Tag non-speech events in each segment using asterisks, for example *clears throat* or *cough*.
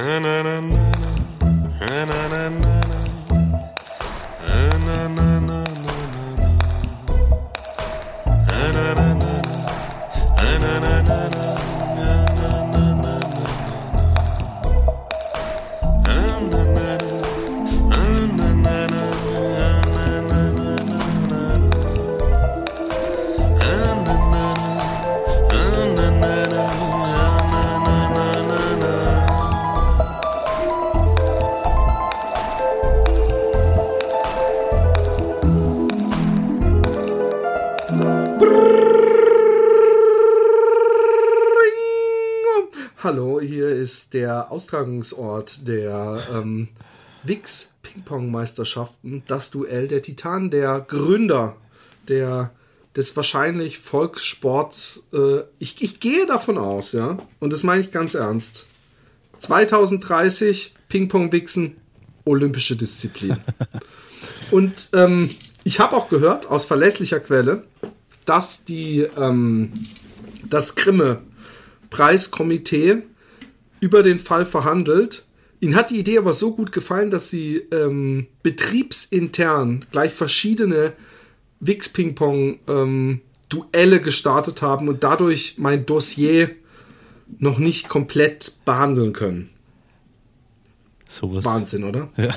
Hallo, der Austragungsort der ähm, Wix Ping-Pong-Meisterschaften, das Duell der Titanen, der Gründer der, des wahrscheinlich Volkssports. Äh, ich, ich gehe davon aus, ja, und das meine ich ganz ernst. 2030 Ping-Pong-Wichsen, olympische Disziplin. *laughs* und ähm, ich habe auch gehört aus verlässlicher Quelle, dass die ähm, das Grimme Preiskomitee über den Fall verhandelt. Ihnen hat die Idee aber so gut gefallen, dass sie ähm, betriebsintern gleich verschiedene Wix-Ping-Pong-Duelle ähm, gestartet haben und dadurch mein Dossier noch nicht komplett behandeln können. Sowas. Wahnsinn, oder? Ja.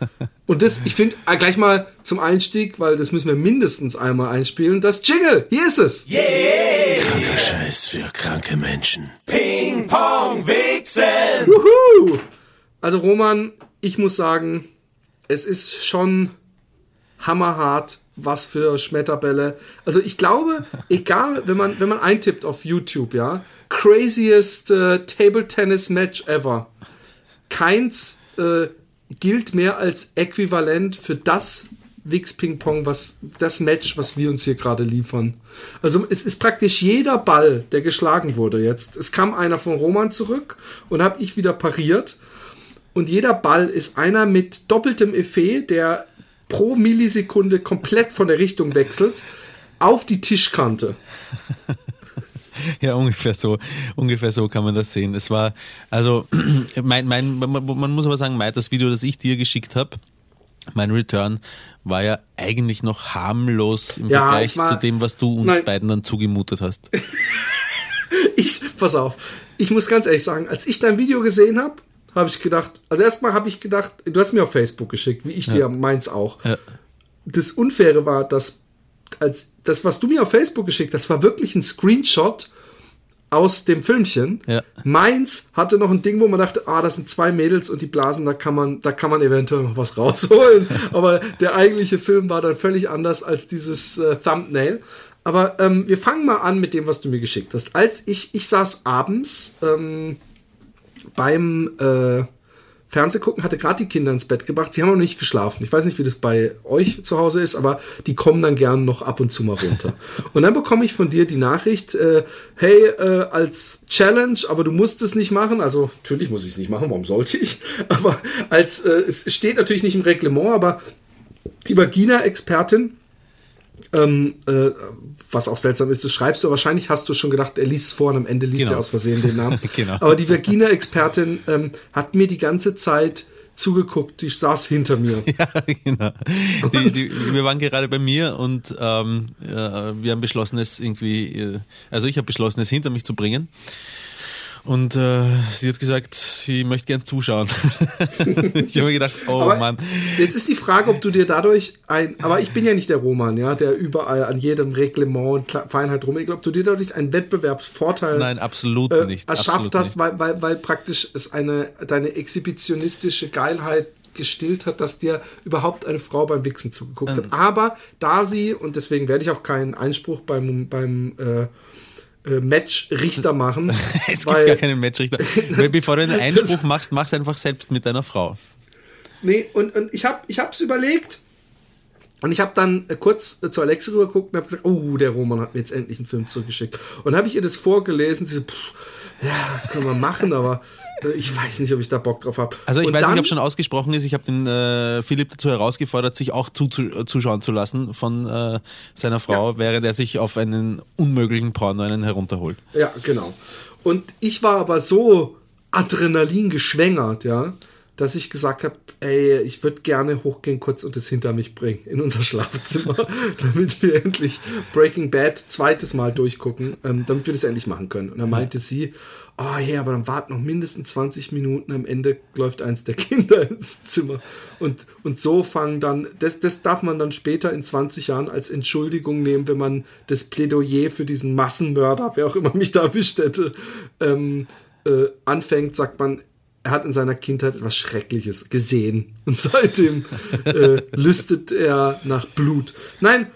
*laughs* Und das, ich finde, äh, gleich mal zum Einstieg, weil das müssen wir mindestens einmal einspielen, das Jingle, hier ist es. Yeah! Kranker Scheiß für kranke Menschen. Ping, Pong, Wichsen! Wuhu! Also Roman, ich muss sagen, es ist schon hammerhart, was für Schmetterbälle. Also ich glaube, *laughs* egal, wenn man, wenn man eintippt auf YouTube, ja, craziest äh, Table Tennis Match ever. Keins äh, gilt mehr als äquivalent für das Wix Ping Pong, was das Match, was wir uns hier gerade liefern. Also es ist praktisch jeder Ball, der geschlagen wurde jetzt. Es kam einer von Roman zurück und habe ich wieder pariert. Und jeder Ball ist einer mit doppeltem Effet, der pro Millisekunde komplett von der Richtung wechselt, auf die Tischkante. *laughs* *laughs* Ja, ungefähr so, ungefähr so kann man das sehen. Es war, also, *clears throat* mein, mein, man muss aber sagen, das Video, das ich dir geschickt habe, mein Return war ja eigentlich noch harmlos im ja, Vergleich war, zu dem, was du uns nein. beiden dann zugemutet hast. *laughs* ich, pass auf, ich muss ganz ehrlich sagen, als ich dein Video gesehen habe, habe ich gedacht, also erstmal habe ich gedacht, du hast mir auf Facebook geschickt, wie ich ja. dir meins auch. Ja. Das Unfaire war, dass als das, was du mir auf Facebook geschickt hast, war wirklich ein Screenshot aus dem Filmchen. Ja. Meins hatte noch ein Ding, wo man dachte, ah, das sind zwei Mädels und die blasen, da kann man, da kann man eventuell noch was *laughs* rausholen. Aber der eigentliche Film war dann völlig anders als dieses äh, Thumbnail. Aber ähm, wir fangen mal an mit dem, was du mir geschickt hast. Als ich, ich saß abends ähm, beim äh, Fernseh gucken, hatte gerade die Kinder ins Bett gebracht. Sie haben noch nicht geschlafen. Ich weiß nicht, wie das bei euch zu Hause ist, aber die kommen dann gern noch ab und zu mal runter. *laughs* und dann bekomme ich von dir die Nachricht, äh, hey, äh, als Challenge, aber du musst es nicht machen. Also natürlich muss ich es nicht machen, warum sollte ich? Aber als äh, es steht natürlich nicht im Reglement, aber die Vagina-Expertin ähm, äh, was auch seltsam ist, das schreibst du, wahrscheinlich hast du schon gedacht, er liest es vor und am Ende liest genau. er aus Versehen den Namen. *laughs* genau. Aber die Vergina-Expertin ähm, hat mir die ganze Zeit zugeguckt, die saß hinter mir. *laughs* Ja, genau. Die, die, wir waren gerade bei mir und ähm, äh, wir haben beschlossen, es irgendwie, äh, also ich habe beschlossen, es hinter mich zu bringen. Und äh, sie hat gesagt, sie möchte gern zuschauen. *laughs* ich habe mir gedacht, oh aber Mann. Jetzt ist die Frage, ob du dir dadurch ein, aber ich bin ja nicht der Roman, ja, der überall an jedem Reglement und Feinheit rum. Ich glaube, du dir dadurch einen Wettbewerbsvorteil Nein, absolut äh, nicht. erschafft absolut hast, weil, weil, weil praktisch es eine deine exhibitionistische Geilheit gestillt hat, dass dir überhaupt eine Frau beim Wichsen zugeguckt ähm. hat. Aber da sie, und deswegen werde ich auch keinen Einspruch beim, beim äh, Matchrichter machen. *laughs* es gibt gar keinen Matchrichter. *laughs* Bevor du einen Einspruch machst, mach's einfach selbst mit deiner Frau. Nee, und, und ich habe es überlegt. Und ich habe dann äh, kurz äh, zu Alexa rübergeguckt und habe gesagt, oh, der Roman hat mir jetzt endlich einen Film zurückgeschickt. Und habe ich ihr das vorgelesen. Sie so, pff, ja, können wir machen, aber ich weiß nicht, ob ich da Bock drauf habe. Also ich und weiß dann, nicht, ob schon ausgesprochen ist. Ich habe den äh, Philipp dazu herausgefordert, sich auch zu, zu, zuschauen zu lassen von äh, seiner Frau, ja. während er sich auf einen unmöglichen Porno einen herunterholt. Ja, genau. Und ich war aber so Adrenalin geschwängert, ja, dass ich gesagt habe, ey, ich würde gerne hochgehen kurz und es hinter mich bringen in unser Schlafzimmer, *laughs* damit wir endlich Breaking Bad zweites Mal durchgucken, ähm, damit wir das endlich machen können. Und dann meinte sie, oh ja, yeah, aber dann warten noch mindestens 20 Minuten, am Ende läuft eins der *laughs* Kinder ins Zimmer. Und, und so fangen dann, das, das darf man dann später in 20 Jahren als Entschuldigung nehmen, wenn man das Plädoyer für diesen Massenmörder, wer auch immer mich da erwischt hätte, ähm, äh, anfängt, sagt man, er hat in seiner Kindheit etwas Schreckliches gesehen und seitdem äh, *laughs* lüstet er nach Blut. Nein,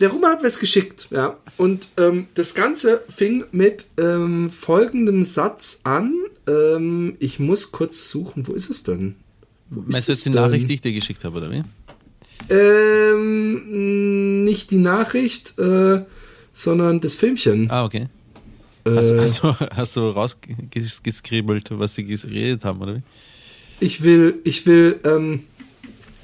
der Roman hat mir es geschickt, ja. Und ähm, das Ganze fing mit ähm, folgendem Satz an. Ähm, ich muss kurz suchen, wo ist es denn? Meinst du jetzt die Nachricht, die ich dir geschickt habe, oder wie? Ähm, nicht die Nachricht, äh, sondern das Filmchen. Ah, okay. Hast, hast, du, hast du rausgeskribbelt, was sie geredet haben, oder wie? Ich will, ich will, ähm,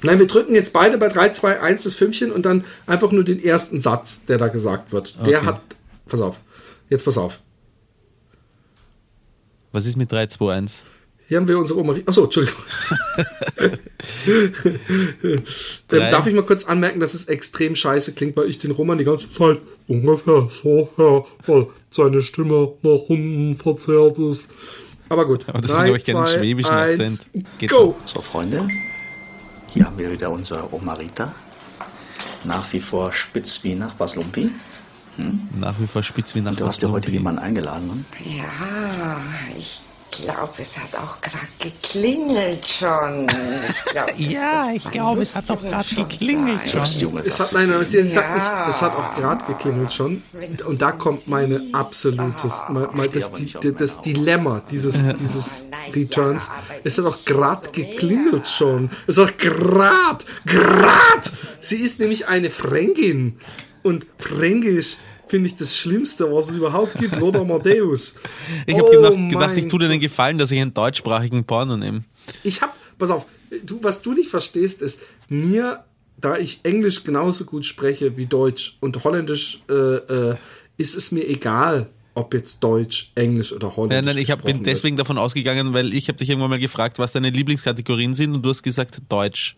nein, wir drücken jetzt beide bei 3, 2, 1 das Filmchen und dann einfach nur den ersten Satz, der da gesagt wird. Okay. Der hat, pass auf, jetzt pass auf. Was ist mit 3, 2, 1? Hier haben wir unsere Oma. Achso, Entschuldigung. *laughs* Darf ich mal kurz anmerken, dass es extrem scheiße klingt, weil ich den Roman die ganze Zeit ungefähr so her, weil seine Stimme nach unten verzerrt ist. Aber gut. Aber das habe ich gerne einen schwäbischen Akzent. Geht go! So, Freunde, hier haben wir wieder unser Omarita. Nach wie vor spitz wie nach Baslumpi. Hm? Nach wie vor spitz wie nach Baslumpi. Du hast ja heute jemanden eingeladen, Mann. Ja, ich glaube, es hat auch gerade geklingelt schon. Ich glaub, *laughs* ja, ich glaube, es hat doch gerade geklingelt schon. Es hat, nein, nein, es, ja. sagt nicht, es hat auch gerade geklingelt schon. Und da kommt meine absolutes, mal, mal das, das, das, Dilemma dieses, dieses Returns. Es hat auch gerade geklingelt schon. Es hat gerade, gerade. Sie ist nämlich eine Fränkin. Und Fränkisch finde ich das Schlimmste, was es überhaupt gibt, Lothar Matthäus. *laughs* Ich habe oh gedacht, gedacht, ich tue dir den Gefallen, dass ich einen deutschsprachigen Porno nehme. Ich habe, pass auf, du, was du nicht verstehst, ist, mir, da ich Englisch genauso gut spreche wie Deutsch und Holländisch, äh, äh, ist es mir egal, ob jetzt Deutsch, Englisch oder Holländisch. Nein, nein, ich hab, bin deswegen davon ausgegangen, weil ich habe dich irgendwann mal gefragt, was deine Lieblingskategorien sind und du hast gesagt Deutsch.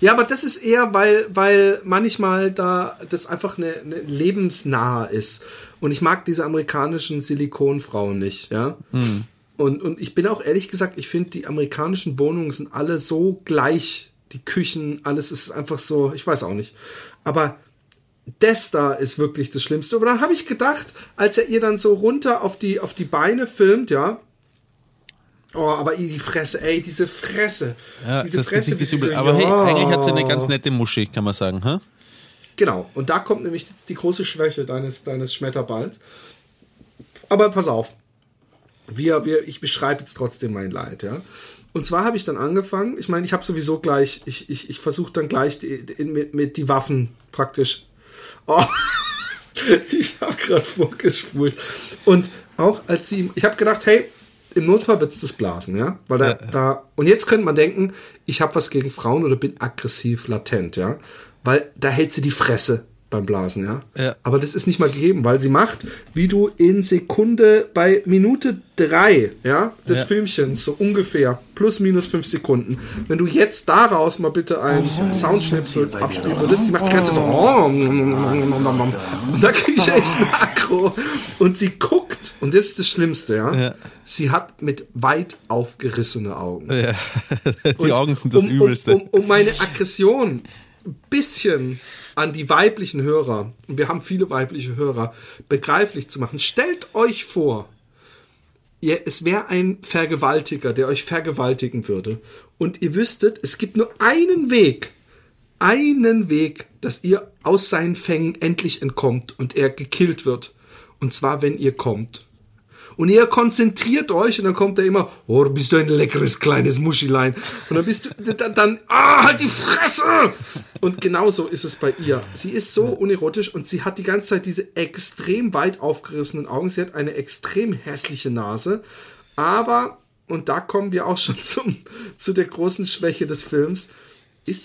Ja, aber das ist eher, weil, weil manchmal da das einfach eine, eine lebensnahe ist. Und ich mag diese amerikanischen Silikonfrauen nicht, ja. Hm. Und, und ich bin auch ehrlich gesagt, ich finde, die amerikanischen Wohnungen sind alle so gleich. Die Küchen, alles ist einfach so, ich weiß auch nicht. Aber das da ist wirklich das Schlimmste. Aber dann habe ich gedacht, als er ihr dann so runter auf die, auf die Beine filmt, ja. Oh, aber die Fresse, ey, diese Fresse. Ja, diese das Fresse, Gesicht ist übel. Aber hey, eigentlich hat sie eine ganz nette Muschi, kann man sagen, hä? Genau. Und da kommt nämlich die große Schwäche deines, deines Schmetterballs. Aber pass auf. Wir, wir, ich beschreibe jetzt trotzdem mein Leid, ja. Und zwar habe ich dann angefangen, ich meine, ich habe sowieso gleich, ich, ich, ich versuche dann gleich die, die, mit, mit die Waffen praktisch Oh, *laughs* ich habe gerade vorgespult. Und auch als sie, ich habe gedacht, hey, im Notfall wird es das blasen, ja? Weil da, ja. da, und jetzt könnte man denken, ich habe was gegen Frauen oder bin aggressiv latent, ja? Weil da hält sie die Fresse beim Blasen, ja? ja? Aber das ist nicht mal gegeben, weil sie macht, wie du in Sekunde bei Minute drei, ja, des ja. Filmchens, so ungefähr, plus minus fünf Sekunden. Wenn du jetzt daraus mal bitte ein oh, Soundschnipsel abspielen würdest, die macht die ganze so, oh, und da kriege ich echt ein Akro. Und sie guckt, und das ist das Schlimmste, ja. ja. Sie hat mit weit aufgerissene Augen. *laughs* Die und Augen sind das um, Übelste. Um, um, um meine Aggression ein bisschen an die weiblichen Hörer, und wir haben viele weibliche Hörer, begreiflich zu machen. Stellt euch vor, ihr, es wäre ein Vergewaltiger, der euch vergewaltigen würde. Und ihr wüsstet, es gibt nur einen Weg, einen Weg, dass ihr aus seinen Fängen endlich entkommt und er gekillt wird. Und zwar, wenn ihr kommt. Und ihr konzentriert euch und dann kommt er immer, oh, bist du ein leckeres kleines Muschilein. Und dann bist du dann, dann ah, halt die Fresse! Und genauso ist es bei ihr. Sie ist so unerotisch und sie hat die ganze Zeit diese extrem weit aufgerissenen Augen. Sie hat eine extrem hässliche Nase. Aber, und da kommen wir auch schon *laughs* zum, zu der großen Schwäche des Films, ist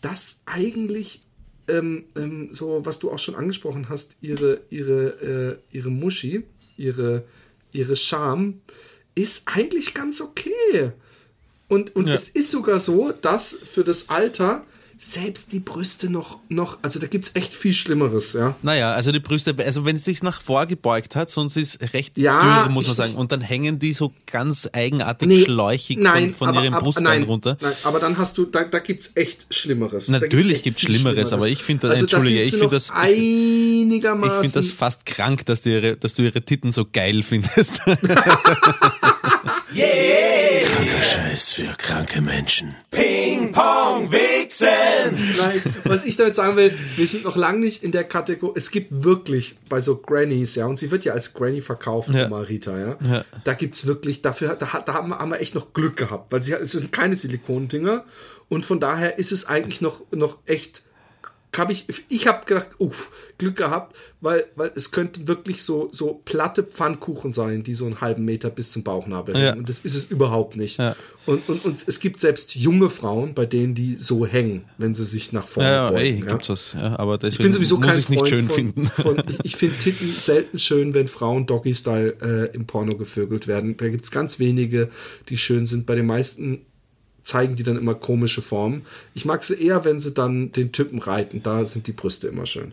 das eigentlich ähm, ähm, so, was du auch schon angesprochen hast, ihre, ihre, äh, ihre Muschi, ihre ihre Scham ist eigentlich ganz okay. Und, und Ja. es ist sogar so, dass für das Alter selbst die Brüste noch, noch also da gibt es echt viel Schlimmeres, ja. Naja, also die Brüste, also wenn es sich nach vorgebeugt hat, sonst ist recht Ja, dürr, muss man sagen. Und dann hängen die so ganz eigenartig Nee, schläuchig von, von ihrem Brustbein nein, runter. Nein, aber dann hast du, da, da gibt es echt Schlimmeres. Da Natürlich echt gibt's viel Schlimmeres, aber ich finde das- also, Entschuldige, sind ich finde das- einigermaßen. Ich finde das fast krank, dass du, ihre, dass du ihre Titten so geil findest. *laughs* *laughs* Kranker Scheiß für kranke Menschen. Ping Pong Wichsen. Nein, was ich damit sagen will, wir sind noch lange nicht in der Kategorie. Es gibt wirklich bei so Grannies, ja, und sie wird ja als Granny verkauft, Ja. Marita, ja. Ja. Da gibt es wirklich, dafür, da, da haben, wir, haben wir echt noch Glück gehabt, weil sie, es sind keine Silikondinger und von daher ist es eigentlich noch, noch echt. Hab ich ich habe gedacht, uff, Glück gehabt, weil, weil es könnten wirklich so, so platte Pfannkuchen sein, die so einen halben Meter bis zum Bauchnabel Ja. hängen. Und das ist es überhaupt nicht. Ja. Und, und, und es gibt selbst junge Frauen, bei denen die so hängen, wenn sie sich nach vorne ja, ja, beugen. ey, ja. gibt's das. Ja, aber Ich deswegen bin sowieso muss kein ich nicht schön von, finden. Von, *laughs* ich ich finde Titten selten schön, wenn Frauen Doggy-Style äh, im Porno gevögelt werden. Da gibt es ganz wenige, die schön sind. Bei den meisten zeigen die dann immer komische Formen. Ich mag sie eher, wenn sie dann den Typen reiten. Da sind die Brüste immer schön.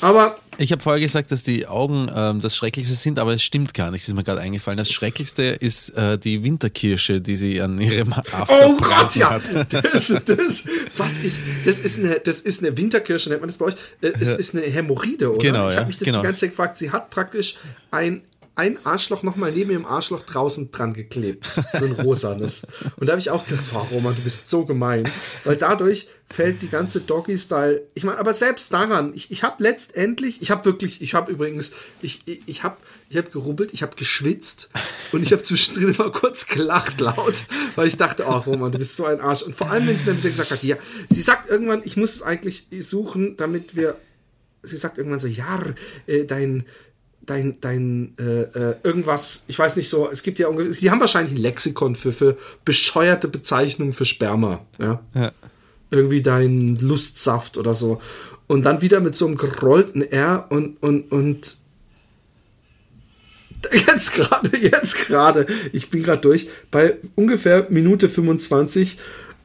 Aber Ich habe vorher gesagt, dass die Augen ähm, das Schrecklichste sind, aber es stimmt gar nicht. Das ist mir gerade eingefallen. Das Schrecklichste ist äh, die Winterkirsche, die sie an ihrem After Oh Gott, ja. hat. Das, das, was ist, das ist eine, das ist eine Winterkirsche, nennt man das bei euch? Äh, Es ist eine Hämorrhoide, oder? Genau, ich ja, habe mich das genau. die ganze Zeit gefragt. Sie hat praktisch ein, ein Arschloch nochmal neben ihrem Arschloch draußen dran geklebt. So ein rosanes. Und da habe ich auch gedacht, oh Roman, du bist so gemein. Weil dadurch fällt die ganze Doggy-Style. Ich meine, aber selbst daran, ich, ich habe letztendlich, ich habe wirklich, ich habe übrigens, ich, ich, ich habe ich hab gerubbelt, ich habe geschwitzt und ich habe zwischendrin immer kurz gelacht laut, weil ich dachte, oh Roman, du bist so ein Arsch. Und vor allem, wenn sie dann wieder gesagt hat, ja, sie sagt irgendwann, ich muss es eigentlich suchen, damit wir, sie sagt irgendwann so, ja, äh, dein, dein, dein, äh, äh, irgendwas, ich weiß nicht so, es gibt ja ungefähr, sie haben wahrscheinlich ein Lexikon für, für bescheuerte Bezeichnungen für Sperma, ja. Ja. Irgendwie dein Lustsaft oder so. Und dann wieder mit so einem gerollten R und, und, und *laughs* jetzt gerade, jetzt gerade, ich bin gerade durch, bei ungefähr Minute 25 äh,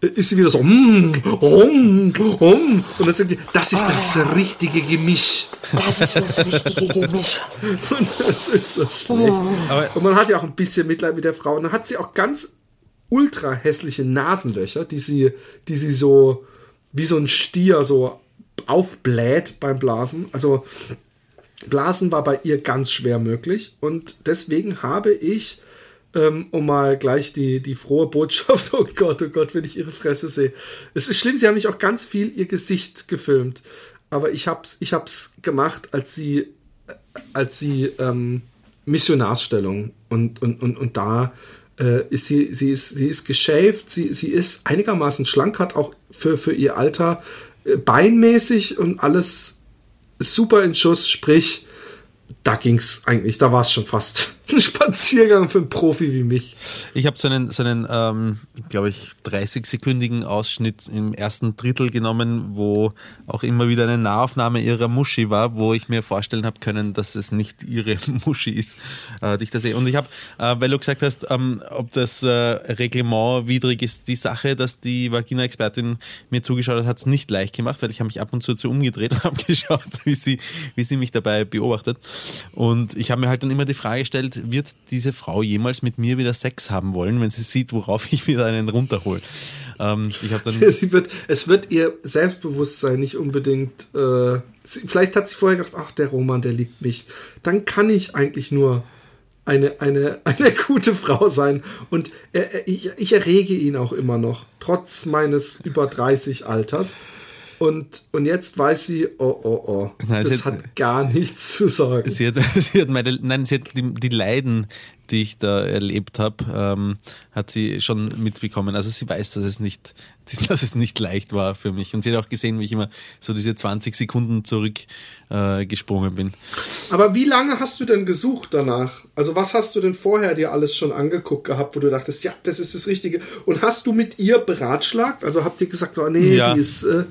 ist sie wieder so, mm, um, um, und dann sagt die, das ist das richtige Gemisch. Das ist das richtige Gemisch. *laughs* Und das ist so schlecht. Aber Und man hat ja auch ein bisschen Mitleid mit der Frau. Und dann hat sie auch ganz ultra hässliche Nasenlöcher, die sie, die sie so wie so ein Stier so aufbläht beim Blasen. Also Blasen war bei ihr ganz schwer möglich. Und deswegen habe ich, ähm, um mal gleich die, die frohe Botschaft, *laughs* oh Gott, oh Gott, wenn ich ihre Fresse sehe. Es ist schlimm, sie haben nicht auch ganz viel ihr Gesicht gefilmt. Aber ich hab's, ich hab's gemacht, als sie, als sie ähm, Missionarsstellung und, und, und, und da äh, ist sie, sie ist, sie ist geschäft, sie, sie ist einigermaßen schlank, hat auch für, für ihr Alter äh, beinmäßig und alles super in Schuss, sprich, da ging's eigentlich, da war es schon fast *laughs* ein Spaziergang für einen Profi wie mich. Ich habe so einen, so einen ähm, glaube ich, 30-sekündigen Ausschnitt im ersten Drittel genommen, wo auch immer wieder eine Nahaufnahme ihrer Muschi war, wo ich mir vorstellen habe können, dass es nicht ihre *laughs* Muschi ist, äh, die ich da sehe. Und ich habe, äh, weil du gesagt hast, ähm, ob das äh, Reglement widrig ist, die Sache, dass die Vagina-Expertin mir zugeschaut hat, hat es nicht leicht gemacht, weil ich habe mich ab und zu zu umgedreht und *laughs* habe geschaut, wie sie, wie sie mich dabei beobachtet. Und ich habe mir halt dann immer die Frage gestellt, wird diese Frau jemals mit mir wieder Sex haben wollen, wenn sie sieht, worauf ich wieder einen runterhole? Ähm, ich habe dann *laughs* Sie wird, es wird ihr Selbstbewusstsein nicht unbedingt. Äh, sie, vielleicht hat sie vorher gedacht, ach, der Roman, der liebt mich. Dann kann ich eigentlich nur eine, eine, eine *laughs* gute Frau sein. Und er, ich, ich errege ihn auch immer noch, trotz meines über 30 Alters. Und, und jetzt weiß sie, oh, oh, oh, Nein, das sie- hat gar nichts zu sagen. Sie hat, *laughs* sie hat meine, nein, sie hat die, die Leiden, die ich da erlebt habe, ähm, hat sie schon mitbekommen. Also sie weiß, dass es nicht, *laughs* dass es nicht leicht war für mich. Und sie hat auch gesehen, wie ich immer so diese 20 Sekunden zurück äh, bin. Aber wie lange hast du denn gesucht danach? Also was hast du denn vorher dir alles schon angeguckt gehabt, wo du dachtest, ja, das ist das Richtige? Und hast du mit ihr beratschlagt? Also habt ihr gesagt, oh nee, Ja. die ist, äh,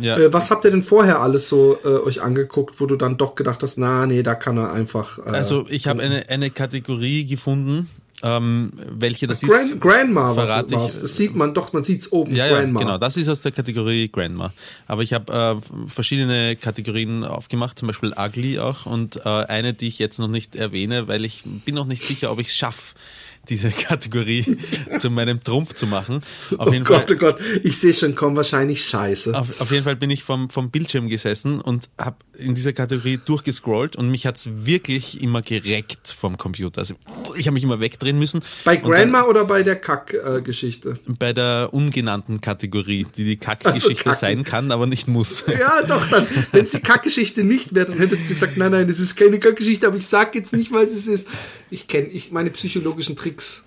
Ja. äh, was habt ihr denn vorher alles so äh, euch angeguckt, wo du dann doch gedacht hast, na nee, da kann er einfach. Äh, Also ich habe eine, eine Kategorie gefunden, Ähm, welche das Grand, ist, Grandma verrate was, ich. Das sieht man doch, man sieht es oben. Ja, ja, Grandma. genau. Das ist aus der Kategorie Grandma. Aber ich habe äh, verschiedene Kategorien aufgemacht, zum Beispiel Ugly auch und äh, eine, die ich jetzt noch nicht erwähne, weil ich bin noch nicht sicher, ob ich es schaffe, diese *laughs* Kategorie zu meinem Trumpf zu machen. Auf oh jeden Gott, Fall. oh Gott, ich sehe schon, komm, wahrscheinlich scheiße. Auf, auf jeden Fall bin ich vom, vom Bildschirm gesessen und habe in dieser Kategorie durchgescrollt und mich hat's wirklich immer gereckt vom Computer. Also ich habe mich immer wegdrehen müssen. Bei Und dann- Grandma oder bei der Kack-Geschichte? bei der ungenannten Kategorie, die die Kackgeschichte Also sein kann, aber nicht muss. *laughs* ja, doch, dann, wenn es die Kackgeschichte nicht wäre, dann hättest du gesagt, nein, nein, das ist keine Kackgeschichte, aber ich sag jetzt nicht, was es ist. Ich kenne ich meine psychologischen Tricks.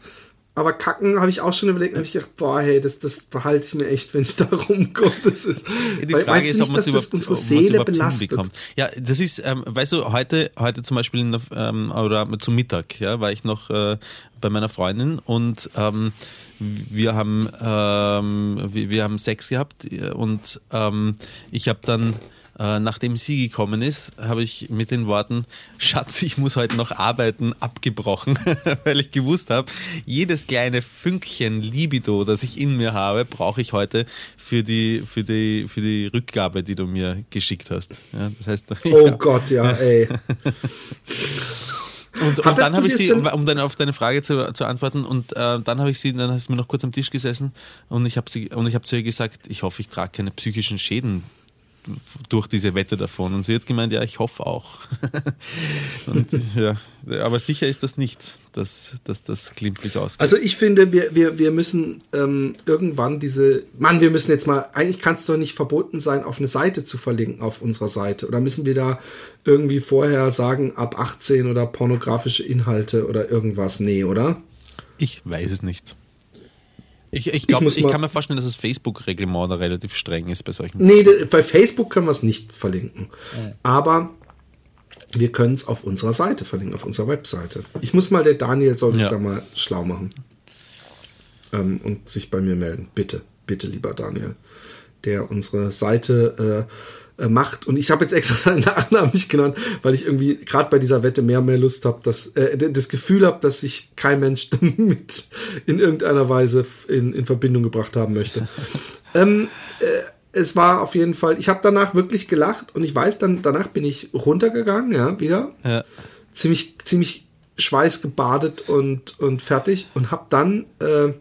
Aber Kacken habe ich auch schon überlegt, habe ich gedacht, boah, hey, das, das behalte ich mir echt, wenn ich da rumkomme. Das ist, *laughs* Die Weil- Frage meinst ist, du ob man es nicht, überhaupt, unsere Seele belastet. hinbekommt. Ja, das ist, ähm, weißt du, heute, heute zum Beispiel in der, ähm, oder zum Mittag, ja, war ich noch äh, bei meiner Freundin und ähm, wir haben ähm, wir, wir haben Sex gehabt äh, und ähm, ich habe dann äh, nachdem sie gekommen ist, habe ich mit den Worten Schatz, ich muss heute noch arbeiten abgebrochen, *laughs* weil ich gewusst habe, jedes kleine Fünkchen Libido, das ich in mir habe, brauche ich heute für die für die für die Rückgabe, die du mir geschickt hast. Ja, das heißt, *laughs* Oh ja. Gott, ja, ey. Und, und dann habe ich sie, um dann auf deine Frage zu, zu antworten, und äh, dann habe ich sie, dann ist mir noch kurz am Tisch gesessen und ich habe sie und ich habe zu ihr gesagt, ich hoffe, ich trage keine psychischen Schäden durch diese Wette davon. Und sie hat gemeint, ja, ich hoffe auch. *laughs* und ja, aber sicher ist das nicht, dass, dass das glimpflich ausgeht. Also ich finde, wir, wir, wir müssen ähm, irgendwann diese, Mann, wir müssen jetzt mal, eigentlich kann es doch nicht verboten sein, auf eine Seite zu verlinken auf unserer Seite. Oder müssen wir da irgendwie vorher sagen, ab 18 oder pornografische Inhalte oder irgendwas? Nee, oder? ich weiß es nicht. Ich, ich glaube, ich, mal- kann mir vorstellen, dass das Facebook-Reglement da relativ streng ist bei solchen. Nee, bei Facebook können wir es nicht verlinken. Aber wir können es auf unserer Seite verlinken, auf unserer Webseite. Ich muss mal, der Daniel soll sich Ja. da mal schlau machen. Ähm, und sich bei mir melden. Bitte, bitte, lieber Daniel. Der unsere Seite äh, macht. Und ich habe jetzt extra *laughs* seinen Nachnamen nicht genannt, weil ich irgendwie gerade bei dieser Wette mehr und mehr Lust habe, dass äh, das Gefühl habe, dass sich kein Mensch *laughs* damit in irgendeiner Weise in, in Verbindung gebracht haben möchte. *laughs* ähm, äh, es war auf jeden Fall, ich habe danach wirklich gelacht und ich weiß, dann danach bin ich runtergegangen, ja, wieder. Ja. Ziemlich, ziemlich schweißgebadet und, und fertig und habe dann äh,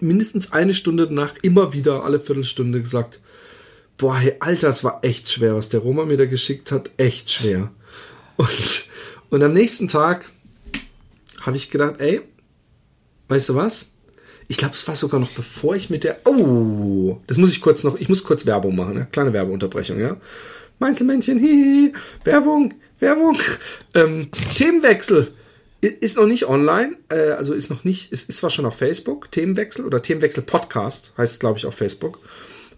mindestens eine Stunde danach immer wieder alle Viertelstunde gesagt, boah, hey, Alter, es war echt schwer, was der Roma mir da geschickt hat, echt schwer. Und, und am nächsten Tag habe ich gedacht, ey, weißt du was? Ich glaube, es war sogar noch bevor ich mit der. Oh, das muss ich kurz noch. Ich muss kurz Werbung machen. Ne? Kleine Werbeunterbrechung, ja. Meinzelmännchen, hihi, Werbung, Werbung. Ähm, Themenwechsel ist noch nicht online, äh, also ist noch nicht, ist, ist zwar schon auf Facebook, Themenwechsel oder Themenwechsel Podcast heißt es, glaube ich, auf Facebook.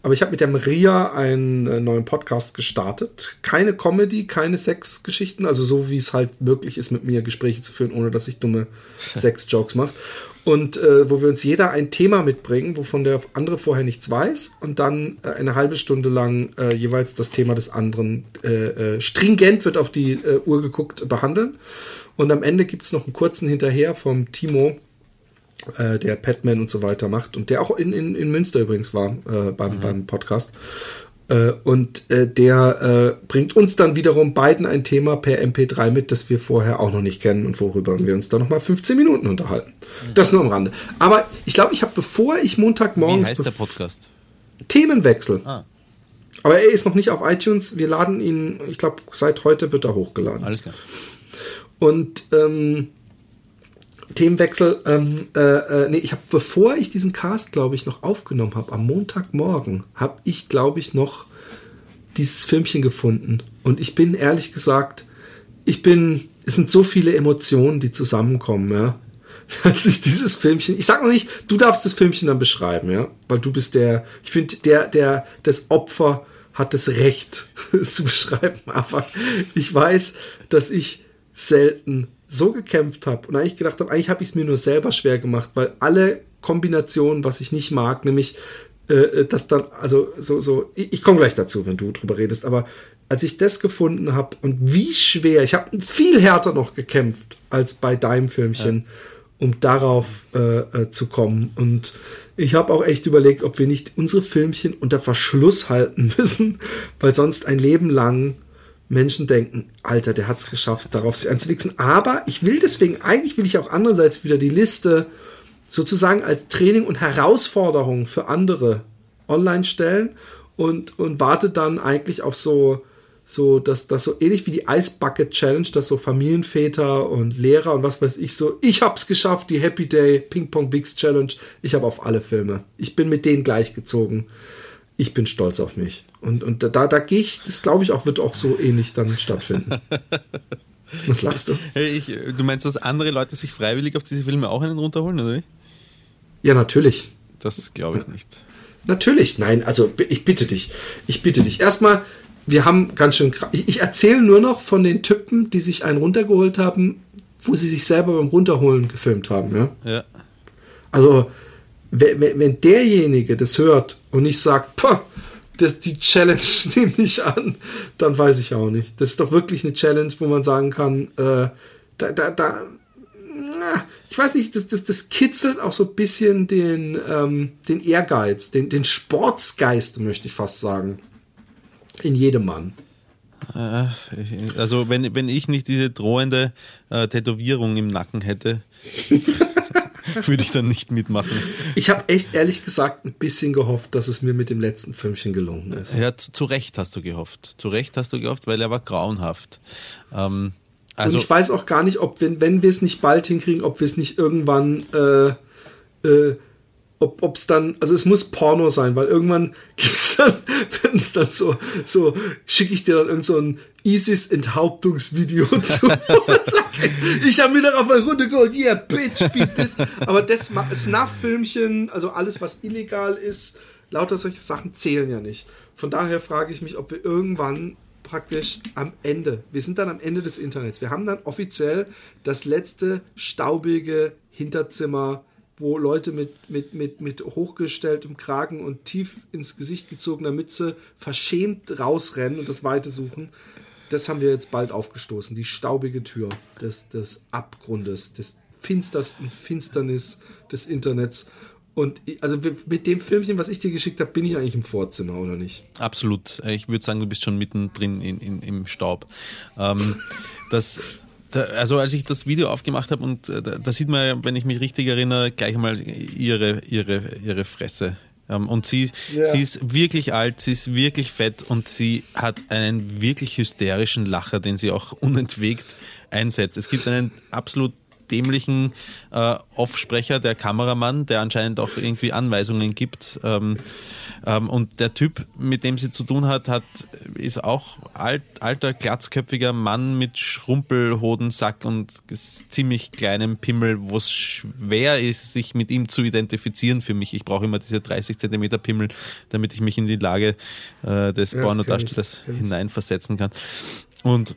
Aber ich habe mit der Maria einen äh, neuen Podcast gestartet. Keine Comedy, keine Sexgeschichten, also so wie es halt möglich ist, mit mir Gespräche zu führen, ohne dass ich dumme *laughs* Sex-Jokes mache. Und äh, wo wir uns jeder ein Thema mitbringen, wovon der andere vorher nichts weiß, und dann äh, eine halbe Stunde lang äh, jeweils das Thema des anderen äh, äh, stringent wird auf die äh, Uhr geguckt behandeln. Und am Ende gibt es noch einen kurzen hinterher vom Timo, äh, der Padman und so weiter macht und der auch in, in, in Münster übrigens war äh, beim, beim Podcast. Äh, und äh, der äh, bringt uns dann wiederum beiden ein Thema per MP3 mit, das wir vorher auch noch nicht kennen und worüber wir uns dann nochmal 15 Minuten unterhalten. Das nur am Rande. Aber ich glaube, ich habe, bevor ich Wie Montagmorgens heißt der Podcast? Themenwechsel. Ah. Aber er ist noch nicht auf iTunes. Wir laden ihn, ich glaube, seit heute wird er hochgeladen. Alles klar. Und ähm, Themenwechsel, ähm, äh, äh, nee, ich habe, bevor ich diesen Cast, glaube ich, noch aufgenommen habe, am Montagmorgen, habe ich, glaube ich, noch dieses Filmchen gefunden. Und ich bin ehrlich gesagt, ich bin, es sind so viele Emotionen, die zusammenkommen, ja. *laughs* Als ich dieses Filmchen, ich sag noch nicht, du darfst das Filmchen dann beschreiben, ja, weil du bist der, ich finde, der, der, das Opfer hat das Recht, *laughs* es zu beschreiben, aber ich weiß, dass ich selten so gekämpft habe und eigentlich gedacht habe, eigentlich habe ich es mir nur selber schwer gemacht, weil alle Kombinationen, was ich nicht mag, nämlich äh, dass dann, also so, so, ich, ich komme gleich dazu, wenn du drüber redest, aber als ich das gefunden habe und wie schwer, ich habe viel härter noch gekämpft als bei deinem Filmchen, ja. um darauf äh, äh, zu kommen. Und ich habe auch echt überlegt, ob wir nicht unsere Filmchen unter Verschluss halten *laughs* müssen, weil sonst ein Leben lang Menschen denken, Alter, der hat es geschafft, darauf sich einzuwichsen. Aber ich will deswegen, eigentlich will ich auch andererseits wieder die Liste sozusagen als Training und Herausforderung für andere online stellen und, und warte dann eigentlich auf so, so, dass das so ähnlich wie die Ice Bucket Challenge, dass so Familienväter und Lehrer und was weiß ich so, ich hab's geschafft, die Happy Day Ping Pong Bigs Challenge, ich habe auf alle Filme. Ich bin mit denen gleichgezogen ich bin stolz auf mich. Und, und da, da gehe ich, das glaube ich auch, wird auch so ähnlich dann stattfinden. *laughs* Was lachst du? Hey, ich, du meinst, dass andere Leute sich freiwillig auf diese Filme auch einen runterholen, oder wie? Ja, natürlich. Das glaube ich nicht. Natürlich, nein, also ich bitte dich. Ich bitte dich. Erstmal, wir haben ganz schön. Ich erzähle nur noch von den Typen, die sich einen runtergeholt haben, wo sie sich selber beim Runterholen gefilmt haben, ja? Ja. Also, wenn, wenn derjenige das hört und nicht sagt, das, die Challenge *laughs* nehme ich an, dann weiß ich auch nicht. Das ist doch wirklich eine Challenge, wo man sagen kann, äh, da, da, da, ich weiß nicht, das, das, das kitzelt auch so ein bisschen den, ähm, den Ehrgeiz, den, den Sportsgeist, möchte ich fast sagen. In jedem Mann. Äh, also, wenn, wenn ich nicht diese drohende äh, Tätowierung im Nacken hätte, *laughs* *laughs* würde ich dann nicht mitmachen. Ich habe echt ehrlich gesagt ein bisschen gehofft, dass es mir mit dem letzten Filmchen gelungen ist. Ja, zu, zu Recht hast du gehofft. Zu Recht hast du gehofft, weil er war grauenhaft. Ähm, also, Und ich weiß auch gar nicht, ob, wenn, wenn wir es nicht bald hinkriegen, ob wir es nicht irgendwann äh, äh, ob es dann, also es muss Porno sein, weil irgendwann *laughs* gibt's dann, wenn es dann so, so schicke ich dir dann irgend so ein ISIS-Enthauptungsvideo *laughs* zu. ich habe mir darauf eine Runde geholt, yeah, bitch, beat this. Aber das Snuff-Filmchen, also alles, was illegal ist, lauter solche Sachen zählen ja nicht. Von daher frage ich mich, ob wir irgendwann praktisch am Ende, wir sind dann am Ende des Internets. Wir haben dann offiziell das letzte staubige Hinterzimmer wo Leute mit, mit, mit, mit hochgestelltem Kragen und tief ins Gesicht gezogener Mütze verschämt rausrennen und das Weite suchen. Das haben wir jetzt bald aufgestoßen. Die staubige Tür des, des Abgrundes, des finstersten Finsternis des Internets. Und also mit dem Filmchen, was ich dir geschickt habe, bin ich eigentlich im Vorzimmer, oder nicht? Absolut. Ich würde sagen, du bist schon mittendrin in, in, im Staub. Ähm, das da, also als ich das Video aufgemacht habe und äh, da, da, sieht man wenn ich mich richtig erinnere, gleich mal ihre, ihre, ihre Fresse. Ähm, und sie, ja. sie ist wirklich alt, sie ist wirklich fett und sie hat einen wirklich hysterischen Lacher, den sie auch *laughs* unentwegt einsetzt. Es gibt einen absolut dämlichen äh, Offsprecher, der Kameramann, der anscheinend auch irgendwie Anweisungen gibt. Ähm, ähm, und der Typ, mit dem sie zu tun hat, hat ist auch alt, alter, glatzköpfiger Mann mit Schrumpelhodensack und ziemlich kleinem Pimmel, wo es schwer ist, sich mit ihm zu identifizieren für mich. Ich brauche immer diese 30 Zentimeter Pimmel, damit ich mich in die Lage äh, des Pornodarstellers hineinversetzen kann. Und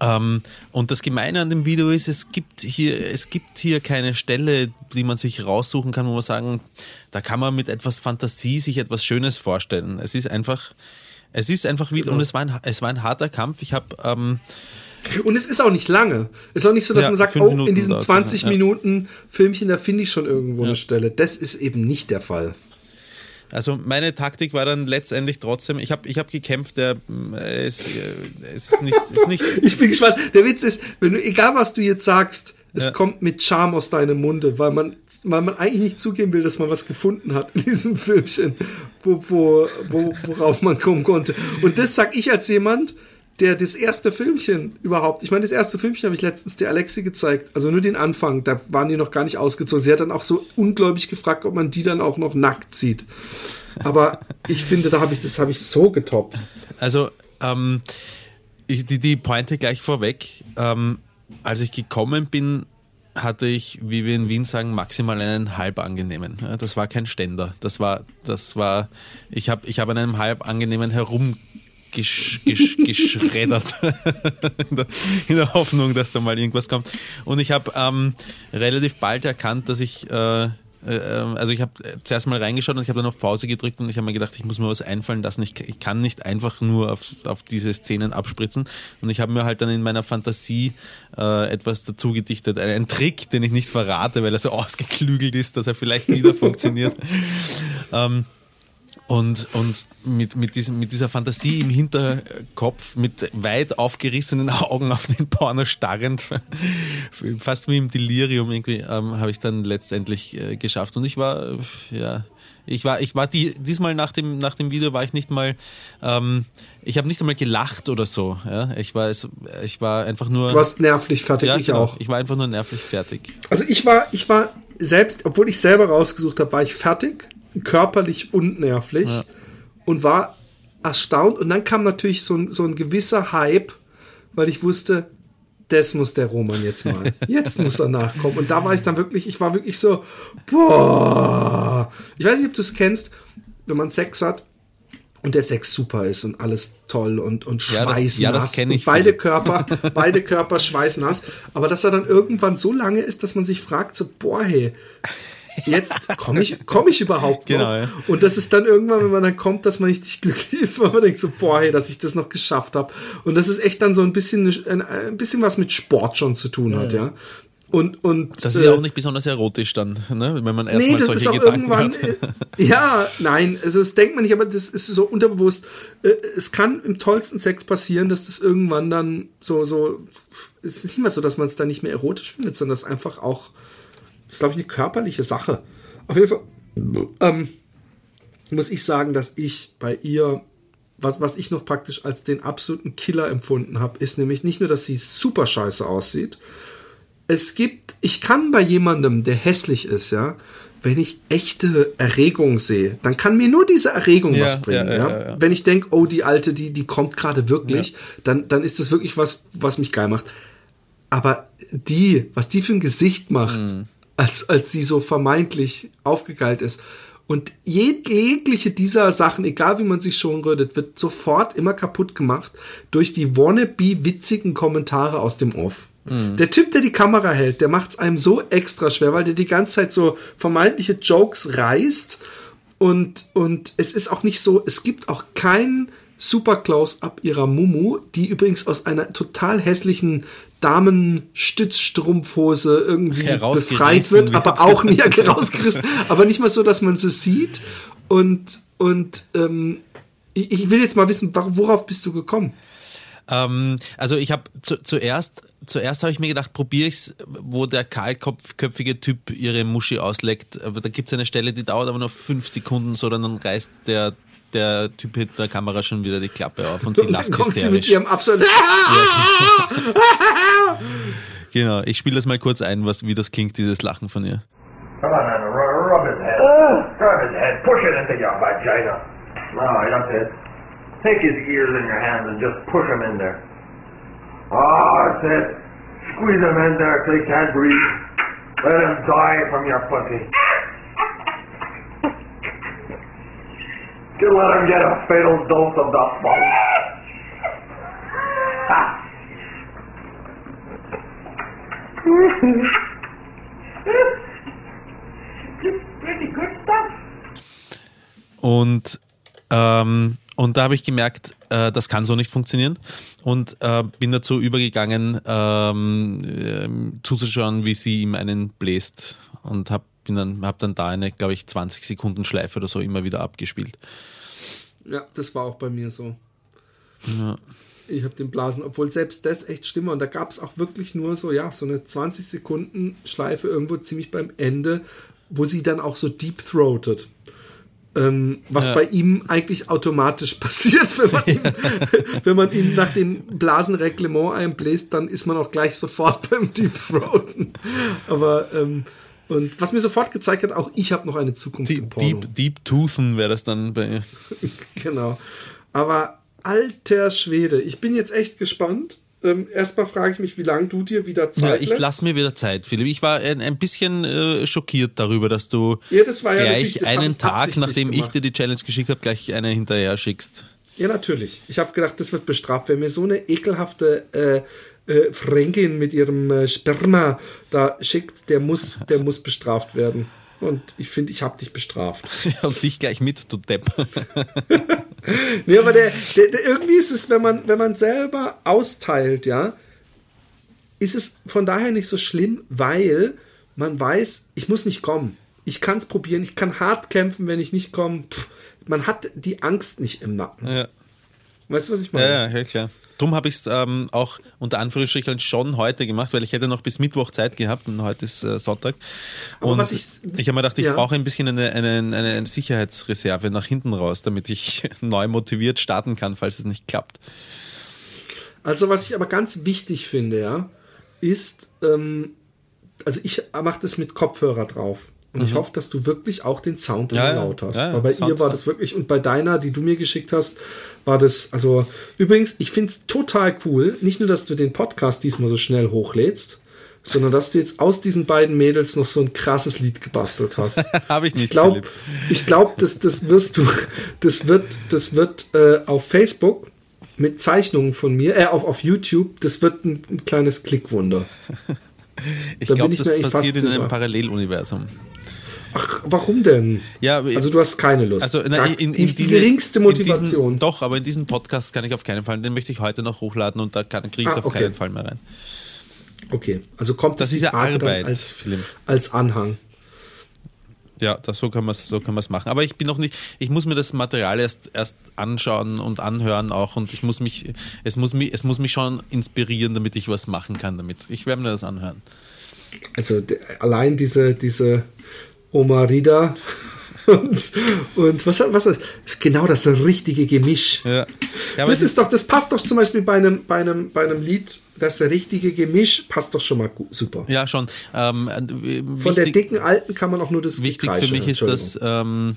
ähm, und das Gemeine an dem Video ist, es gibt hier, es gibt hier keine Stelle, die man sich raussuchen kann, wo man sagen, da kann man mit etwas Fantasie sich etwas Schönes vorstellen. Es ist einfach, es ist einfach wieder, genau. und es war ein, es war ein harter Kampf. Ich habe ähm, und es ist auch nicht lange. Es ist auch nicht so, dass ja, man sagt, oh, Minuten in diesen 20 ja. Minuten Filmchen, da finde ich schon irgendwo ja. eine Stelle. Das ist eben nicht der Fall. Also meine Taktik war dann letztendlich trotzdem, ich habe ich hab gekämpft, der äh, es, äh, es ist nicht, ist nicht. *laughs* ich bin gespannt. Der Witz ist, wenn du, egal was du jetzt sagst, es ja. kommt mit Charme aus deinem Munde, weil man, weil man eigentlich nicht zugeben will, dass man was gefunden hat in diesem Filmchen, wo, wo, wo, worauf man kommen konnte. Und das sag ich als jemand, der das erste Filmchen überhaupt, ich meine, das erste Filmchen habe ich letztens der Alexi gezeigt, also nur den Anfang, da waren die noch gar nicht ausgezogen. Sie hat dann auch so ungläubig gefragt, ob man die dann auch noch nackt sieht. Aber ich finde, da habe ich das habe ich so getoppt. Also ähm, ich, die, die Pointe gleich vorweg. Ähm, als ich gekommen bin, hatte ich, wie wir in Wien sagen, maximal einen halb angenehmen. Das war kein Ständer. Das war, das war, ich habe ich hab an einem halb angenehmen herum gesch, gesch, geschreddert in, der, in, der, Hoffnung, dass da mal irgendwas kommt. Und ich habe ähm, relativ bald erkannt, dass ich äh, äh, also ich habe zuerst mal reingeschaut und ich habe dann auf Pause gedrückt und ich habe mir gedacht, ich muss mir was einfallen lassen. Ich, ich kann nicht einfach nur auf, auf diese Szenen abspritzen. Und ich habe mir halt dann in meiner Fantasie äh, etwas dazu gedichtet. Einen Trick, den ich nicht verrate, weil er so *laughs* ausgeklügelt ist, dass er vielleicht wieder funktioniert. *laughs* Ähm, und, und mit, mit, diesem, mit dieser Fantasie im Hinterkopf, mit weit aufgerissenen *laughs* Augen auf den Porno starrend, *laughs* fast wie im Delirium irgendwie, ähm, habe ich dann letztendlich äh, geschafft. Und ich war, äh, ja, ich war, ich war die, diesmal nach dem, nach dem Video war ich nicht mal, ähm, ich habe nicht einmal gelacht oder so. Ja? Ich war, ich war einfach nur. Du warst nervlich fertig, ja, ich genau. auch. Ich war einfach nur nervlich fertig. Also ich war, ich war selbst, obwohl ich selber rausgesucht habe, war ich fertig körperlich und nervlich ja. und war erstaunt. Und dann kam natürlich so ein, so ein gewisser Hype, weil ich wusste, das muss der Roman jetzt mal. *laughs* Jetzt muss er nachkommen. Und da war ich dann wirklich, ich war wirklich so, boah. Ich weiß nicht, ob du es kennst, wenn man Sex hat und der Sex super ist und alles toll und, und schweißnass. Ja, das, ja, das kenne ich. beide Körper, *laughs* beide Körper schweißnass. Aber dass er dann irgendwann so lange ist, dass man sich fragt, so, boah, hey, jetzt *laughs* komme ich, komm ich überhaupt noch? Genau, ja. Und das ist dann irgendwann, wenn man dann kommt, dass man richtig *laughs* glücklich ist, weil man denkt so, boah, hey, dass ich das noch geschafft habe. Und das ist echt dann so ein bisschen, ein, ein bisschen was mit Sport schon zu tun hat, ja. ja. Und, und, das ist ja äh, auch nicht besonders erotisch dann, ne? wenn man erstmal nee, solche Gedanken hat. Äh, *laughs* ja, nein, also das denkt man nicht, aber das ist so unterbewusst. Äh, es kann im tollsten Sex passieren, dass das irgendwann dann so, so, es ist nicht mehr so, dass man es dann nicht mehr erotisch findet, sondern das einfach auch das ist, glaube ich, eine körperliche Sache. Auf jeden Fall ähm, muss ich sagen, dass ich bei ihr, was, was ich noch praktisch als den absoluten Killer empfunden habe, ist nämlich nicht nur, dass sie super scheiße aussieht. Es gibt, ich kann bei jemandem, der hässlich ist, ja, wenn ich echte Erregung sehe, dann kann mir nur diese Erregung ja, was bringen. Ja, ja. ja, Wenn ich denke, oh, die alte, die, die kommt gerade wirklich, dann, dann ist das wirklich was, was mich geil macht. Aber die, was die für ein Gesicht macht, mhm als, als sie so vermeintlich aufgegeilt ist. Und jegliche dieser Sachen, egal wie man sich schon rödet, wird sofort immer kaputt gemacht durch die wannabe witzigen Kommentare aus dem Off. Mhm. Der Typ, der die Kamera hält, der macht es einem so extra schwer, weil der die ganze Zeit so vermeintliche Jokes reißt. Und, und es ist auch nicht so, es gibt auch kein super Close-up ihrer Mumu, die übrigens aus einer total hässlichen Damenstützstrumpfhose irgendwie befreit wird, wird, aber auch nicht herausgerissen, aber nicht mal so, dass man sie sieht. Und, und ähm, ich, ich will jetzt mal wissen, worauf bist du gekommen? Ähm, also ich habe zu, zuerst, zuerst habe ich mir gedacht, probiere ich's, wo der kahlköpfige Typ ihre Muschi ausleckt. Aber da gibt es eine Stelle, die dauert aber nur fünf Sekunden, so dann reißt der der Typ hinter der Kamera schon wieder die Klappe auf und *laughs* sie lacht kommt hysterisch. Sie mit ihrem. Ja, *laughs* *laughs* genau. ich spiele das mal kurz ein, was, wie das klingt, dieses Lachen von ihr. Come on, Anna, rub his head. Rub his head. Push it into your vagina. Alright, that's it. Take his ears in your hands and just push him in there. Oh, that's it. Squeeze him in there till he can't breathe. Let him die from your pussy. You let him get a fatal dose of the bone. Und, ähm, und da habe ich gemerkt, äh, das kann so nicht funktionieren. Und äh, bin dazu übergegangen, ähm, äh, zuzuschauen, wie sie ihm einen bläst. Und habe bin dann, habe dann da eine, glaube ich, 20 Sekunden Schleife oder so immer wieder abgespielt. Ja, das war auch bei mir so. Ja. Ich habe den Blasen, obwohl selbst das echt schlimmer. Und da gab es auch wirklich nur so, ja, so eine 20 Sekunden Schleife irgendwo ziemlich beim Ende, wo sie dann auch so deep throated. Ähm, was ja. bei ihm eigentlich automatisch *laughs* passiert, wenn man, ja. ihn, wenn man ihn nach dem Blasenreglement einbläst, dann ist man auch gleich sofort *laughs* beim Deep Throaten. Aber ähm, und was mir sofort gezeigt hat, auch ich habe noch eine Zukunft Deep, im Porno. Deep, Deep Toothen wäre das dann bei. *laughs* genau. Aber alter Schwede, ich bin jetzt echt gespannt. Ähm, erstmal frage ich mich, wie lange du dir wieder Zeit Ja, ich lasse mir wieder Zeit, Philipp. Ich war ein, ein bisschen äh, schockiert darüber, dass du ja, ja gleich einen Tag, nachdem ich dir die Challenge geschickt habe, gleich eine hinterher schickst. Ja, natürlich. Ich habe gedacht, das wird bestraft. Wenn mir so eine ekelhafte äh, äh, Fränkin mit ihrem äh, Sperma da schickt, der muss, der muss bestraft werden. und ich finde, ich habe dich bestraft. *laughs* Ja, und dich gleich mit, du Depp. *laughs* nee, aber der, der, der, irgendwie ist es, wenn man, wenn man selber austeilt, ja, ist es von daher nicht so schlimm, weil man weiß, ich muss nicht kommen. Ich kann es probieren, ich kann hart kämpfen, wenn ich nicht komme. Man hat die Angst nicht im Nacken. Ja. Weißt du, was ich meine? Ja, ja, ja klar. Drum habe ich es ähm, auch unter Anführungsstrichen schon heute gemacht, weil ich hätte noch bis Mittwoch Zeit gehabt und heute ist äh, Sonntag. Und ich, ich habe mir gedacht, ich ja. brauche ein bisschen eine, eine, eine Sicherheitsreserve nach hinten raus, damit ich *laughs* neu motiviert starten kann, falls es nicht klappt. Also was ich aber ganz wichtig finde, ja, ist, ähm, also ich mache das mit Kopfhörer drauf. Und mhm. ich hoffe, dass du wirklich auch den Sound ja, laut hast. Ja, Weil bei Sound ihr war das wirklich, und bei deiner, die du mir geschickt hast, war das, also übrigens, ich finde es total cool, nicht nur, dass du den Podcast diesmal so schnell hochlädst, sondern dass du jetzt aus diesen beiden Mädels noch so ein krasses Lied gebastelt hast. *laughs* Habe ich nicht. Ich glaube, ich glaube, das, das wirst du, das wird, das wird äh, auf Facebook mit Zeichnungen von mir, äh, auf, auf YouTube, das wird ein, ein kleines Klickwunder. *laughs* ich glaube, das passiert in einem Paralleluniversum. Ach, warum denn? Ja, also du hast keine Lust. Also na, in, in, in die geringste Motivation. Diesen, doch, aber in diesen Podcast kann ich auf keinen Fall, den möchte ich heute noch hochladen und da kriege ich es ah, auf okay. keinen Fall mehr rein. Okay, also kommt das, das ist ja Arbeit, als, als Anhang. Ja, das, so kann man es so machen. Aber ich bin noch nicht, ich muss mir das Material erst, erst anschauen und anhören auch und ich muss mich, es muss mich, es muss mich schon inspirieren, damit ich was machen kann damit. Ich werde mir das anhören. Also allein diese, diese Oma Rida und, und was, was ist genau das richtige Gemisch. Ja. Ja, das ist doch, das passt doch zum Beispiel bei einem, bei einem, bei einem Lied, das richtige Gemisch passt doch schon mal super. Ja, schon. Ähm, Von wichtig, der dicken Alten kann man auch nur das Wichtig für mich ist, dass, ähm,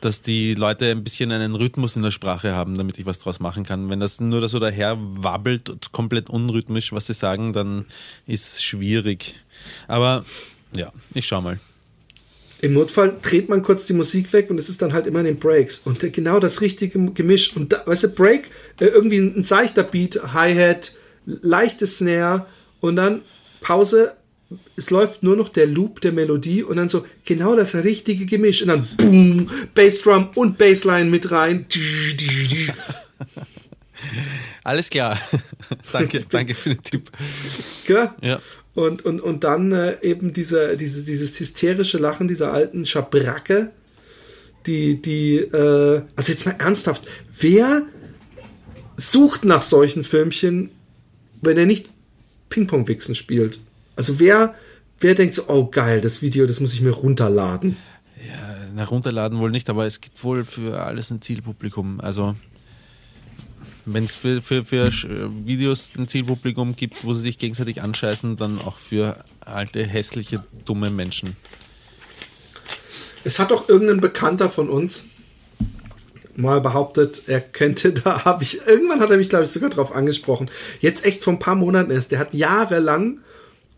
dass die Leute ein bisschen einen Rhythmus in der Sprache haben, damit ich was draus machen kann. Wenn das nur so daher wabbelt, komplett unrhythmisch, was sie sagen, dann ist es schwierig. Aber ja, ich schau mal. Im Notfall dreht man kurz die Musik weg und es ist dann halt immer in den Breaks. Und genau das richtige Gemisch. Und da, weißt du, Break, äh, irgendwie ein seichter Beat, Hi-Hat, leichte Snare und dann Pause. Es läuft nur noch der Loop der Melodie und dann so genau das richtige Gemisch. Und dann Boom, Bassdrum und Bassline mit rein. *laughs* Alles klar. *laughs* danke, *laughs* danke für den Tipp. Ja. ja. Und, und, und dann äh, eben diese, diese, dieses hysterische Lachen dieser alten Schabracke, die, die, äh, also jetzt mal ernsthaft, wer sucht nach solchen Filmchen, wenn er nicht Ping-Pong-Wichsen spielt? Also wer, wer denkt so, oh geil, das Video, das muss ich mir runterladen? Ja, nach runterladen wohl nicht, aber es gibt wohl für alles ein Zielpublikum. Also wenn es für, für, für Videos ein Zielpublikum gibt, wo sie sich gegenseitig anscheißen, dann auch für alte, hässliche, dumme Menschen. Es hat doch irgendein Bekannter von uns mal behauptet, er könnte, da *laughs* habe ich, irgendwann hat er mich, glaube ich, sogar drauf angesprochen. Jetzt echt vor ein paar Monaten erst. Der hat jahrelang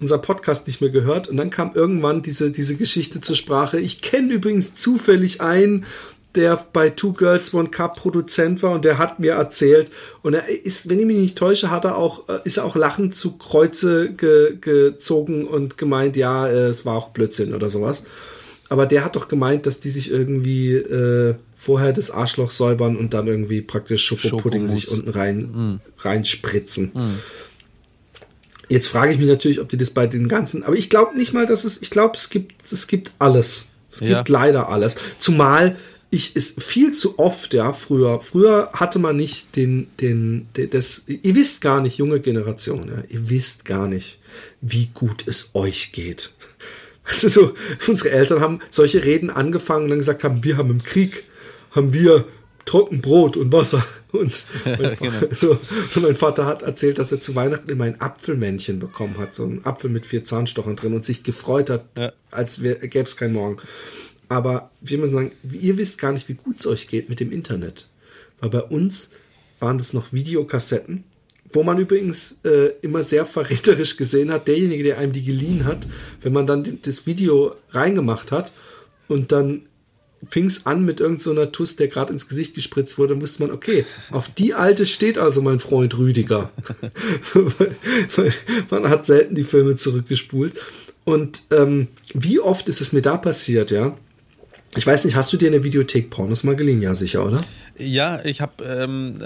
unser Podcast nicht mehr gehört und dann kam irgendwann diese, diese Geschichte zur Sprache. Ich kenne übrigens zufällig einen, der bei Two Girls One Cup Produzent war und der hat mir erzählt und er ist, wenn ich mich nicht täusche, hat er auch äh, ist er auch lachend zu Kreuze ge, gezogen und gemeint, ja, äh, es war auch Blödsinn oder sowas. Aber der hat doch gemeint, dass die sich irgendwie äh, vorher das Arschloch säubern und dann irgendwie praktisch Schokopudding sich unten rein mm. reinspritzen. Mm. Jetzt frage ich mich natürlich, ob die das bei den ganzen, aber ich glaube nicht mal, dass es, ich glaube, es gibt, es gibt alles. Es gibt ja. leider alles. Zumal ich ist viel zu oft, ja, früher. Früher hatte man nicht den, den, den das, ihr wisst gar nicht, junge Generation, ja, ihr wisst gar nicht, wie gut es euch geht. *laughs* Also so, unsere Eltern haben solche Reden angefangen und dann gesagt haben, wir haben im Krieg, haben wir Trockenbrot und Wasser. *laughs* Und mein, genau. *laughs* so, und mein, Vater hat erzählt, dass er zu Weihnachten immer ein Apfelmännchen bekommen hat, so ein Apfel mit vier Zahnstochern drin und sich gefreut hat, ja. als gäbe es keinen Morgen. Aber wir müssen sagen, ihr wisst gar nicht, wie gut es euch geht mit dem Internet. Weil bei uns waren das noch Videokassetten, wo man übrigens äh, immer sehr verräterisch gesehen hat, derjenige, der einem die geliehen hat, wenn man dann das Video reingemacht hat und dann fing es an mit irgendeiner so Tuss, der gerade ins Gesicht gespritzt wurde, dann wusste man, okay, auf die alte steht also mein Freund Rüdiger. *laughs* man hat selten die Filme zurückgespult. Und ähm, wie oft ist es mir da passiert, ja? Ich weiß nicht, hast du dir eine Videothek Pornos mal geliehen? Ja, sicher, oder? Ja, ich habe ähm,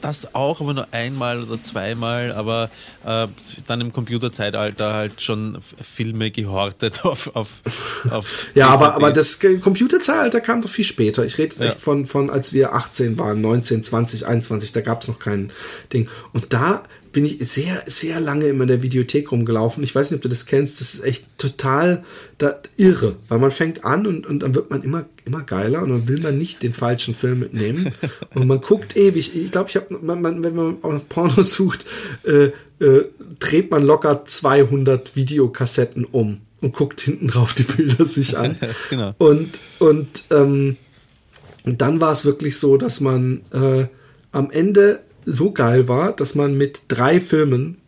das auch, aber nur einmal oder zweimal, aber äh, dann im Computerzeitalter halt schon Filme gehortet *laughs* auf. auf, auf *laughs* ja, aber, aber das Computerzeitalter kam doch viel später. Ich rede ja. echt von, von, als wir 18 waren, 19, 20, 21, da gab es noch kein Ding. Und da bin ich sehr, sehr lange immer in der Videothek rumgelaufen. Ich weiß nicht, ob du das kennst. Das ist echt total da, irre, weil man fängt an und, und dann wird man immer, immer geiler und dann will man nicht den falschen Film mitnehmen. *laughs* und man guckt ewig. Ich glaube, ich habe, man, man, wenn man auch noch Porno sucht, äh, äh, dreht man locker 200 Videokassetten um und guckt hinten drauf die Bilder sich an. *laughs* genau. Und, und, ähm, und dann war es wirklich so, dass man äh, am Ende so geil war, dass man mit drei Filmen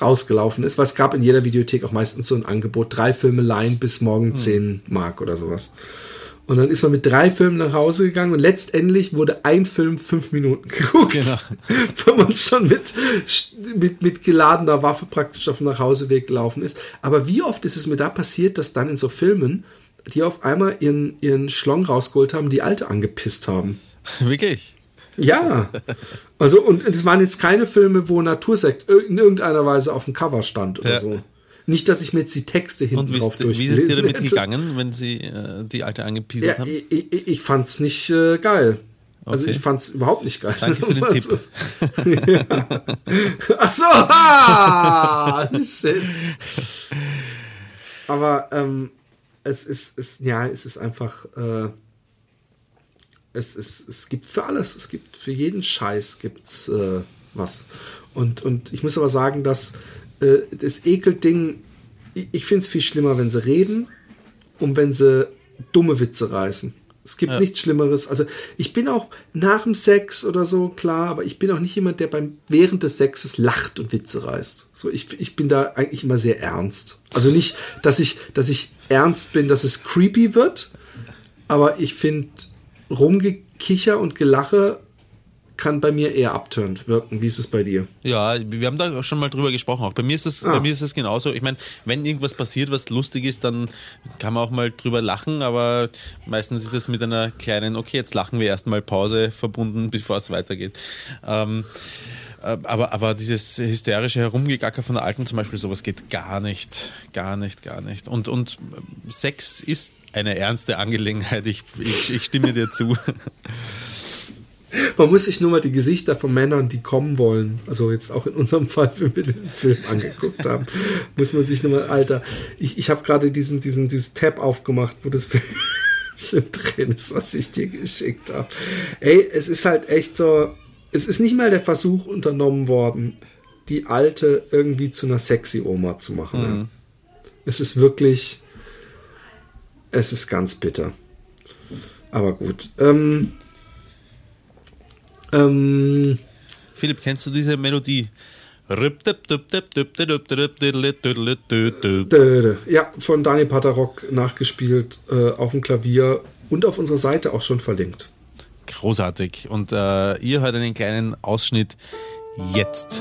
rausgelaufen ist, weil es gab in jeder Videothek auch meistens so ein Angebot, drei Filme leihen bis morgen hm. 10 Mark oder sowas. Und dann ist man mit drei Filmen nach Hause gegangen und letztendlich wurde ein Film fünf Minuten *laughs* geguckt, genau. *laughs* weil man schon mit, mit, mit geladener Waffe praktisch auf dem Nachhauseweg gelaufen ist. Aber wie oft ist es mir da passiert, dass dann in so Filmen die auf einmal ihren, ihren Schlong rausgeholt haben, die alte angepisst haben? *laughs* Wirklich? Ja. Also, und es waren jetzt keine Filme, wo Natursekt in irgendeiner Weise auf dem Cover stand oder ja. so. Nicht, dass ich mir jetzt die Texte hinten und wie drauf ist, Wie ist es dir damit hätte. *laughs* gegangen, wenn sie äh, die alte angepieselt ja, haben? Ich, ich, ich fand's nicht äh, geil. Also okay. ich fand's überhaupt nicht geil. Danke für den *laughs* Tipp. ja. *laughs* Ach so, ah, shit. Aber ähm, es ist, ist, ja, es ist einfach, äh, es, es, es gibt für alles, es gibt für jeden Scheiß gibt's äh, was. Und, und ich muss aber sagen, dass äh, das Ekelding, ich, ich finde es viel schlimmer, wenn sie reden und wenn sie dumme Witze reißen. Es gibt ja. nichts Schlimmeres. Also ich bin auch nach dem Sex oder so, klar, aber ich bin auch nicht jemand, der beim während des Sexes lacht und Witze reißt. So, ich, ich bin da eigentlich immer sehr ernst. Also nicht, dass ich, dass ich ernst bin, dass es creepy wird, aber ich finde Rumgekicher und Gelache kann bei mir eher abturnt wirken. Wie ist es bei dir? Ja, wir haben da schon mal drüber gesprochen. Auch bei mir ist es, ah. bei mir ist es genauso. Ich meine, wenn irgendwas passiert, was lustig ist, dann kann man auch mal drüber lachen, aber meistens ist es mit einer kleinen, okay, jetzt lachen wir erstmal Pause verbunden, *laughs* bevor es weitergeht. Ähm, äh, aber, aber dieses hysterische Herumgegacker von der Alten zum Beispiel, sowas geht gar nicht. Gar nicht, gar nicht. Und, und Sex ist eine ernste Angelegenheit. Ich, ich, ich stimme dir zu. Man muss sich nur mal die Gesichter von Männern, die kommen wollen, also jetzt auch in unserem Fall, wenn wir den Film angeguckt haben, muss man sich nur mal, Alter, ich, ich habe gerade diesen, diesen, dieses Tab aufgemacht, wo das *laughs* Filmchen drin ist, was ich dir geschickt habe. Ey, es ist halt echt so, es ist nicht mal der Versuch unternommen worden, die alte irgendwie zu einer sexy Oma zu machen. Mhm. Ja. Es ist wirklich, es ist ganz bitter. Aber gut. Ähm, ähm, Philipp, kennst du diese Melodie? Ja, von Daniel Paterrock nachgespielt äh, auf dem Klavier und auf unserer Seite auch schon verlinkt. Großartig. Und äh, ihr hört einen kleinen Ausschnitt jetzt.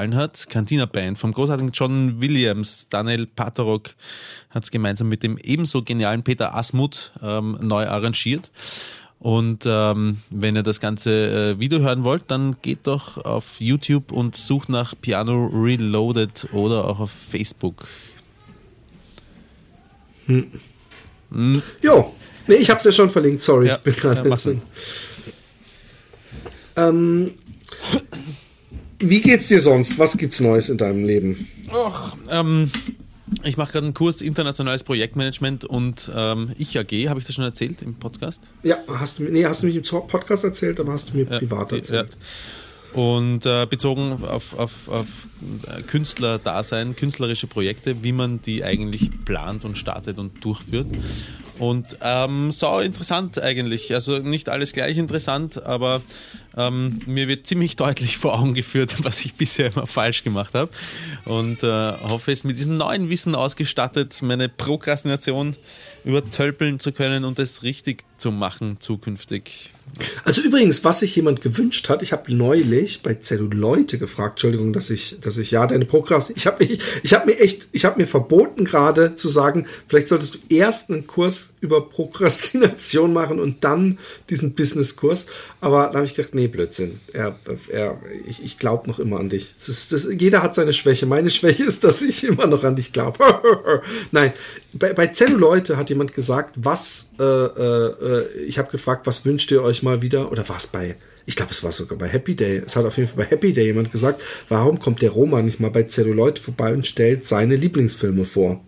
Gefallen hat, Cantina Band vom großartigen John Williams, Daniel Paterok hat es gemeinsam mit dem ebenso genialen Peter Asmuth ähm, neu arrangiert. Und ähm, wenn ihr das ganze äh, Video hören wollt, dann geht doch auf YouTube und sucht nach Piano Reloaded oder auch auf Facebook. Hm. Hm. Jo, nee, ich hab's ja schon verlinkt, sorry, ja, ich bin gerade ja, ähm, Wie geht's dir sonst? Was gibt's Neues in deinem Leben? Och, ähm, ich mache gerade einen Kurs Internationales Projektmanagement und ähm, Ich AG. Habe ich das schon erzählt im Podcast? Ja, hast du, nee, hast du mich im Podcast erzählt, aber hast du mir ja, privat erzählt. Ja. Und äh, bezogen auf, auf, auf Künstler-Dasein, künstlerische Projekte, wie man die eigentlich plant und startet und durchführt. Und ähm, so interessant eigentlich. Also nicht alles gleich interessant, aber ähm, mir wird ziemlich deutlich vor Augen geführt, was ich bisher immer falsch gemacht habe. Und äh, hoffe es mit diesem neuen Wissen ausgestattet, meine Prokrastination übertölpeln zu können und es richtig zu machen zukünftig. Also übrigens, was sich jemand gewünscht hat, ich habe neulich bei Zelluleute gefragt, Entschuldigung, dass ich, dass ich ja deine Prokrastination, ich habe ich, ich hab mir echt, ich habe mir verboten gerade zu sagen, vielleicht solltest du erst einen Kurs über Prokrastination machen und dann diesen Businesskurs. Aber da habe ich gedacht, nee, Blödsinn. Er, er, ich ich glaube noch immer an dich. Das ist, das, jeder hat seine Schwäche. Meine Schwäche ist, dass ich immer noch an dich glaube. *laughs* Nein, bei, bei Zelluleute hat jemand gesagt, was, äh, äh, ich habe gefragt, was wünscht ihr euch mal wieder? Oder war es bei, ich glaube, es war sogar bei Happy Day. Es hat auf jeden Fall bei Happy Day jemand gesagt, warum kommt der Roman nicht mal bei Zelluleute vorbei und stellt seine Lieblingsfilme vor?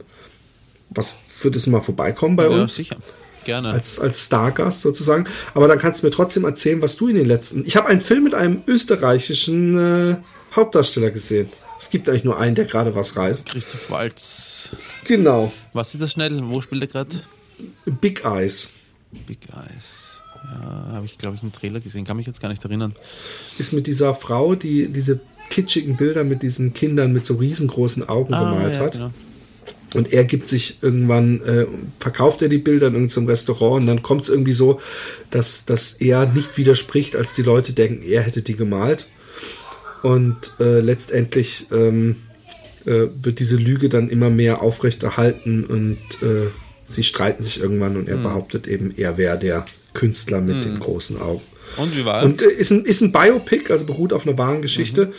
Was würdest du mal vorbeikommen bei ja, uns? Ja, sicher. Gerne. Als, als Stargast sozusagen. Aber dann kannst du mir trotzdem erzählen, was du in den letzten. Ich habe einen Film mit einem österreichischen äh, Hauptdarsteller gesehen. Es gibt eigentlich nur einen, der gerade was reißt. Christoph Waltz. Genau. Was ist das schnell? Wo spielt er gerade? Big Eyes. Big Eyes. Ja, habe ich, glaube ich, einen Trailer gesehen. Kann mich jetzt gar nicht erinnern. Ist mit dieser Frau, die diese kitschigen Bilder mit diesen Kindern mit so riesengroßen Augen ah, gemalt ja, hat. Genau. Und er gibt sich irgendwann, äh, verkauft er die Bilder in irgendeinem Restaurant und dann kommt es irgendwie so, dass, dass er nicht widerspricht, als die Leute denken, er hätte die gemalt. Und äh, letztendlich ähm, äh, wird diese Lüge dann immer mehr aufrechterhalten und äh, sie streiten sich irgendwann und er hm. behauptet eben, er wäre der Künstler mit hm. den großen Augen. Und wie war er? Und äh, ist, ein, ist ein Biopic, also beruht auf einer wahren Geschichte. Mhm.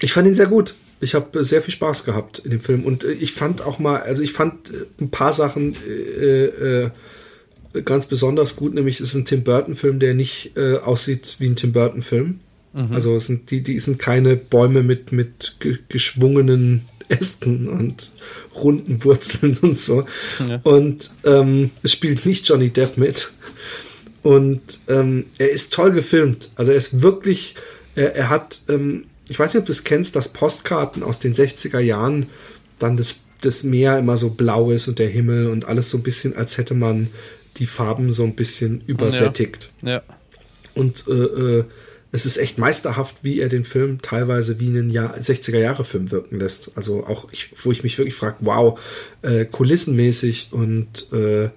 Ich fand ihn sehr gut. Ich habe sehr viel Spaß gehabt in dem Film und äh, ich fand auch mal, also ich fand äh, ein paar Sachen äh, äh, ganz besonders gut, nämlich ist ein Tim Burton Film, der nicht äh, aussieht wie ein Tim Burton Film. Mhm. Also es sind die, die sind keine Bäume mit mit geschwungenen Ästen und runden Wurzeln *laughs* und so. Ja. Und ähm, es spielt nicht Johnny Depp mit. Und ähm, er ist toll gefilmt. Also er ist wirklich, er, er hat ähm, ich weiß nicht, ob du es kennst, dass Postkarten aus den 60er Jahren dann das, das Meer immer so blau ist und der Himmel und alles so ein bisschen, als hätte man die Farben so ein bisschen übersättigt. Ja. ja. Und äh, äh, es ist echt meisterhaft, wie er den Film teilweise wie einen Jahr, 60er-Jahre-Film wirken lässt. Also auch, ich, wo ich mich wirklich frage, wow, äh, kulissenmäßig und äh,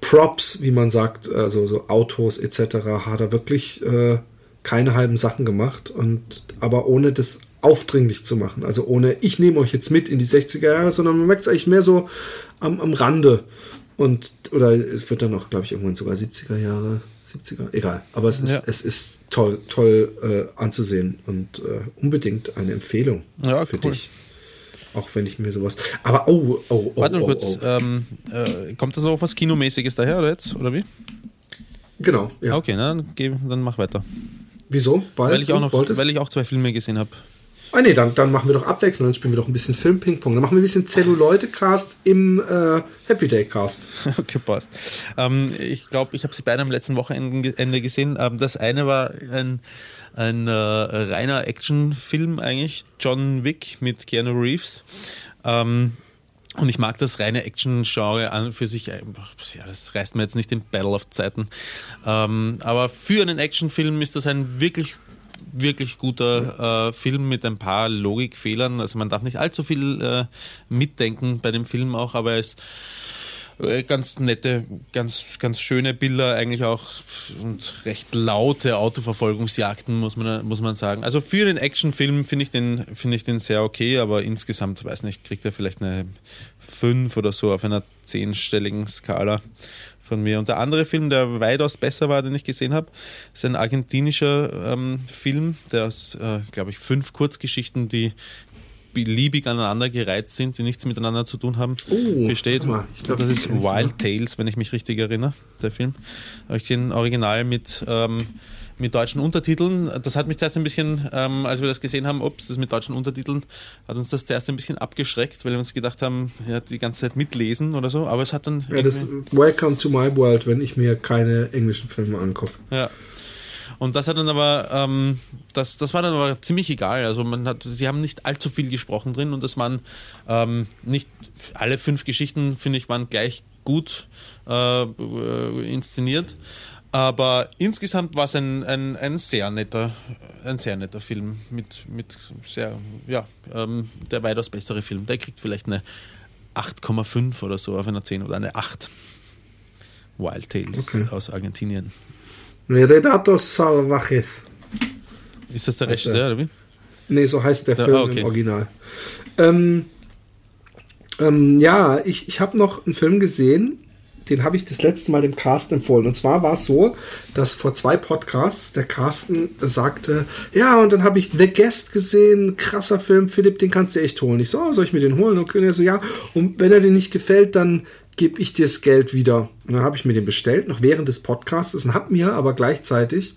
Props, wie man sagt, also so Autos etc., hat er wirklich äh, keine halben Sachen gemacht und aber ohne das aufdringlich zu machen. Also ohne, ich nehme euch jetzt mit in die 60er Jahre, sondern man merkt es eigentlich mehr so am, am Rande. Und, oder es wird dann auch, glaube ich, irgendwann sogar 70er Jahre, 70er, egal. Aber es ist, ja. es ist toll, toll äh, anzusehen und äh, unbedingt eine Empfehlung ja, für cool. dich. Auch wenn ich mir sowas. Aber oh, oh, oh. Warte mal oh, kurz. Oh. Ähm, äh, kommt das noch was Kinomäßiges daher oder jetzt? Oder wie? Genau, ja. Okay, na, dann, geh, dann mach weiter. Wieso? Weil, weil ich auch noch, wolltest? weil ich auch zwei Filme gesehen habe. Ah nee, dann, dann machen wir doch abwechselnd, dann spielen wir doch ein bisschen Film-Ping-Pong. Dann machen wir ein bisschen Zelluleute-Cast im äh, Happy Day-Cast. *laughs* Okay, passt. Ähm, ich glaube, ich habe sie beide am letzten Wochenende gesehen. Ähm, das eine war ein, ein äh, reiner Actionfilm eigentlich, John Wick mit Keanu Reeves. Ähm, und ich mag das reine Action-Genre an für sich. Ja, das reißt mir jetzt nicht in Battle of Zeiten. Ähm, aber für einen Actionfilm ist das ein wirklich wirklich guter äh, Film mit ein paar Logikfehlern. Also man darf nicht allzu viel äh, mitdenken bei dem Film auch, aber er ist Äh, ganz nette, ganz, ganz schöne Bilder eigentlich auch und recht laute Autoverfolgungsjagden, muss man, muss man sagen. Also für den Actionfilm finde ich, den, finde ich den sehr okay, aber insgesamt, weiß nicht, kriegt er vielleicht eine 5 oder so auf einer zehnstelligen Skala von mir. Und der andere Film, der weitaus besser war, den ich gesehen habe, ist ein argentinischer ähm, Film, der aus, äh, glaube ich, fünf Kurzgeschichten, die beliebig aneinander gereiht sind, die nichts miteinander zu tun haben, oh, besteht. Mal, glaub, das ist Wild Tales, wenn ich mich richtig erinnere, der Film. Habe ich den Original mit, ähm, mit deutschen Untertiteln. Das hat mich zuerst ein bisschen, ähm, als wir das gesehen haben, ups, das mit deutschen Untertiteln, hat uns das zuerst ein bisschen abgeschreckt, weil wir uns gedacht haben, ja, die ganze Zeit mitlesen oder so, aber es hat dann. Ja, das Welcome to my world, wenn ich mir keine englischen Filme angucke. Ja. Und das hat dann aber, ähm, das, das war dann aber ziemlich egal. Also man hat, sie haben nicht allzu viel gesprochen drin und das waren ähm, nicht alle fünf Geschichten, finde ich, waren gleich gut äh, inszeniert. Aber insgesamt war es ein, ein, ein, sehr netter, ein sehr netter Film mit, mit sehr, ja, ähm, der weitaus bessere Film. Der kriegt vielleicht eine 8,5 oder so auf einer 10 oder eine 8. Wild Tales okay. aus Argentinien. Renato Salvajes. Ist das der Regisseur, oder wie? Nee, so heißt der, der Film ah, okay. im Original. Ähm, ähm, ja, ich, ich habe noch einen Film gesehen, den habe ich das letzte Mal dem Cast empfohlen. Und zwar war es so, dass vor zwei Podcasts der Carsten sagte, ja, und dann habe ich The Guest gesehen, krasser Film, Philipp, den kannst du echt holen. Ich so, oh, soll ich mir den holen? Und er so, ja, und wenn er dir nicht gefällt, dann gebe ich dir das Geld wieder. Und dann habe ich mir den bestellt, noch während des Podcasts, und habe mir aber gleichzeitig,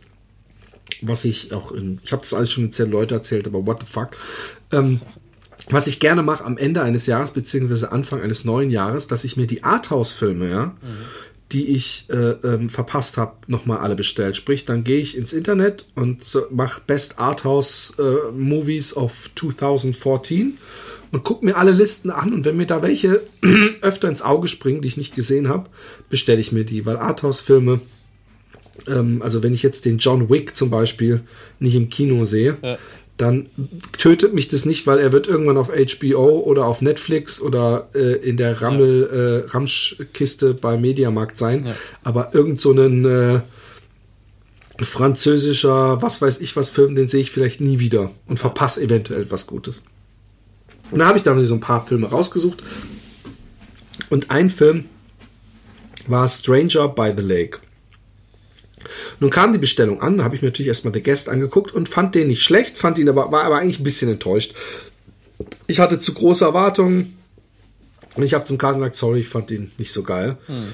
was ich auch, in, ich habe das alles schon mit zehn Leuten erzählt, aber what the fuck, ähm, was ich gerne mache am Ende eines Jahres, beziehungsweise Anfang eines neuen Jahres, dass ich mir die Arthouse-Filme, ja, mhm. die ich äh, ähm, verpasst habe, nochmal alle bestellt. Sprich, dann gehe ich ins Internet und so, mache Best Arthouse äh, Movies of 2014 und gucke mir alle Listen an und wenn mir da welche *clears throat* öfter ins Auge springen, die ich nicht gesehen habe, bestelle ich mir die, weil Arthouse-Filme, ähm, also wenn ich jetzt den John Wick zum Beispiel nicht im Kino sehe, ja. dann tötet mich das nicht, weil er wird irgendwann auf HBO oder auf Netflix oder äh, in der Rammel, ja. äh, Ramschkiste bei Mediamarkt sein, ja. aber irgend so einen äh, französischer, was weiß ich was Film, den sehe ich vielleicht nie wieder und verpasse eventuell was Gutes. Und da habe ich dann so ein paar Filme rausgesucht. Und ein Film war Stranger by the Lake. Nun kam die Bestellung an, da habe ich mir natürlich erstmal The Guest angeguckt und fand den nicht schlecht, fand ihn aber, war aber eigentlich ein bisschen enttäuscht. Ich hatte zu große Erwartungen und ich habe zum Carsten gesagt, sorry, ich fand ihn nicht so geil. Hm.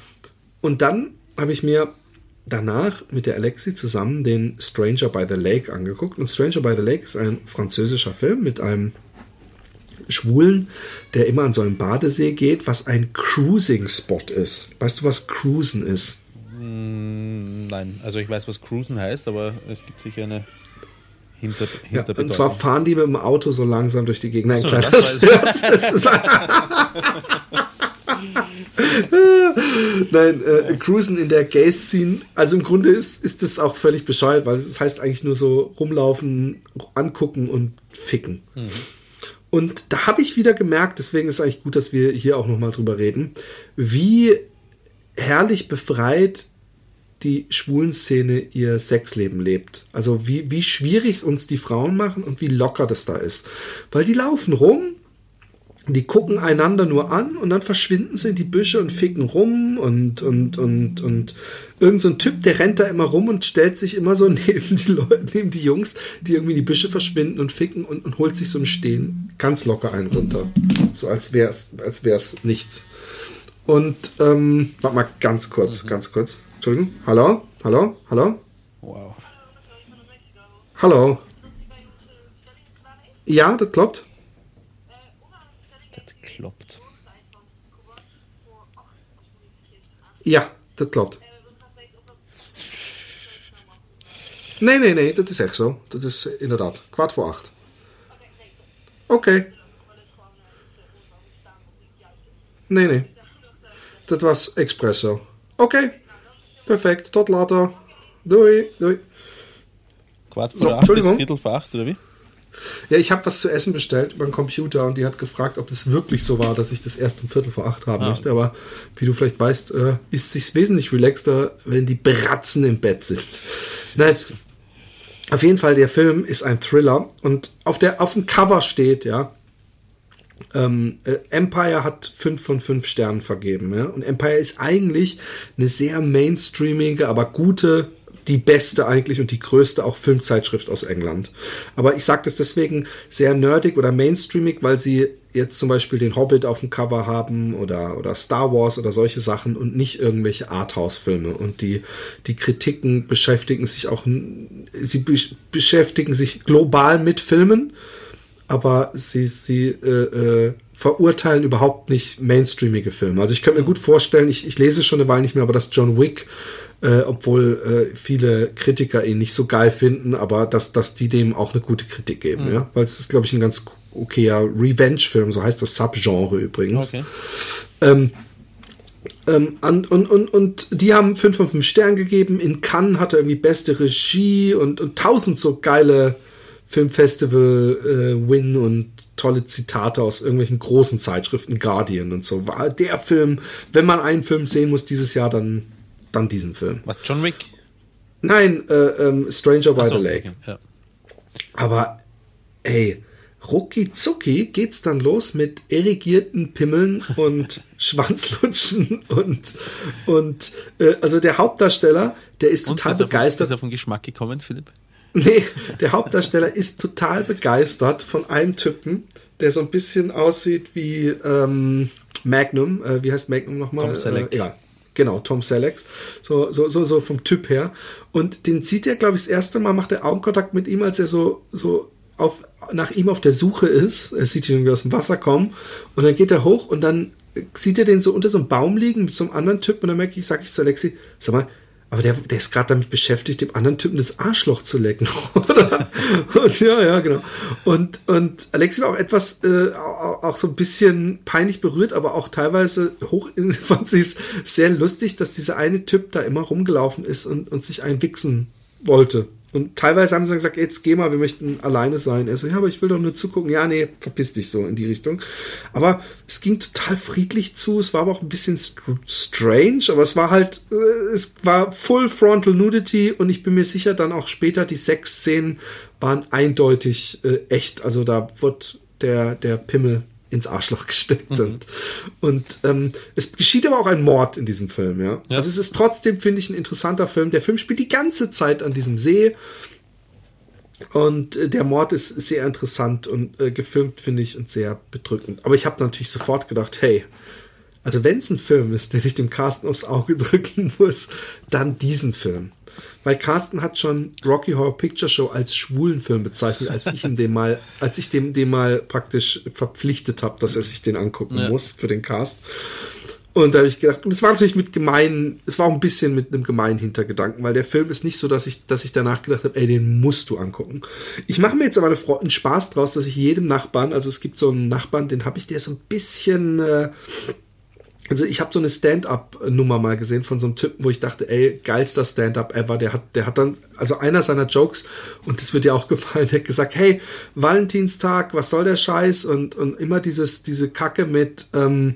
Und dann habe ich mir danach mit der Alexi zusammen den Stranger by the Lake angeguckt. Und Stranger by the Lake ist ein französischer Film mit einem Schwulen, der immer an so einem Badesee geht, was ein Cruising-Spot ist. Weißt du, was Cruisen ist? Mm, nein, also ich weiß, was Cruisen heißt, aber es gibt sicher eine Hinter, ja, Und zwar fahren die mit dem Auto so langsam durch die Gegend. Nein, so, klar, das, das, das ist *laughs* Nein, äh, Cruisen in der Gay-Scene, also im Grunde ist, ist das auch völlig bescheuert, weil es heißt eigentlich nur so rumlaufen, angucken und ficken. Mhm. Und da habe ich wieder gemerkt, deswegen ist es eigentlich gut, dass wir hier auch nochmal drüber reden, wie herrlich befreit die schwulen Szene ihr Sexleben lebt. Also wie, wie schwierig uns die Frauen machen und wie locker das da ist. Weil die laufen rum die gucken einander nur an und dann verschwinden sie in die Büsche und ficken rum und, und, und, und irgend so ein Typ, der rennt da immer rum und stellt sich immer so *laughs* neben die Leute, neben die Jungs, die irgendwie in die Büsche verschwinden und ficken und, und holt sich so im Stehen ganz locker einen runter. So als wär's, als wär's nichts. Und, ähm, warte mal ganz kurz, mhm. ganz kurz. Entschuldigung. Hallo? Hallo? Hallo? Wow. Hallo? Ja, das klappt Ja, dat klopt. Nee, nee, nee, dat is echt zo. Dat is inderdaad kwart voor acht. Oké. Okay. Nee, nee. Dat was espresso. Oké. Okay. Perfect. Tot later. Doei. Doei. Kwart voor acht is viertel voor acht, wie? Ja, ich habe was zu essen bestellt über den Computer und die hat gefragt, ob es wirklich so war, dass ich das erst um Viertel vor acht haben ah. möchte. Aber wie du vielleicht weißt, äh, ist sich wesentlich relaxter, wenn die Bratzen im Bett sind. Nein, auf jeden Fall, der Film ist ein Thriller und auf, der, auf dem Cover steht, ja, ähm, äh, Empire hat fünf von fünf Sternen vergeben. Ja? Und Empire ist eigentlich eine sehr mainstreamige, aber gute die beste eigentlich und die größte auch Filmzeitschrift aus England. Aber ich sage das deswegen sehr nerdig oder mainstreamig, weil sie jetzt zum Beispiel den Hobbit auf dem Cover haben oder, oder Star Wars oder solche Sachen und nicht irgendwelche Arthouse-Filme. Und die, die Kritiken beschäftigen sich auch, sie be beschäftigen sich global mit Filmen, aber sie, sie äh, äh, verurteilen überhaupt nicht mainstreamige Filme. Also ich könnte mir gut vorstellen, ich, ich lese schon eine Weile nicht mehr, aber dass John Wick äh, obwohl äh, viele Kritiker ihn nicht so geil finden, aber dass, dass die dem auch eine gute Kritik geben, mhm. ja. Weil es ist, glaube ich, ein ganz okayer Revenge-Film, so heißt das Subgenre übrigens. Okay. Ähm, ähm, und, und, und, und die haben 5 von 5 Sternen gegeben. In Cannes hatte er irgendwie beste Regie und, und tausend so geile Filmfestival-Win äh, und tolle Zitate aus irgendwelchen großen Zeitschriften, Guardian und so. War der Film, wenn man einen Film sehen muss dieses Jahr, dann dann diesen Film. Was, John Wick? Nein, äh, ähm, Stranger by so, the Lake. Okay, ja. Aber, ey, rucki zucki geht's dann los mit erigierten Pimmeln und *laughs* Schwanzlutschen und, und äh, also der Hauptdarsteller, der ist und total begeistert. Ist er von Geschmack gekommen, Philipp? Nee, der Hauptdarsteller ist total begeistert von einem Typen, der so ein bisschen aussieht wie ähm, Magnum. Äh, wie heißt Magnum nochmal? Tom Selleck. Äh, ja, Genau, Tom Selleck. So, so, so, so vom Typ her. Und den sieht er, glaube ich, das erste Mal, macht er Augenkontakt mit ihm, als er so, so auf, nach ihm auf der Suche ist. Er sieht ihn irgendwie aus dem Wasser kommen. Und dann geht er hoch und dann sieht er den so unter so einem Baum liegen mit so einem anderen Typ. Und dann merke ich, sage ich zu Alexi, sag mal, aber der, der ist gerade damit beschäftigt, dem anderen Typen das Arschloch zu lecken, *laughs* oder? und, ja, ja, genau. Und, und Alexi war auch etwas, äh, auch, so ein bisschen peinlich berührt, aber auch teilweise hoch, *laughs* fand sie es sehr lustig, dass dieser eine Typ da immer rumgelaufen ist und, und sich einwichsen wollte. Und teilweise haben sie dann gesagt, jetzt geh mal, wir möchten alleine sein. Er so, ja, aber ich will doch nur zugucken. Ja, nee, verpiss dich so in die Richtung. Aber es ging total friedlich zu. Es war aber auch ein bisschen strange, aber es war halt, äh, es war full frontal nudity und ich bin mir sicher, dann auch später die Sexszenen waren eindeutig äh, echt. Also da wird der, der Pimmel ins Arschloch *laughs* gesteckt. Mhm. Und, und ähm, es geschieht aber auch ein Mord in diesem Film, ja? ja. Also es ist trotzdem, finde ich, ein interessanter Film. Der Film spielt die ganze Zeit an diesem See. Und äh, der Mord ist sehr interessant und äh, gefilmt, finde ich, und sehr bedrückend. Aber ich habe natürlich sofort gedacht, hey, also wenn es ein Film ist, den ich dem Carsten aufs Auge *laughs* drücken muss, dann diesen Film. Weil Carsten hat schon Rocky Horror Picture Show als schwulen Film bezeichnet, als ich ihm den mal, *laughs* als ich dem, dem mal praktisch verpflichtet habe, dass er sich den angucken ja. muss für den Cast. Und da habe ich gedacht, und es war natürlich mit gemeinen, es war auch ein bisschen mit einem gemeinen Hintergedanken, weil der Film ist nicht so, dass ich, dass ich danach gedacht habe, ey, den musst du angucken. Ich mache mir jetzt aber eine Freude, einen Spaß draus, dass ich jedem Nachbarn, also es gibt so einen Nachbarn, den habe ich, der so ein bisschen, äh, also ich habe so eine Stand-up-Nummer mal gesehen von so einem Typen, wo ich dachte, ey, geilster Stand-up ever. Der hat, der hat dann, also einer seiner Jokes, und das wird dir auch *laughs* gefallen, der hat gesagt, hey, Valentinstag, was soll der Scheiß? Und, und immer dieses, diese Kacke mit, ähm,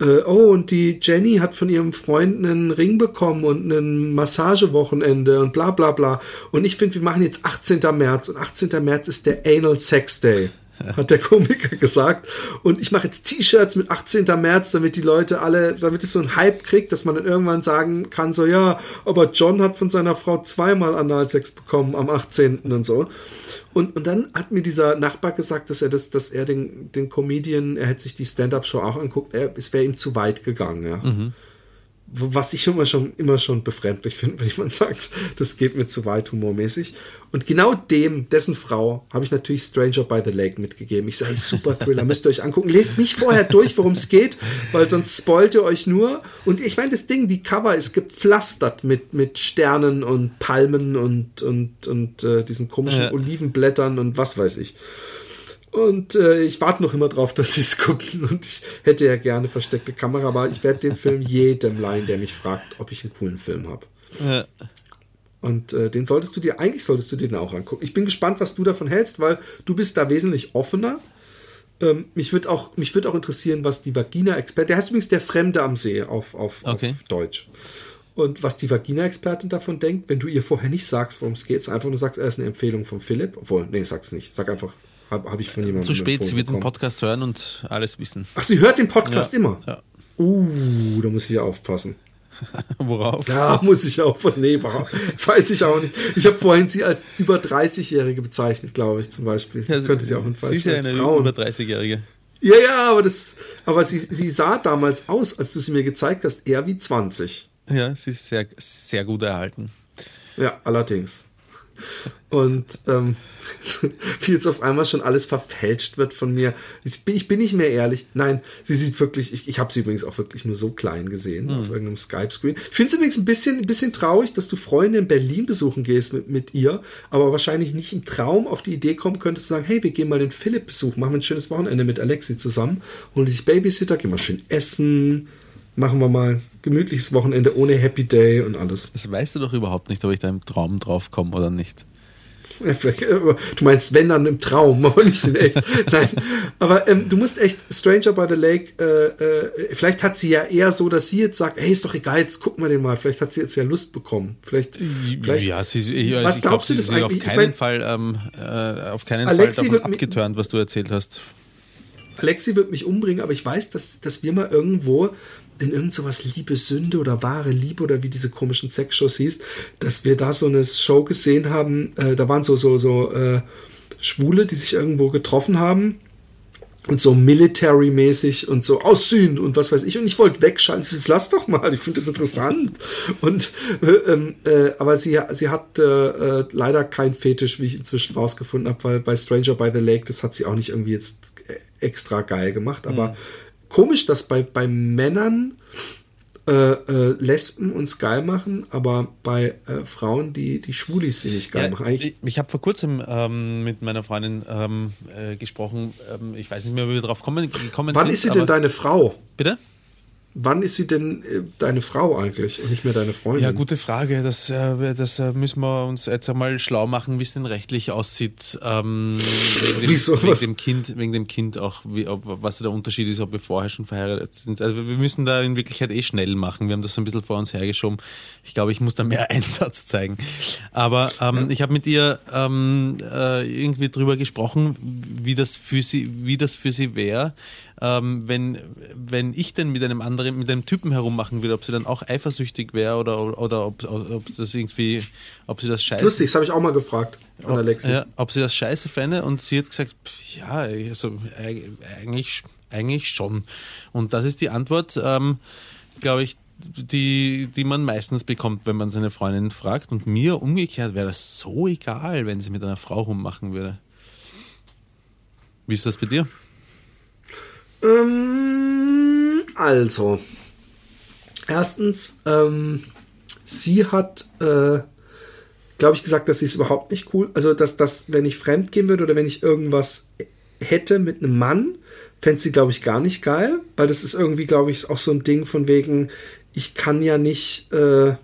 äh, oh, und die Jenny hat von ihrem Freund einen Ring bekommen und ein Massagewochenende und bla bla bla. Und ich finde, wir machen jetzt 18. März und 18. März ist der Anal Sex Day *laughs* hat der Komiker gesagt. Und ich mache jetzt T-Shirts mit 18. März, damit die Leute alle, damit es so einen Hype kriegt, dass man dann irgendwann sagen kann, so ja, aber John hat von seiner Frau zweimal Analsex bekommen am 18. und so. Und, und dann hat mir dieser Nachbar gesagt, dass er das, dass er den, den Comedian, er hätte sich die Stand-Up-Show auch anguckt, er, es wäre ihm zu weit gegangen, ja. Mhm was ich immer schon, immer schon befremdlich finde, wenn jemand sagt, das geht mir zu weit humormäßig. Und genau dem, dessen Frau, habe ich natürlich Stranger by the Lake mitgegeben. Ich sage, super Thriller, müsst ihr euch angucken. Lest nicht vorher durch, worum es geht, weil sonst spoilt ihr euch nur. Und ich meine, das Ding, die Cover ist gepflastert mit, mit Sternen und Palmen und, und, und äh, diesen komischen ja. Olivenblättern und was weiß ich. Und äh, ich warte noch immer drauf, dass sie es gucken. *laughs* Und ich hätte ja gerne versteckte Kamera, aber ich werde den Film jedem leihen, der mich fragt, ob ich einen coolen Film habe. Ja. Und äh, den solltest du dir, eigentlich solltest du den auch angucken. Ich bin gespannt, was du davon hältst, weil du bist da wesentlich offener. Ähm, mich würde auch, mich auch interessieren, was die Vagina-Expertin, der heißt übrigens der Fremde am See auf, auf, okay. auf Deutsch. Und was die Vagina-Expertin davon denkt, wenn du ihr vorher nicht sagst, worum es geht, einfach nur sagst, er ist eine Empfehlung von Philipp. Obwohl, nee, sag's nicht. Sag einfach, habe hab ich von jemandem. Zu spät, sie wird den Podcast hören und alles wissen. Ach, sie hört den Podcast Ja, immer. ja. Uh, da muss ich ja aufpassen. *laughs* Worauf? Ja, muss ich aufpassen. Nee, war, weiß ich auch nicht. Ich habe vorhin sie als über 30-Jährige bezeichnet, glaube ich, zum Beispiel. Das könnte sie auch in Sie ist ja eine Frauen. über 30-Jährige. Ja, ja, aber das, aber sie, sie sah damals aus, als du sie mir gezeigt hast, eher wie 20. Ja, sie ist sehr, sehr gut erhalten. Ja, allerdings. Und ähm, *laughs* wie jetzt auf einmal schon alles verfälscht wird von mir. Ich bin, ich bin nicht mehr ehrlich. Nein, sie sieht wirklich, ich, ich habe sie übrigens auch wirklich nur so klein gesehen auf irgendeinem Skype-Screen. Ich finde es übrigens ein bisschen, ein bisschen traurig, dass du Freunde in Berlin besuchen gehst mit, mit ihr, aber wahrscheinlich nicht im Traum auf die Idee kommen könntest zu sagen, hey, wir gehen mal den Philipp besuchen, machen wir ein schönes Wochenende mit Alexi zusammen, holen dich Babysitter, gehen mal schön essen, machen wir mal ein gemütliches Wochenende ohne Happy Day und alles. Das weißt du doch überhaupt nicht, ob ich da im Traum drauf komme oder nicht. Ja, vielleicht, äh, du meinst, wenn dann im Traum, *laughs* aber nicht in echt. Nein, aber ähm, du musst echt Stranger by the Lake, äh, äh, vielleicht hat sie ja eher so, dass sie jetzt sagt, hey, ist doch egal, jetzt gucken wir den mal. Vielleicht hat sie jetzt ja Lust bekommen. Vielleicht, vielleicht ja, sie, ich, Was also ich glaube, glaubst du, sie ist auf eigentlich- ich keinen mein- Fall, ähm, äh, auf keinen Alexi Fall davon abgeturnt, was du erzählt hast. Alexi wird mich umbringen, aber ich weiß, dass, dass wir mal irgendwo in irgend sowas Liebe, Sünde oder wahre Liebe oder wie diese komischen Sexshows hieß, dass wir da so eine Show gesehen haben, äh, da waren so, so, so äh, Schwule, die sich irgendwo getroffen haben und so military-mäßig und so aussehen und was weiß ich. Und ich wollte wegschalten. So, lass doch mal, ich finde das interessant. und äh, ähm, äh, aber sie, sie hat äh, äh, leider keinen Fetisch, wie ich inzwischen rausgefunden habe, weil bei Stranger by the Lake, das hat sie auch nicht irgendwie jetzt äh, extra geil gemacht. Aber komisch, dass bei, bei Männern äh, äh, Lesben uns geil machen, aber bei äh, Frauen, die, die Schwulis sie nicht geil Ja, machen. Eigentlich, ich habe vor kurzem ähm, mit meiner Freundin ähm, äh, gesprochen. Ähm, ich weiß nicht mehr, wie wir drauf kommen, gekommen wann sind. ist sie denn deine Frau? Bitte? Wann ist sie denn äh, deine Frau eigentlich und nicht mehr deine Freundin? Ja, gute Frage. Das, äh, das äh, müssen wir uns jetzt einmal schlau machen, wie es denn rechtlich aussieht. Ähm, wegen, dem, Wieso? wegen dem Kind, wegen dem Kind auch, wie, ob, was der Unterschied ist, ob wir vorher schon verheiratet sind. Also wir müssen da in Wirklichkeit eh schnell machen. Wir haben das so ein bisschen vor uns hergeschoben. Ich glaube, ich muss da mehr *laughs* Einsatz zeigen. Aber ähm, ich habe mit ihr ähm, äh, irgendwie drüber gesprochen, wie das für sie, wie das für sie wäre, ähm, wenn, wenn ich denn mit einem anderen, mit einem Typen herummachen würde, ob sie dann auch eifersüchtig wäre oder, oder ob, ob das irgendwie, ob sie das scheiße Lustig, das habe ich auch mal gefragt an Alexi. ja, ob sie das scheiße fände und sie hat gesagt, pf, ja, also, eig- eigentlich, eigentlich schon. Und das ist die Antwort, ähm, glaube ich, die, die man meistens bekommt, wenn man seine Freundin fragt. Und mir umgekehrt wäre das so egal, wenn sie mit einer Frau rummachen würde. Wie ist das bei dir? Ähm, also, erstens, ähm, sie hat, äh, glaube ich, gesagt, dass sie es überhaupt nicht cool, also dass, dass, wenn ich fremd gehen würde oder wenn ich irgendwas hätte mit einem Mann, fände sie, glaube ich, gar nicht geil, weil das ist irgendwie, glaube ich, auch so ein Ding von wegen, ich kann ja nicht äh,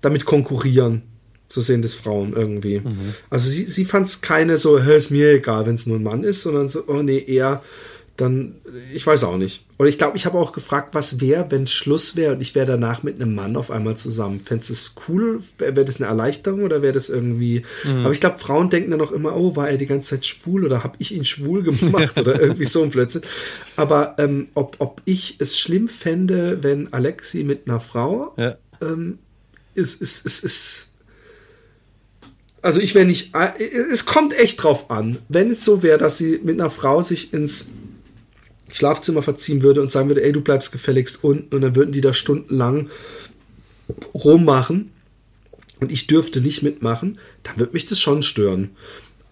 damit konkurrieren. So sehen das Frauen irgendwie. Also sie, sie fand es keine so, "Hä, ist mir egal, wenn es nur ein Mann ist, sondern so, oh nee, eher dann, ich weiß auch nicht. Oder ich glaube, ich habe auch gefragt, was wäre, wenn Schluss wäre und ich wäre danach mit einem Mann auf einmal zusammen. Fändest du das cool? Wäre wär das eine Erleichterung oder wäre das irgendwie. Aber ich glaube, Frauen denken dann auch immer, oh, war er die ganze Zeit schwul oder habe ich ihn schwul gemacht *laughs* oder irgendwie so ein Blödsinn. Aber ähm, ob, ob ich es schlimm fände, wenn Alexi mit einer Frau Ja. ähm, ist, ist, ist, ist. Also ich wäre nicht. äh, Es kommt echt drauf an. Wenn es so wäre, dass sie mit einer Frau sich ins Schlafzimmer verziehen würde und sagen würde, ey, du bleibst gefälligst unten und dann würden die da stundenlang rummachen und ich dürfte nicht mitmachen, dann würde mich das schon stören.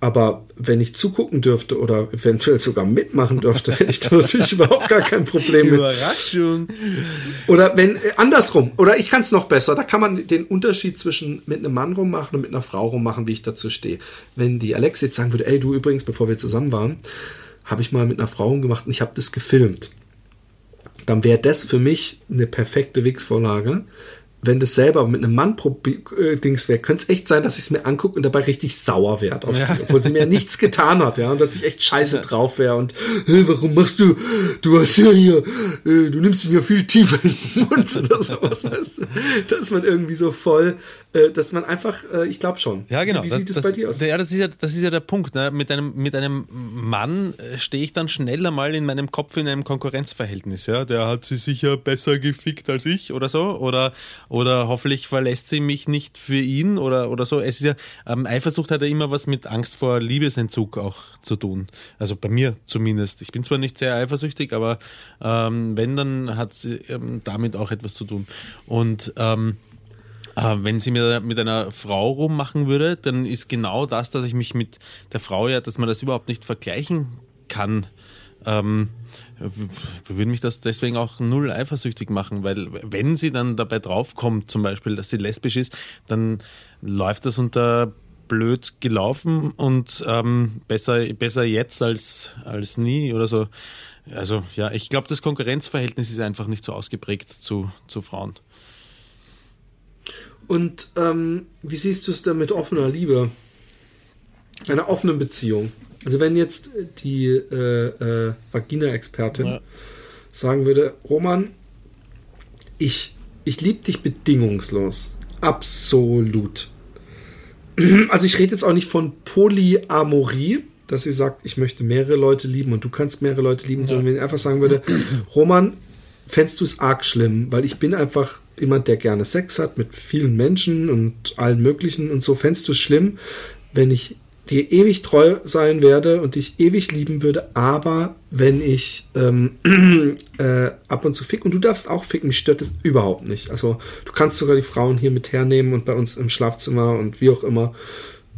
Aber wenn ich zugucken dürfte oder eventuell sogar mitmachen dürfte, hätte ich da natürlich *laughs* überhaupt gar kein Problem mit. Überraschung. Oder wenn, äh, andersrum, oder ich kann es noch besser, da kann man den Unterschied zwischen mit einem Mann rummachen und mit einer Frau rummachen, wie ich dazu stehe. Wenn die Alex jetzt sagen würde, ey, du übrigens, bevor wir zusammen waren, habe ich mal mit einer Frau rumgemacht und ich habe das gefilmt. Dann wäre das für mich eine perfekte Wix-Vorlage, wenn das selber mit einem Mann äh, Dings wäre, könnte es echt sein, dass ich es mir angucke und dabei richtig sauer werde auf ja. sie, obwohl sie mir nichts getan hat, ja, und dass ich echt scheiße drauf wäre und hey, warum machst du, du hast ja hier, äh, du nimmst ihn ja viel tiefer in den Mund *laughs* oder sowas, weißt du, dass man irgendwie so voll äh, dass man einfach, äh, ich glaube schon. Ja, genau. Wie, wie sieht das, das, bei dir aus? Ja, das ist ja, das ist ja der Punkt. Ne? Mit, einem, mit einem Mann äh, stehe ich dann schneller mal in meinem Kopf in einem Konkurrenzverhältnis. Ja? Der hat sie sicher besser gefickt als ich oder so. Oder, oder hoffentlich verlässt sie mich nicht für ihn oder, oder so. Es ist ja, ähm, Eifersucht hat ja immer was mit Angst vor Liebesentzug auch zu tun. Also bei mir zumindest. Ich bin zwar nicht sehr eifersüchtig, aber ähm, wenn, dann hat sie ähm, damit auch etwas zu tun. Und ähm, äh, wenn sie mir mit einer Frau rummachen würde, dann ist genau das, dass ich mich mit der Frau ja, dass man das überhaupt nicht vergleichen kann. Ähm, würde mich das deswegen auch null eifersüchtig machen, weil wenn sie dann dabei draufkommt, zum Beispiel, dass sie lesbisch ist, dann läuft das unter blöd gelaufen und ähm, besser, besser jetzt als, als nie oder so. Also ja, ich glaube, das Konkurrenzverhältnis ist einfach nicht so ausgeprägt zu, zu Frauen. Und ähm, wie siehst du es denn mit offener Liebe? Einer offenen Beziehung. Also wenn jetzt die äh, äh, Vagina-Expertin ja. sagen würde, Roman, ich, ich liebe dich bedingungslos. Absolut. *clears throat* Also ich rede jetzt auch nicht von Polyamorie, dass sie sagt, ich möchte mehrere Leute lieben und du kannst mehrere Leute lieben, ja. sondern wenn ich einfach sagen würde, *clears throat* Roman, fändest du es arg schlimm, weil ich bin einfach jemand, der gerne Sex hat mit vielen Menschen und allen möglichen und so, fändest du es schlimm, wenn ich dir ewig treu sein werde und dich ewig lieben würde, aber wenn ich ähm, *clears throat* äh, ab und zu fick und du darfst auch ficken, mich stört das überhaupt nicht. Also du kannst sogar die Frauen hier mit hernehmen und bei uns im Schlafzimmer und wie auch immer.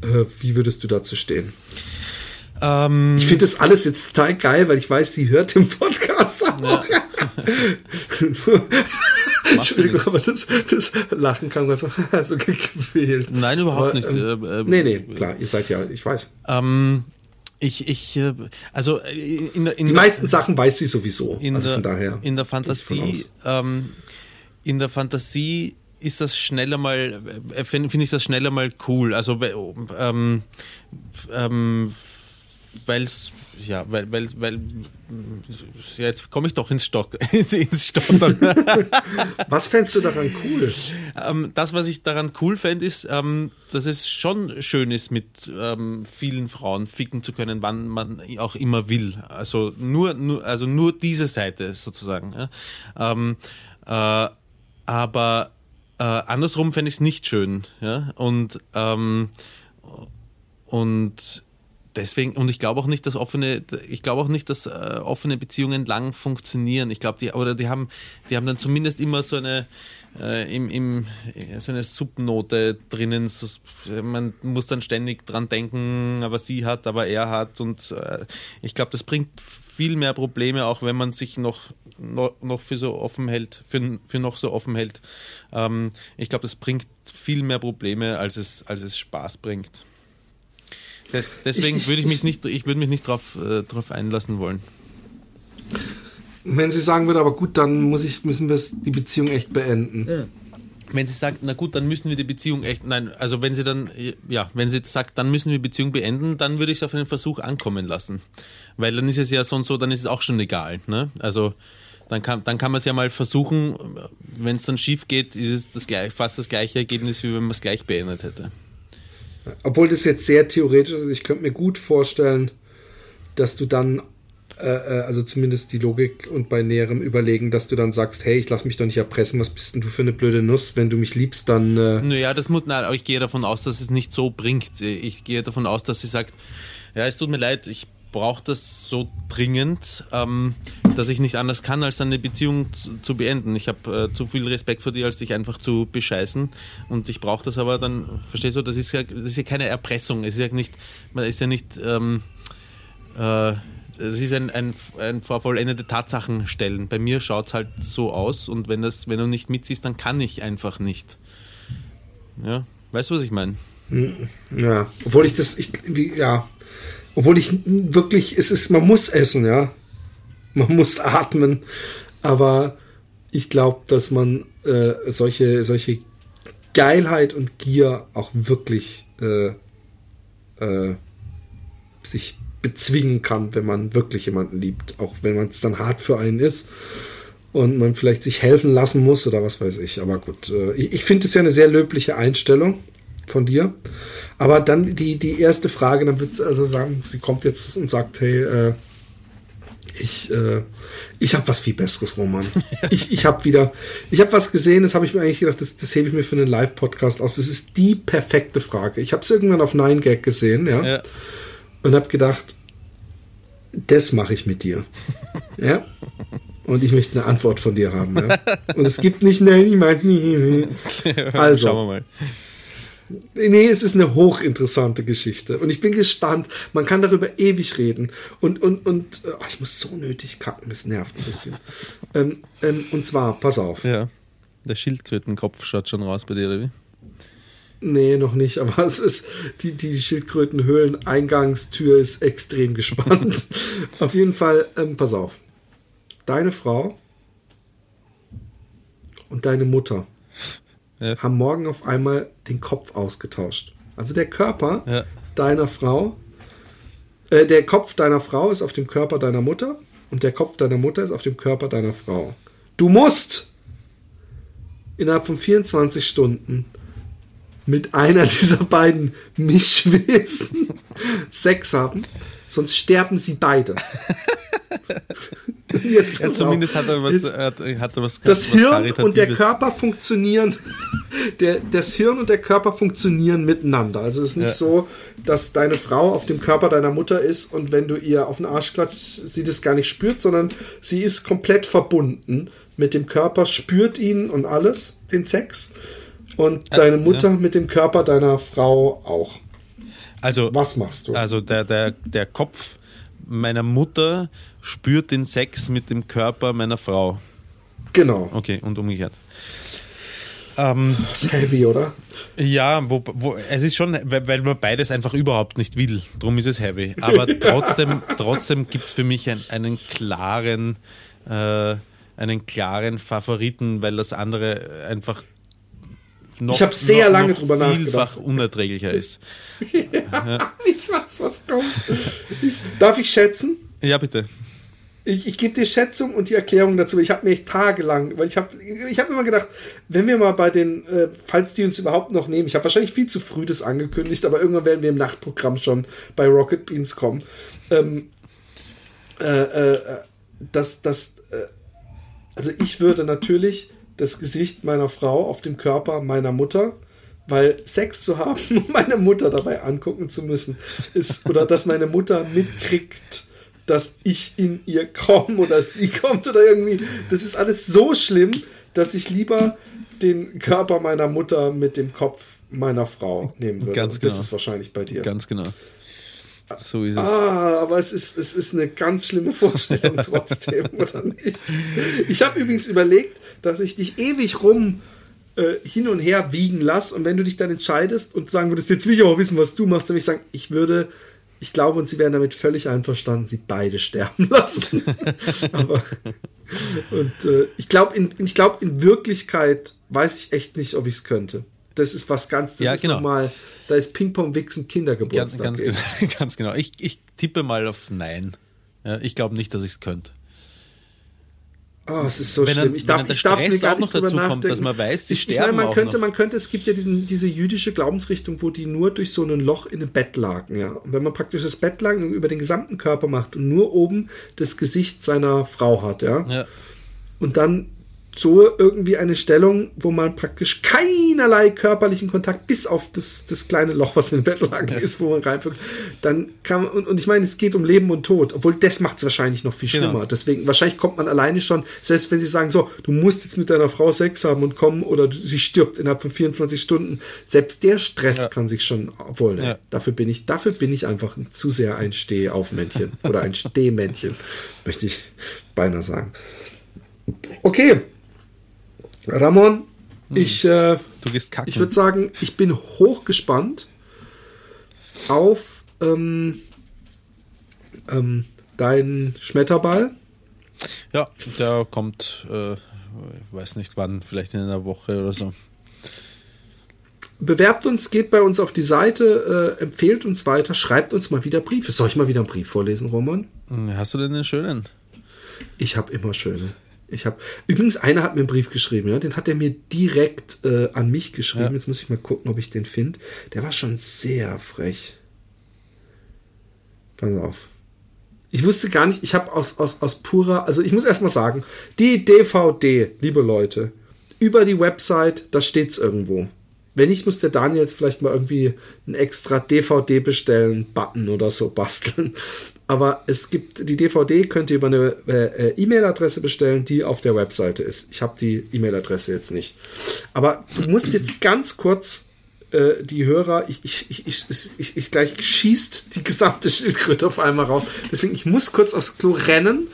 Äh, wie würdest du dazu stehen? Ähm, ich finde das alles jetzt total geil, weil ich weiß, sie hört den Podcast auch. Ja. *laughs* *laughs* Entschuldigung, aber das, das Lachen kam ganz so, *laughs* so gequält. Nein, überhaupt aber, nicht. Ähm, äh, äh, nee, nee, klar, ihr seid ja, ich weiß. Ähm, ich, ich, äh, also äh, in der, in Die meisten Sachen weiß sie sowieso. In also der, daher. In der Fantasie, ähm, in der Fantasie ist das schneller mal, finde find ich das schneller mal cool. Also ähm, ähm, weil es ja, weil, weil, weil, ja, jetzt komme ich doch ins, Stock, *laughs* ins Stottern. *laughs* was fändest du daran cool? Ähm, das, was ich daran cool fände, ist, ähm, dass es schon schön ist, mit ähm, vielen Frauen ficken zu können, wann man auch immer will. Also nur, nur, also nur diese Seite sozusagen. Ja? Ähm, äh, aber äh, andersrum fände ich es nicht schön. Ja? Und, ähm, und deswegen, und ich glaube auch nicht, dass offene, ich glaube auch nicht, dass äh, offene Beziehungen lang funktionieren. Ich glaube, die, oder die haben, die haben dann zumindest immer so eine, äh, im, im, so eine Subnote drinnen. So, man muss dann ständig dran denken, aber sie hat, aber er hat. Und äh, ich glaube, das bringt viel mehr Probleme, auch wenn man sich noch, noch, noch für so offen hält, für, für noch so offen hält. Ähm, ich glaube, das bringt viel mehr Probleme, als es, als es Spaß bringt. Das, deswegen ich, würde ich mich nicht, ich würde mich nicht drauf, äh, drauf einlassen wollen. Wenn sie sagen würde, aber gut, dann muss ich, müssen wir die Beziehung echt beenden. Ja. Wenn sie sagt, na gut, dann müssen wir die Beziehung echt, nein, also wenn sie dann, ja, wenn sie sagt, dann müssen wir die Beziehung beenden, dann würde ich es auf einen Versuch ankommen lassen. Weil dann ist es ja so und so, dann ist es auch schon egal, ne? Also, dann kann, dann kann man es ja mal versuchen, wenn es dann schief geht, ist es das gleich, fast das gleiche Ergebnis, wie wenn man es gleich beendet hätte. Obwohl das jetzt sehr theoretisch ist, ich könnte mir gut vorstellen, dass du dann, äh, äh, also zumindest die Logik und bei näherem Überlegen, dass du dann sagst, hey, ich lass mich doch nicht erpressen, was bist denn du für eine blöde Nuss? Wenn du mich liebst, dann. Äh naja, das muss, nein, ich gehe davon aus, dass es nicht so bringt. Ich gehe davon aus, dass sie sagt, ja, es tut mir leid, ich brauche das so dringend, ähm, dass ich nicht anders kann, als eine Beziehung zu, zu beenden. Ich habe äh, zu viel Respekt vor dir, als dich einfach zu bescheißen. Und ich brauche das aber dann, verstehst du, das ist ja, das ist ja keine Erpressung. Es ist ja nicht, man ist ja nicht, ähm, äh, es ist ein, ein, ein vor vollendete Tatsachen stellen. Bei mir schaut es halt so aus und wenn, das, wenn du nicht mitziehst, dann kann ich einfach nicht. Ja, weißt du, was ich meine? Ja, obwohl ich das, ich, wie, ja, obwohl ich wirklich, es ist, man muss essen, ja. Man muss atmen. Aber ich glaube, dass man äh, solche, solche Geilheit und Gier auch wirklich äh, äh, sich bezwingen kann, wenn man wirklich jemanden liebt, auch wenn man es dann hart für einen ist und man vielleicht sich helfen lassen muss oder was weiß ich. Aber gut, äh, ich, ich finde es ja eine sehr löbliche Einstellung von dir. Aber dann die, die erste Frage, dann wird also sagen, sie kommt jetzt und sagt, hey, äh, ich, äh, ich habe was viel Besseres, Roman. *laughs* ich ich habe wieder, ich habe was gesehen, das habe ich mir eigentlich gedacht, das, das hebe ich mir für einen Live-Podcast aus. Das ist die perfekte Frage. Ich habe es irgendwann auf 9gag gesehen, ja, ja. und habe gedacht, das mache ich mit dir. *laughs* ja. Und ich möchte eine Antwort von dir haben. Ja? Und es gibt nicht, nein, ich meine. Also, Schauen wir mal. Nee, es ist eine hochinteressante Geschichte. Und ich bin gespannt. Man kann darüber ewig reden. Und, und, und oh, ich muss so nötig kacken, das nervt ein bisschen. *laughs* ähm, ähm, und zwar, pass auf. Ja. Der Schildkrötenkopf schaut schon raus bei dir, oder wie? Nee, noch nicht, aber es ist, die, die Schildkrötenhöhlen-Eingangstür ist extrem gespannt. *laughs* auf jeden Fall, ähm, pass auf. Deine Frau und deine Mutter ja. haben morgen auf einmal den Kopf ausgetauscht. Also der Körper ja. deiner Frau, äh, der Kopf deiner Frau ist auf dem Körper deiner Mutter und der Kopf deiner Mutter ist auf dem Körper deiner Frau. Du musst innerhalb von 24 Stunden mit einer *laughs* dieser beiden Mischwesen *laughs* Sex haben, sonst sterben sie beide. *laughs* *laughs* ja, zumindest hat er was, hat, hat er was Das was Hirn und der Körper funktionieren, *laughs* der, das Hirn und der Körper funktionieren miteinander. Also es ist nicht ja. so, dass deine Frau auf dem Körper deiner Mutter ist und wenn du ihr auf den Arsch klatscht, sie das gar nicht spürt, sondern sie ist komplett verbunden mit dem Körper, spürt ihn und alles, den Sex. Und deine Mutter ja. mit dem Körper deiner Frau auch. Also, was machst du? Also der, der, der Kopf meiner Mutter spürt den Sex mit dem Körper meiner Frau. Genau. Okay, und umgekehrt. Ähm, heavy, oder? Ja, wo, wo, es ist schon, weil, weil man beides einfach überhaupt nicht will. Darum ist es heavy. Aber *laughs* trotzdem, trotzdem gibt es für mich ein, einen klaren, äh, einen klaren Favoriten, weil das andere einfach noch, ich habe sehr noch, lange noch drüber vielfach nachgedacht. unerträglicher ist. *laughs* ja, ja. Ich weiß, was kommt. Darf ich schätzen? Ja, bitte. Ich, ich gebe die Schätzung und die Erklärung dazu. Ich habe mich tagelang, weil ich habe ich hab immer gedacht, wenn wir mal bei den, äh, falls die uns überhaupt noch nehmen, ich habe wahrscheinlich viel zu früh das angekündigt, aber irgendwann werden wir im Nachtprogramm schon bei Rocket Beans kommen. Ähm, äh, äh, das, das, äh, also ich würde natürlich das Gesicht meiner Frau auf dem Körper meiner Mutter, weil Sex zu haben und *laughs* meine Mutter dabei angucken zu müssen, ist, oder dass meine Mutter mitkriegt, dass ich in ihr komme oder sie kommt oder irgendwie, das ist alles so schlimm, dass ich lieber den Körper meiner Mutter mit dem Kopf meiner Frau nehmen würde. Ganz genau. Das ist wahrscheinlich bei dir. Ganz genau. So ist es. Ah, aber es ist, es ist eine ganz schlimme Vorstellung *laughs* trotzdem, oder nicht? Ich habe übrigens überlegt, dass ich dich ewig rum äh, hin und her wiegen lasse und wenn du dich dann entscheidest und sagen würdest, jetzt will ich auch wissen, was du machst, dann würde ich sagen, ich würde, ich glaube, und sie wären damit völlig einverstanden, sie beide sterben *laughs* lassen. aber und äh, ich glaube, in, ich glaube, in Wirklichkeit weiß ich echt nicht, ob ich es könnte das ist was ganz, das ja, ist genau. normal. Da ist Ping-Pong-Wichsen Kindergeburtstag. Ganz, ganz, genau, *laughs* ganz genau. Ich, ich tippe mal auf Nein. Ja, ich glaube nicht, dass ich es könnte. Oh, es ist so wenn schlimm. Ich darf, ich darf mir gar nicht dazu kommt, dass man weiß, sie ich, sterben ich meine, man könnte, noch. man könnte, es gibt ja diesen, diese jüdische Glaubensrichtung, wo die nur durch so ein Loch in ein Bett lagen, ja. Und wenn man praktisch das Bett lang über den gesamten Körper macht und nur oben das Gesicht seiner Frau hat, ja. ja. Und dann so irgendwie eine Stellung, wo man praktisch keinerlei körperlichen Kontakt bis auf das, das kleine Loch, was in Bettlaken ja. ist, wo man reinfügt, dann kann man, und, und, ich meine, es geht um Leben und Tod, obwohl das macht es wahrscheinlich noch viel genau. schlimmer. Genau. Deswegen, wahrscheinlich kommt man alleine schon, selbst wenn sie sagen, so, du musst jetzt mit deiner Frau Sex haben und kommen oder sie stirbt innerhalb von 24 Stunden, selbst der Stress ja. kann sich schon, obwohl, ja. dafür bin ich, dafür bin ich einfach zu sehr ein Stehaufmännchen oder ein *laughs* Stehmännchen, möchte ich beinahe sagen. Okay, Ramon, hm. ich, äh, du gehst kacken. ich würde sagen, ich bin hochgespannt auf ähm, ähm, deinen Schmetterball. Ja, der kommt äh, ich weiß nicht wann, vielleicht in einer Woche oder so. Bewerbt uns, geht bei uns auf die Seite, äh, empfehlt uns weiter, schreibt uns mal wieder Briefe. Soll ich mal wieder einen Brief vorlesen, Roman? Hast du denn einen schönen? Ich habe immer schöne. Ich habe übrigens einer hat mir einen Brief geschrieben, ja, den hat er mir direkt äh, an mich geschrieben. Ja. Jetzt muss ich mal gucken, ob ich den finde. Der war schon sehr frech. Pass auf. Ich wusste gar nicht, ich habe aus, aus, aus purer, also ich muss erstmal sagen, die DVD, liebe Leute, über die Website, da steht es irgendwo. Wenn nicht, muss der Daniel jetzt vielleicht mal irgendwie einen extra DVD bestellen, Button oder so basteln. Aber es gibt die DVD, könnt ihr über eine äh, E-Mail-Adresse bestellen, die auf der Webseite ist. Ich habe die E-Mail-Adresse jetzt nicht. Aber du musst jetzt ganz kurz äh, die Hörer, ich, ich, ich, ich, ich, ich gleich schießt die gesamte Schildkröte auf einmal raus. Deswegen, ich muss kurz aufs Klo rennen.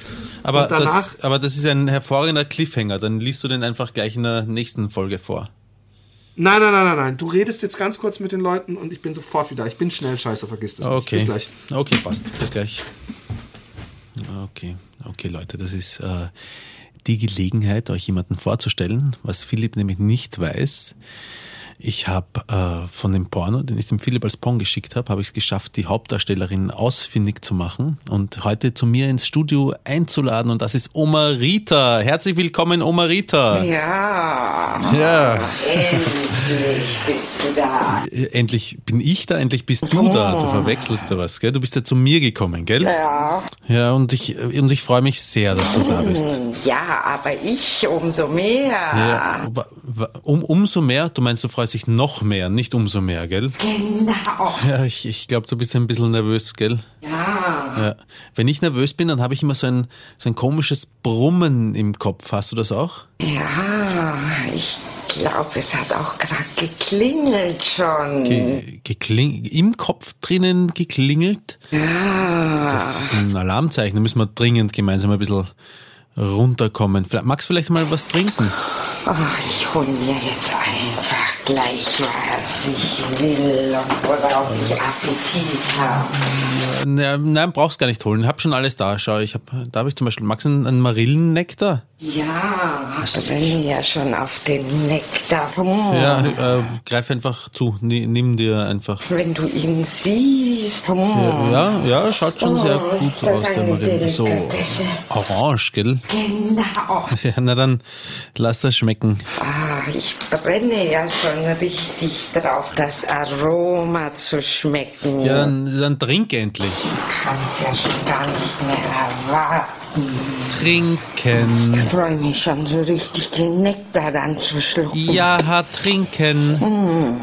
Aber, das, aber das ist ein hervorragender Cliffhanger. Dann liest du den einfach gleich in der nächsten Folge vor. Nein, nein, nein, nein, nein. Du redest jetzt ganz kurz mit den Leuten und ich bin sofort wieder. Ich bin schnell, scheiße, vergiss das okay. nicht. Bis gleich. Okay, passt. Bis gleich. Okay, okay, Leute, das ist äh, die Gelegenheit, euch jemanden vorzustellen, was Philipp nämlich nicht weiß. Ich habe äh, von dem Porno, den ich dem Philipp als Pong geschickt habe, habe ich es geschafft, die Hauptdarstellerin ausfindig zu machen und heute zu mir ins Studio einzuladen. Und das ist Oma Rita. Herzlich willkommen, Oma Rita. Ja. Ja. Endlich bist du da. Endlich bin ich da, endlich bist du da. Du verwechselst da was, gell? Du bist ja zu mir gekommen, gell? Ja. Ja, und ich, und ich freue mich sehr, dass du da bist. Ja, aber ich umso mehr. Ja, um, umso mehr? Du meinst, du freust dich noch mehr, nicht umso mehr, gell? Genau. Ja, ich, ich glaube, du bist ein bisschen nervös, gell? Ja. ja. Wenn ich nervös bin, dann habe ich immer so ein, so ein komisches Brummen im Kopf. Hast du das auch? Ja, ich glaube, es hat auch gerade geklingelt schon. Ge gekling Im Kopf drinnen geklingelt? Ja. Das ist ein Alarmzeichen. Da müssen wir dringend gemeinsam ein bisschen runterkommen. Magst du vielleicht mal was trinken? Oh, ich hol mir jetzt einfach gleich, was ich will und worauf ich Appetit habe. Nein, brauchst gar nicht holen. Ich hab schon alles da. Schau, ich hab, da habe ich zum Beispiel, magst du einen Marillennektar? Ja, brenne ja schon auf den Nektar. Hm. Ja, äh, greif einfach zu. Nimm dir einfach. Wenn du ihn siehst. Hm. Ja, ja, schaut schon sehr gut oh, aus, der Marille. So orange, gell? Genau. *laughs* Ja, na dann lass das schmecken. Ah, ich brenne ja schon richtig drauf, das Aroma zu schmecken. Ja, dann, dann trink endlich. Ich kann es ja schon gar nicht mehr erwarten. Trinken. Ich freue mich schon so richtig, den Nektar dann zu schlucken. Ja, trinken. Mm.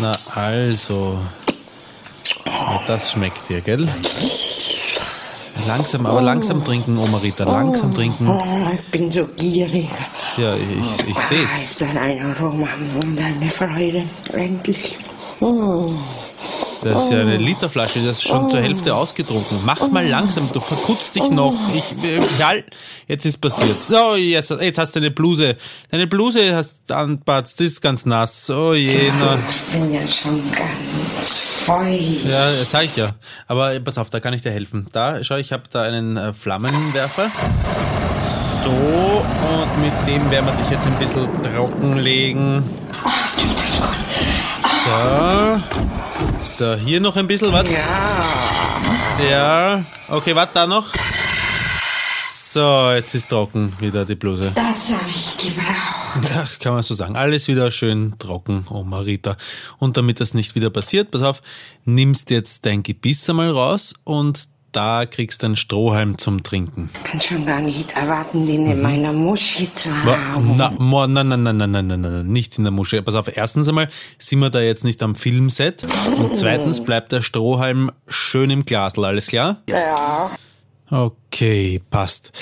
Na also. Ja, das schmeckt dir, gell? Langsam, aber langsam trinken, Oma Rita, langsam trinken. Oh, ich bin so gierig. Ja, ich, ich sehe es. Ist dann ein Aroma und eine Freude. Endlich. Mm. Das ist ja eine Literflasche, das ist schon zur Hälfte ausgetrunken. Mach mal langsam, du verkutzt dich noch. Ich, ja, jetzt ist passiert. Oh, jetzt, jetzt hast du deine Bluse. Deine Bluse hast anpatzt, das ist ganz nass. Oh je, na. Ich bin ja schon ganz feucht. Ja, das sag ich ja. Aber pass auf, da kann ich dir helfen. Da, schau, ich habe da einen äh, Flammenwerfer. So, und mit dem werden wir dich jetzt ein bisschen trockenlegen. So. So, hier noch ein bisschen, was? Ja. Ja. Okay, warte, da noch. So, jetzt ist trocken wieder die Bluse. Das habe ich gebraucht. Ja, kann man so sagen. Alles wieder schön trocken, Oma Rita. Und damit das nicht wieder passiert, pass auf, nimmst jetzt dein Gebiss einmal raus und da kriegst du einen Strohhalm zum Trinken. Ich kann schon gar nicht erwarten, den in meiner Muschi zu haben. Na, nein, nein, nein, nein, nein, nein, nein, nicht in der Muschi. Pass auf, erstens einmal sind wir da jetzt nicht am Filmset und zweitens bleibt der Strohhalm schön im Glasl, alles klar? Ja. Okay, passt.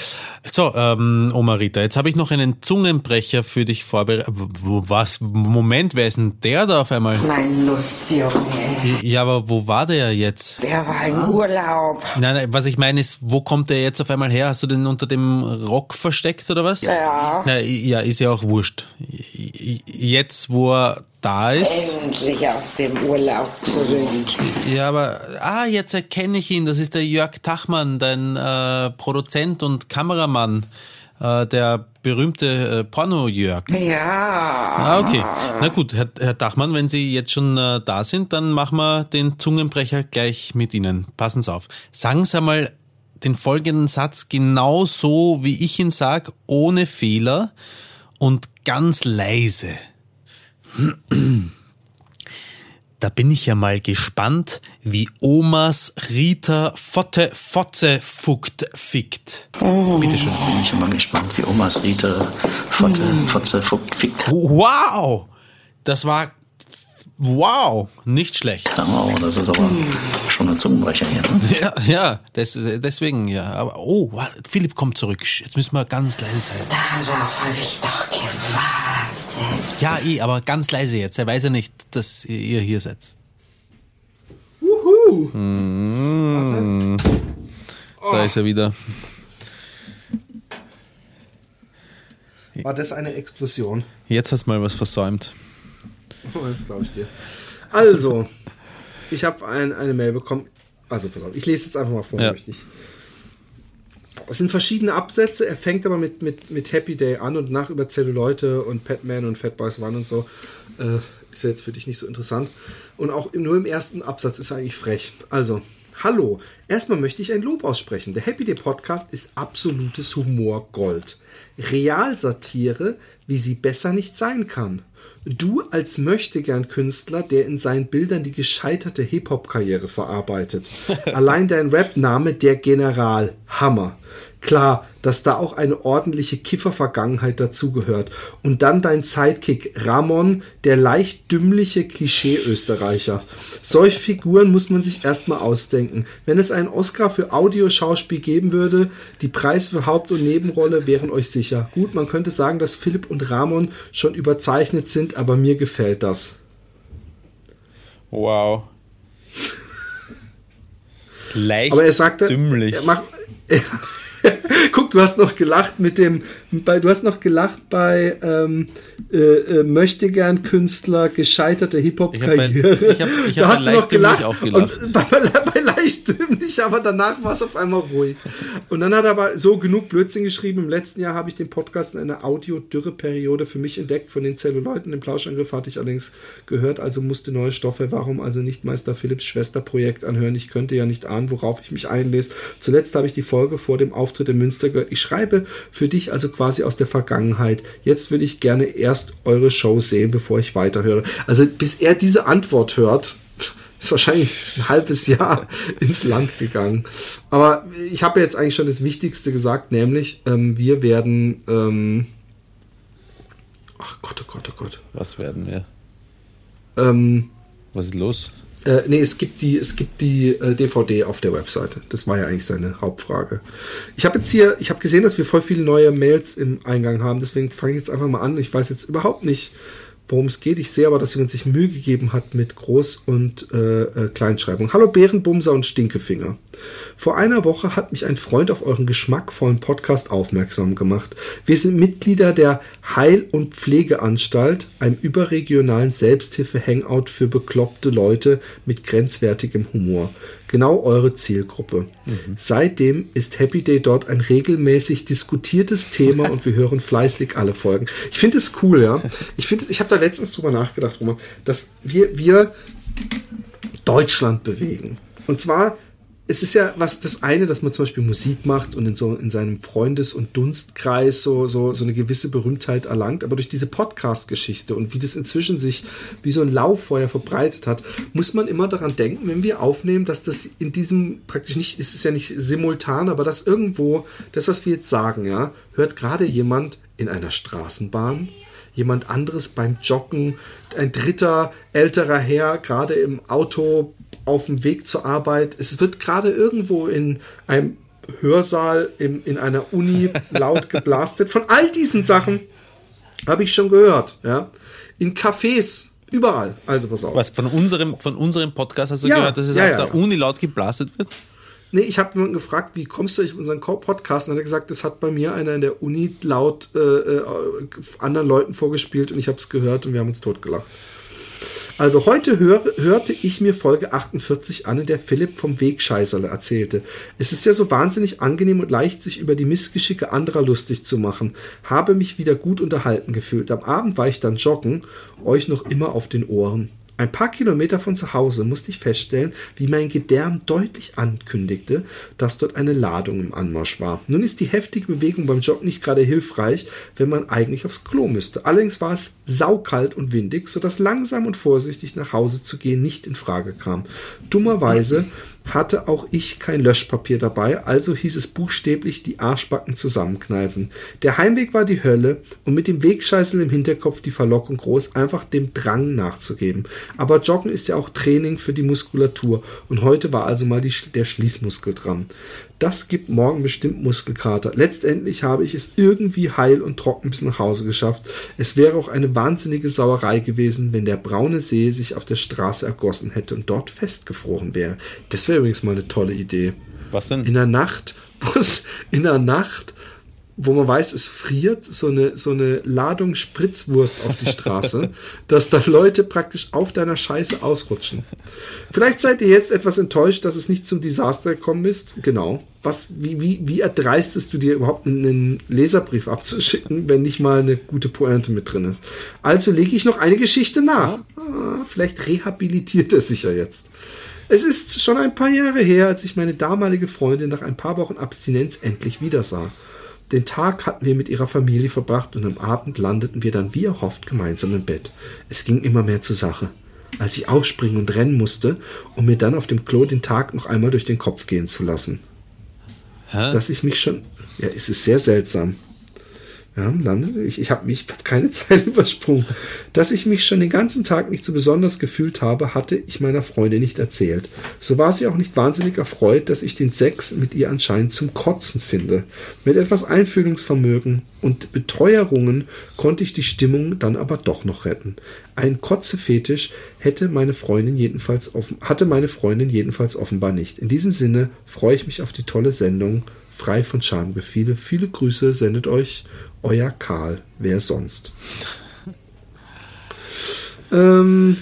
So, ähm, Oma Rita, jetzt habe ich noch einen Zungenbrecher für dich vorbereitet. Was? Moment, wer ist denn der da auf einmal? Mein Lustjunge. Ja, aber wo war der jetzt? Der war im Urlaub. Nein, nein, was ich meine ist, wo kommt der jetzt auf einmal her? Hast du den unter dem Rock versteckt oder was? Ja. Na, ja, ist ja auch wurscht. Jetzt, wo er da ist. Endlich aus dem Urlaub zurück. Ja, aber, ah, jetzt erkenne ich ihn. Das ist der Jörg Tachmann, dein äh, Produzent und Kameramann. Äh, Äh, der berühmte äh, Porno-Jörg. Ja. Ah, okay. Na gut, Herr, Herr Dachmann, wenn Sie jetzt schon äh, da sind, dann machen wir den Zungenbrecher gleich mit Ihnen. Passen Sie auf. Sagen Sie einmal den folgenden Satz genau so, wie ich ihn sage, ohne Fehler und ganz leise. Da bin ich ja mal gespannt, wie Omas Rita Fotte Fotze Fugt fickt. Bitte schön. Bin ich immer gespannt, wie Omas Rita Fotte, Fotze, Fuck, fickt. Wow! Das war wow, nicht schlecht. Oh, das ist aber schon ein Zungenbrecher hier. Ne? Ja, ja, des, deswegen ja. Aber oh, Philipp kommt zurück. Jetzt müssen wir ganz leise sein. Darauf habe ich doch gewartet. Ja, eh, aber ganz leise jetzt. Er weiß ja nicht, dass ihr hier seid. Wuhu! Da ist er wieder. War das eine Explosion? Jetzt hast du mal was versäumt. Oh, das glaube ich dir. Also, ich habe ein, eine Mail bekommen. Also, pass auf, ich lese jetzt einfach mal vor, Ja. möchte ich. Es sind verschiedene Absätze. Er fängt aber mit, mit, mit Happy Day an und nach über Zelluleute und Batman und Fat Boys One und so. Äh, ist ja jetzt für dich nicht so interessant. Und auch im, nur im ersten Absatz ist er eigentlich frech. Also, hallo. Erstmal möchte ich ein Lob aussprechen. Der Happy Day Podcast ist absolutes Humorgold. Realsatire, wie sie besser nicht sein kann. Du als Möchtegern-Künstler, der in seinen Bildern die gescheiterte Hip-Hop-Karriere verarbeitet. *laughs* Allein dein Rap-Name, der General. Hammer. Klar, dass da auch eine ordentliche Kiffer-Vergangenheit dazugehört. Und dann dein Sidekick Ramon, der leicht dümmliche Klischee-Österreicher. Solche Figuren muss man sich erstmal ausdenken. Wenn es einen Oscar für Audioschauspiel geben würde, die Preise für Haupt- und Nebenrolle wären euch sicher. Gut, man könnte sagen, dass Philipp und Ramon schon überzeichnet sind, aber mir gefällt das. Wow. Leicht Aber er sagte, dümmlich. Er macht, *laughs* Guck, du hast noch gelacht mit dem, bei, du hast noch gelacht bei ähm, äh, äh, möchte gern Künstler gescheiterte Hip Hop Ich hab Karriere. ich hab- ich hab *laughs* Da bei hast du noch gelacht auch gelacht. Und *laughs* bei, bei, bei leicht dümmlich, aber danach war es auf einmal ruhig. Und dann hat er aber so genug Blödsinn geschrieben. Im letzten Jahr habe ich den Podcast in einer Audio-Dürre-Periode für mich entdeckt. Von den Zelluleuten, den Plauschangriff hatte ich allerdings gehört, also musste neue Stoffe. Warum also nicht Meister Philipps Schwesterprojekt anhören? Ich könnte ja nicht ahnen, worauf ich mich einlese. Zuletzt habe ich die Folge vor dem Auftritt in Münster gehört. Ich schreibe für dich also quasi aus der Vergangenheit. Jetzt will ich gerne erst eure Show sehen, bevor ich weiterhöre. Also bis er diese Antwort hört, *laughs* ist wahrscheinlich ein halbes Jahr *laughs* ins Land gegangen. Aber ich habe jetzt eigentlich schon das Wichtigste gesagt, nämlich ähm, wir werden. Ähm, ach Gott, oh Gott, oh Gott. Was werden wir? Ähm, Was ist los? Äh, nee, es gibt die, es gibt die äh, DVD auf der Webseite. Das war ja eigentlich seine Hauptfrage. Ich habe jetzt hier, ich habe gesehen, dass wir voll viele neue Mails im Eingang haben, deswegen fange ich jetzt einfach mal an. Ich weiß jetzt überhaupt nicht, worum es geht. Ich sehe aber, dass jemand sich Mühe gegeben hat mit Groß- und äh, äh, Kleinschreibung. Hallo Bärenbumser und Stinkefinger. Vor einer Woche hat mich ein Freund auf euren geschmackvollen Podcast aufmerksam gemacht. Wir sind Mitglieder der Heil- und Pflegeanstalt, einem überregionalen Selbsthilfe-Hangout für bekloppte Leute mit grenzwertigem Humor. Genau eure Zielgruppe. Seitdem ist Happy Day dort ein regelmäßig diskutiertes Thema und wir hören fleißig alle Folgen. Ich finde es cool, ja. Ich finde, ich habe da letztens drüber nachgedacht, Roman, dass wir, wir Deutschland bewegen. Und zwar, es ist ja was das eine, dass man zum Beispiel Musik macht und in so in seinem Freundes- und Dunstkreis so, so, so eine gewisse Berühmtheit erlangt, aber durch diese Podcast-Geschichte und wie das inzwischen sich wie so ein Lauffeuer verbreitet hat, muss man immer daran denken, wenn wir aufnehmen, dass das in diesem praktisch nicht, es ist ja nicht simultan, aber dass irgendwo das, was wir jetzt sagen, ja, hört gerade jemand in einer Straßenbahn, jemand anderes beim Joggen, ein dritter älterer Herr gerade im Auto auf dem Weg zur Arbeit. Es wird gerade irgendwo in einem Hörsaal in, in einer Uni *laughs* laut geblastet. Von all diesen Sachen habe ich schon gehört. Ja? In Cafés, überall. Also pass auf. Was von unserem, von unserem Podcast hast du Ja, gehört, dass es ja, auf ja, der. Uni laut geblastet wird? Nee, ich habe jemanden gefragt, wie kommst du durch unseren Podcast? Und er hat gesagt, das hat bei mir einer in der Uni laut äh, äh, anderen Leuten vorgespielt und ich habe es gehört und wir haben uns totgelacht. Also heute hör, hörte ich mir Folge 48 an, in der Philipp vom Wegscheißerle erzählte. Es ist ja so wahnsinnig angenehm und leicht, sich über die Missgeschicke anderer lustig zu machen. Habe mich wieder gut unterhalten gefühlt. Am Abend war ich dann joggen, euch noch immer auf den Ohren. Ein paar Kilometer von zu Hause musste ich feststellen, wie mein Gedärm deutlich ankündigte, dass dort eine Ladung im Anmarsch war. Nun ist die heftige Bewegung beim Joggen nicht gerade hilfreich, wenn man eigentlich aufs Klo müsste. Allerdings war es saukalt und windig, sodass langsam und vorsichtig nach Hause zu gehen nicht in Frage kam. Dummerweise hatte auch ich kein Löschpapier dabei, also hieß es buchstäblich die Arschbacken zusammenkneifen. Der Heimweg war die Hölle und mit dem Wegscheißel im Hinterkopf die Verlockung groß, einfach dem Drang nachzugeben. Aber Joggen ist ja auch Training für die Muskulatur und heute war also mal die, der Schließmuskel dran. Das gibt morgen bestimmt Muskelkater. Letztendlich habe ich es irgendwie heil und trocken bis nach Hause geschafft. Es wäre auch eine wahnsinnige Sauerei gewesen, wenn der braune See sich auf der Straße ergossen hätte und dort festgefroren wäre. Das wäre übrigens mal eine tolle Idee. Was denn? In der Nacht, *laughs* in der Nacht wo man weiß, es friert, so eine, so eine Ladung Spritzwurst auf die Straße, *laughs* dass da Leute praktisch auf deiner Scheiße ausrutschen. Vielleicht seid ihr jetzt etwas enttäuscht, dass es nicht zum Desaster gekommen ist. Genau. Was, wie, wie, wie erdreistest du dir überhaupt einen Leserbrief abzuschicken, wenn nicht mal eine gute Pointe mit drin ist? Also lege ich noch eine Geschichte nach. Ah, vielleicht rehabilitiert er sich ja jetzt. Es ist schon ein paar Jahre her, als ich meine damalige Freundin nach ein paar Wochen Abstinenz endlich wiedersah. Den Tag hatten wir mit ihrer Familie verbracht und am Abend landeten wir dann wie erhofft gemeinsam im Bett. Es ging immer mehr zur Sache. Als ich aufspringen und rennen musste, um mir dann auf dem Klo den Tag noch einmal durch den Kopf gehen zu lassen. Hä? Dass ich mich schon. Ja, es ist sehr seltsam. Ja, landete ich. Ich habe mich hab keine *laughs* Zeit übersprungen. Dass ich mich schon den ganzen Tag nicht so besonders gefühlt habe, hatte ich meiner Freundin nicht erzählt. So war sie auch nicht wahnsinnig erfreut, dass ich den Sex mit ihr anscheinend zum Kotzen finde. Mit etwas Einfühlungsvermögen und Beteuerungen konnte ich die Stimmung dann aber doch noch retten. Ein Kotzefetisch hätte meine Freundin jedenfalls offen, hatte meine Freundin jedenfalls offenbar nicht. In diesem Sinne freue ich mich auf die tolle Sendung frei von Schamgefühle. Viele Grüße sendet euch euer Karl. Wer sonst? *laughs* ähm.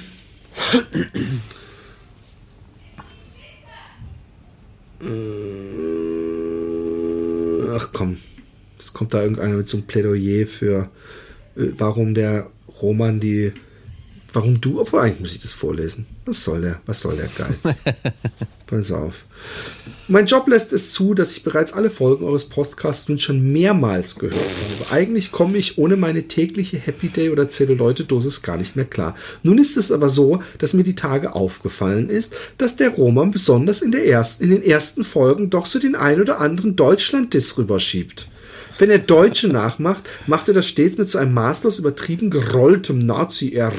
Ach komm, es kommt da irgendeiner mit so einem Plädoyer für, äh, warum der Roman die warum du, obwohl eigentlich muss ich das vorlesen. Was soll der? Was soll der Geiz? *laughs* Pass auf. Mein Job lässt es zu, dass ich bereits alle Folgen eures Podcasts nun schon mehrmals gehört habe. Eigentlich komme ich ohne meine tägliche Happy Day oder Zelluleute-Dosis gar nicht mehr klar. Nun ist es aber so, dass mir die Tage aufgefallen ist, dass der Roman besonders in, der ersten, in den ersten Folgen doch so den ein oder anderen Deutschland-Diss rüberschiebt. Wenn er Deutsche nachmacht, macht er das stets mit so einem maßlos übertrieben gerolltem Nazi-R.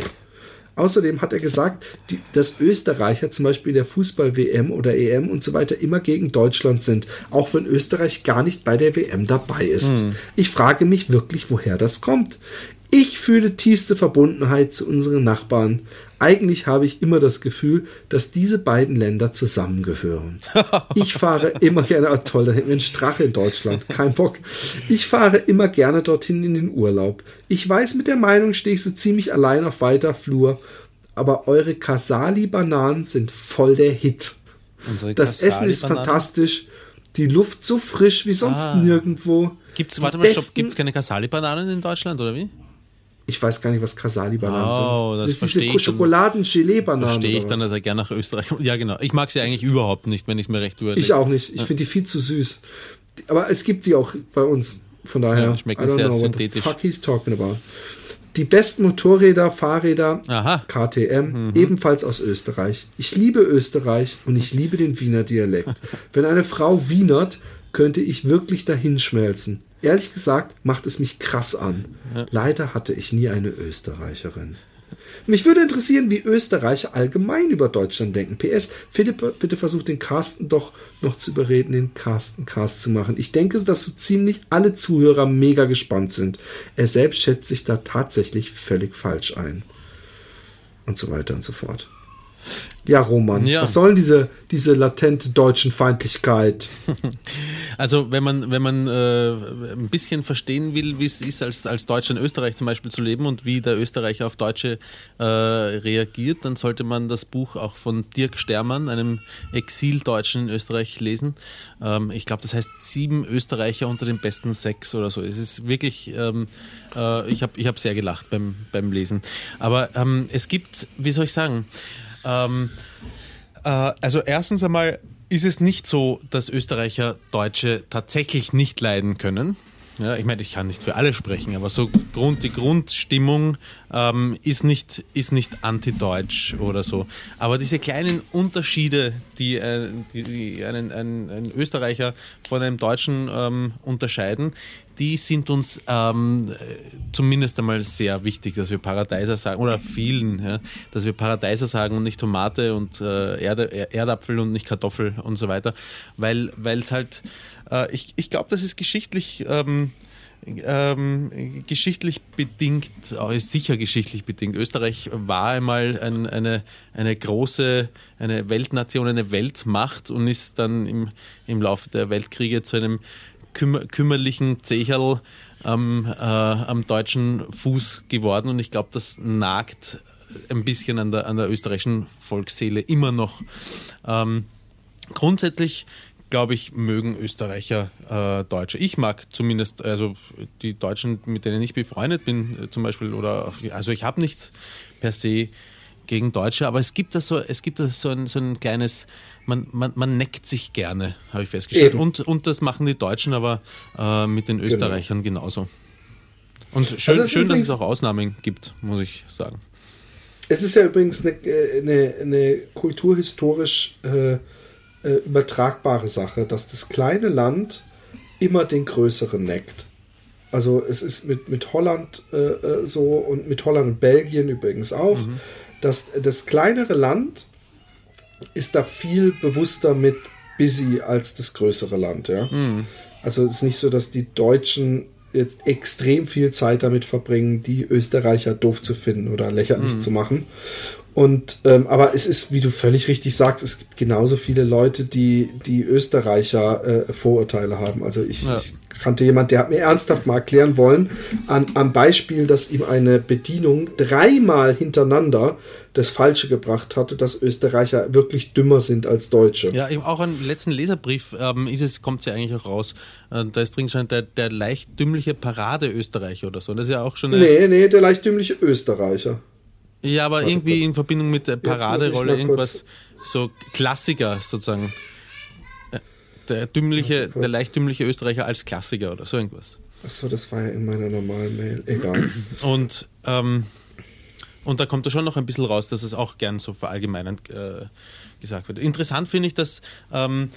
Außerdem hat er gesagt, die, dass Österreicher zum Beispiel in der Fußball-WM oder EM und so weiter immer gegen Deutschland sind, auch wenn Österreich gar nicht bei der WM dabei ist. Hm. Ich frage mich wirklich, woher das kommt. Ich fühle tiefste Verbundenheit zu unseren Nachbarn. Eigentlich habe ich immer das Gefühl, dass diese beiden Länder zusammengehören. *laughs* Ich fahre immer gerne, oh toll, da hätten wir einen Strache in Deutschland, kein Bock. Ich fahre immer gerne dorthin in den Urlaub. Ich weiß, mit der Meinung stehe ich so ziemlich allein auf weiter Flur, aber eure Casali-Bananen sind voll der Hit. Unsere das Essen ist fantastisch, die Luft so frisch wie sonst ah. nirgendwo. Gibt's, warte mal, gibt es keine Casali-Bananen in Deutschland, oder wie? Ich weiß gar nicht, was Casali-Bananen oh, sind. Das, das verstehe diese Schokoladen-Gelee-Bananen. Verstehe ich dann, dass er gerne nach Österreich kommt. Ja, genau. Ich mag sie eigentlich überhaupt nicht, wenn ich es mir recht überlege. Ich auch nicht. Ich ja. finde die viel zu süß. Aber es gibt die auch bei uns. Von daher. Ja, schmecken sehr know synthetisch. What the fuck he's talking about. Die besten Motorräder, Fahrräder, Aha. KTM, mhm. ebenfalls aus Österreich. Ich liebe Österreich und ich liebe den Wiener Dialekt. *laughs* Wenn eine Frau wienert, könnte ich wirklich dahinschmelzen. Ehrlich gesagt macht es mich krass an. Ja. Leider hatte ich nie eine Österreicherin. Mich würde interessieren, wie Österreicher allgemein über Deutschland denken. PS, Philipp, bitte versucht den Carsten doch noch zu überreden, den Carsten Cast zu machen. Ich denke, dass so ziemlich alle Zuhörer mega gespannt sind. Er selbst schätzt sich da tatsächlich völlig falsch ein. Und so weiter und so fort. Ja, Roman, ja. was sollen diese, diese latente deutschen Feindlichkeit? *laughs* Also, wenn man, wenn man äh, ein bisschen verstehen will, wie es ist, als, als Deutscher in Österreich zum Beispiel zu leben und wie der Österreicher auf Deutsche äh, reagiert, dann sollte man das Buch auch von Dirk Stermann, einem Exildeutschen in Österreich, lesen. Ähm, ich glaube, das heißt Sieben Österreicher unter den besten sechs oder so. Es ist wirklich, ähm, äh, ich habe ich hab sehr gelacht beim, beim Lesen. Aber ähm, es gibt, wie soll ich sagen, ähm, äh, also erstens einmal ist es nicht so, dass Österreicher Deutsche tatsächlich nicht leiden können. Ja, ich meine, ich kann nicht für alle sprechen, aber so Grund, die Grundstimmung ähm, ist nicht, ist nicht anti-deutsch oder so. Aber diese kleinen Unterschiede, die, äh, die, die einen, einen, einen, Österreicher von einem Deutschen ähm, unterscheiden, die sind uns ähm, zumindest einmal sehr wichtig, dass wir Paradeiser sagen, oder vielen, ja, dass wir Paradeiser sagen und nicht Tomate und äh, Erde, Erdapfel und nicht Kartoffel und so weiter, weil es halt, äh, ich, ich glaube, das ist geschichtlich... Ähm, ähm, geschichtlich bedingt, ist sicher geschichtlich bedingt. Österreich war einmal ein, eine, eine große, eine Weltnation, eine Weltmacht und ist dann im, im Laufe der Weltkriege zu einem kümmer, kümmerlichen Zecherl am, äh, am deutschen Fuß geworden und ich glaube, das nagt ein bisschen an der, an der österreichischen Volksseele immer noch. Ähm, grundsätzlich glaube ich, mögen Österreicher äh, Deutsche. Ich mag zumindest, also die Deutschen, mit denen ich befreundet bin, äh, zum Beispiel, oder also ich habe nichts per se gegen Deutsche, aber es gibt da so, es gibt da so ein, so ein kleines, man, man, man neckt sich gerne, habe ich festgestellt. Und, und das machen die Deutschen aber äh, mit den genau. Österreichern genau. genauso. Und schön, also schön dass es auch Ausnahmen gibt, muss ich sagen. Es ist ja übrigens eine, äh, eine, eine kulturhistorisch äh, äh, übertragbare Sache, dass das kleine Land immer den größeren neckt. Also es ist mit, mit Holland äh, äh so und mit Holland und Belgien übrigens auch. Mhm dass das kleinere Land ist da viel bewusster mit busy als das größere Land. Ja? Mhm. Also es ist nicht so, dass die Deutschen jetzt extrem viel Zeit damit verbringen, die Österreicher doof zu finden oder lächerlich mhm. zu machen. Und ähm, aber es ist, wie du völlig richtig sagst, es gibt genauso viele Leute, die die Österreicher äh, Vorurteile haben. Also ich, ja. ich kannte jemand, der hat mir ernsthaft mal erklären wollen, an, am Beispiel, dass ihm eine Bedienung dreimal hintereinander das Falsche gebracht hatte, dass Österreicher wirklich dümmer sind als Deutsche. Ja, eben auch im letzten Leserbrief ähm, ist es, kommt es ja eigentlich auch raus. Äh, da ist drin schon der, der leicht dümmliche Parade-Österreicher oder so. Das ist ja auch schon. Eine nee, nee, der leicht dümmliche Österreicher. Ja, aber Warte, irgendwie kurz. in Verbindung mit der Paraderolle irgendwas so Klassiker sozusagen. Äh, der dümmliche, der leicht dümmliche Österreicher als Klassiker oder so irgendwas. Achso, das war ja in meiner normalen Mail. Egal. *clears throat* Und, ähm, und da kommt da schon noch ein bisschen raus, dass es auch gern so verallgemeinend äh, gesagt wird. Interessant finde ich, dass ähm,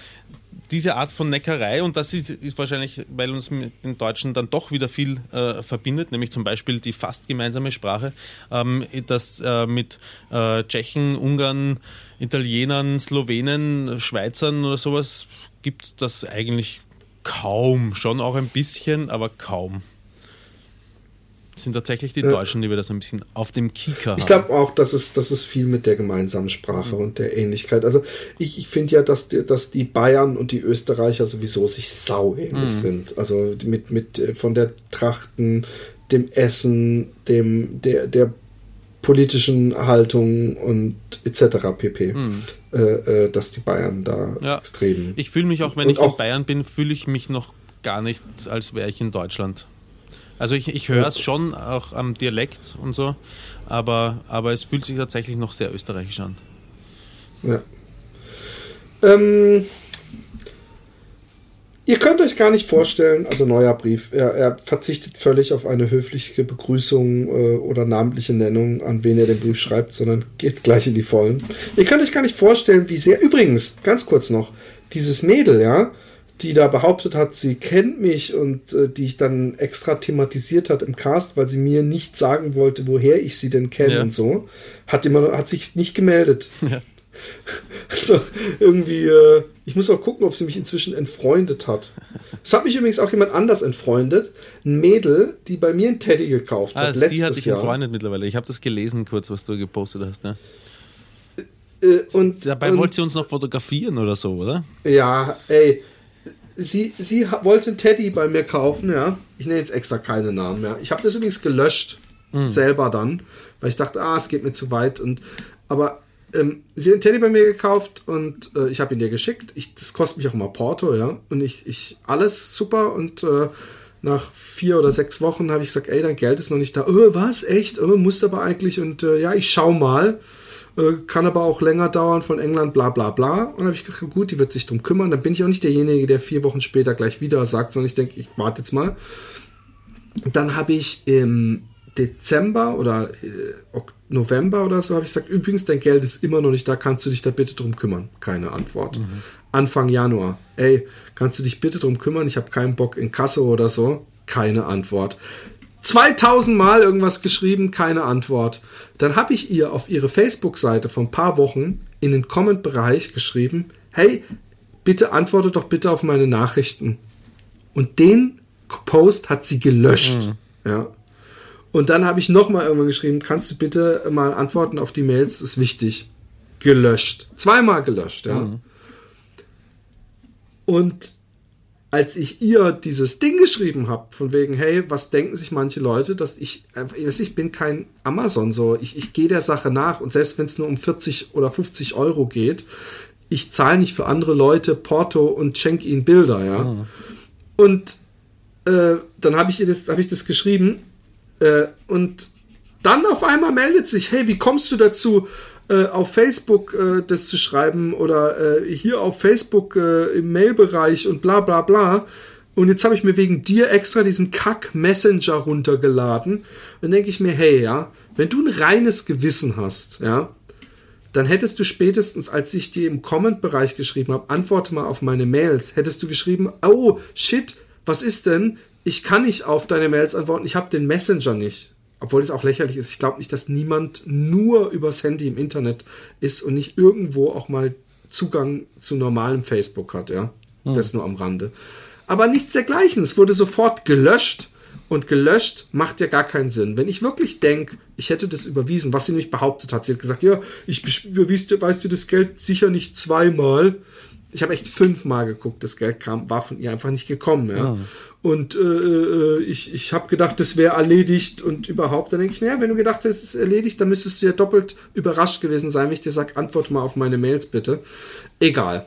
diese Art von Neckerei, und das ist, ist, wahrscheinlich, weil uns mit den Deutschen dann doch wieder viel äh, verbindet, nämlich zum Beispiel die fast gemeinsame Sprache, ähm, dass äh, mit äh, Tschechen, Ungarn, Italienern, Slowenen, Schweizern oder sowas gibt das eigentlich kaum. Schon auch ein bisschen, aber kaum sind tatsächlich die Deutschen, die wir das ein bisschen auf dem Kika haben. Ich glaube auch, dass es, dass es viel mit der gemeinsamen Sprache mhm. und der Ähnlichkeit. Also ich, ich finde ja, dass die, dass die Bayern und die Österreicher sowieso sich sau ähnlich mhm. sind. Also mit, mit äh, von der Trachten, dem Essen, dem, der, der politischen Haltung und etc. pp. Mhm. Äh, äh, dass die Bayern da ja. extrem. Ich fühle mich auch, wenn ich auch, in Bayern bin, fühle ich mich noch gar nicht, als wäre ich in Deutschland. Also ich, ich höre es schon auch am Dialekt und so, aber, aber es fühlt sich tatsächlich noch sehr österreichisch an. Ja. Ähm, ihr könnt euch gar nicht vorstellen, also neuer Brief, er, er verzichtet völlig auf eine höfliche Begrüßung äh, oder namentliche Nennung, an wen er den Brief schreibt, sondern geht gleich in die Vollen. Ihr könnt euch gar nicht vorstellen, wie sehr, übrigens, ganz kurz noch, dieses Mädel, ja, die da behauptet hat, sie kennt mich und äh, die ich dann extra thematisiert hat im Cast, weil sie mir nicht sagen wollte, woher ich sie denn kenne ja. und so, hat immer hat sich nicht gemeldet. *laughs* Ja. Also irgendwie, äh, ich muss auch gucken, ob sie mich inzwischen entfreundet hat. Es hat mich übrigens auch jemand anders entfreundet. Ein Mädel, die bei mir ein Teddy gekauft ah, hat. Sie hat dich Jahr. entfreundet mittlerweile. Ich habe das gelesen kurz, was du gepostet hast. Ja. Äh, und, Dabei und, wollte sie uns noch fotografieren oder so, oder? Ja, ey. Sie, sie wollte einen Teddy bei mir kaufen, ja. Ich nenne jetzt extra keine Namen mehr. Ich habe das übrigens gelöscht, Mhm. selber dann, weil ich dachte, ah, es geht mir zu weit. Und, aber ähm, sie hat einen Teddy bei mir gekauft und äh, ich habe ihn dir geschickt. Ich, das kostet mich auch immer Porto, ja. Und ich, ich alles super. Und äh, nach vier oder sechs Wochen habe ich gesagt, ey, dein Geld ist noch nicht da. Oh, was? Echt? Oh, musst aber eigentlich. Und äh, ja, ich schau mal. Äh, kann aber auch länger dauern von England, bla bla bla. Und dann habe ich gedacht, gut, die wird sich drum kümmern. Dann bin ich auch nicht derjenige, der vier Wochen später gleich wieder sagt, sondern ich denke, ich warte jetzt mal. Dann habe ich im Dezember oder äh, November oder so, habe ich gesagt, übrigens, dein Geld ist immer noch nicht da, kannst du dich da bitte drum kümmern? Keine Antwort. Anfang Januar, ey, kannst du dich bitte drum kümmern? Ich habe keinen Bock in Kasse oder so. Keine Antwort. 2000 Mal irgendwas geschrieben, keine Antwort. Dann habe ich ihr auf ihre Facebook-Seite vor ein paar Wochen in den Comment-Bereich geschrieben, hey, bitte antworte doch bitte auf meine Nachrichten. Und den Post hat sie gelöscht. Ja. Und dann habe ich nochmal irgendwann geschrieben, kannst du bitte mal antworten auf die Mails, ist wichtig. Gelöscht. Zweimal gelöscht, ja. Und als ich ihr dieses Ding geschrieben habe, von wegen, hey, was denken sich manche Leute, dass ich, einfach- ich, weiß, ich bin kein Amazon so, ich, ich gehe der Sache nach und selbst wenn es nur um 40 oder 50 Euro geht, ich zahle nicht für andere Leute Porto und schenke ihnen Bilder, ja. Und äh, dann habe ich ihr das, habe ich das geschrieben äh, und dann auf einmal meldet sich, hey, wie kommst du dazu, äh, auf Facebook äh, das zu schreiben oder äh, hier auf Facebook äh, im Mailbereich und bla bla bla. Und jetzt habe ich mir wegen dir extra diesen Kack-Messenger runtergeladen. Dann denke ich mir, hey, ja, wenn du ein reines Gewissen hast, ja, dann hättest du spätestens, als ich dir im Comment-Bereich geschrieben habe, antworte mal auf meine Mails, hättest du geschrieben, oh, shit, was ist denn? Ich kann nicht auf deine Mails antworten, ich habe den Messenger nicht. Obwohl es auch lächerlich ist. Ich glaube nicht, dass niemand nur übers Handy im Internet ist und nicht irgendwo auch mal Zugang zu normalem Facebook hat, ja. Das nur am Rande. Aber nichts dergleichen. Es wurde sofort gelöscht und gelöscht macht ja gar keinen Sinn. Wenn ich wirklich denke, ich hätte das überwiesen, was sie nämlich behauptet hat, sie hat gesagt, ja, ich überwies dir, weißt du, das Geld sicher nicht zweimal. Ich habe echt fünfmal geguckt, das Geld kam, war von ihr einfach nicht gekommen. Ja. Und äh, äh, ich, ich habe gedacht, das wäre erledigt und überhaupt. Dann denke ich mir, ja, wenn du gedacht hättest, es ist erledigt, dann müsstest du ja doppelt überrascht gewesen sein, wenn ich dir sage, antworte mal auf meine Mails bitte. Egal.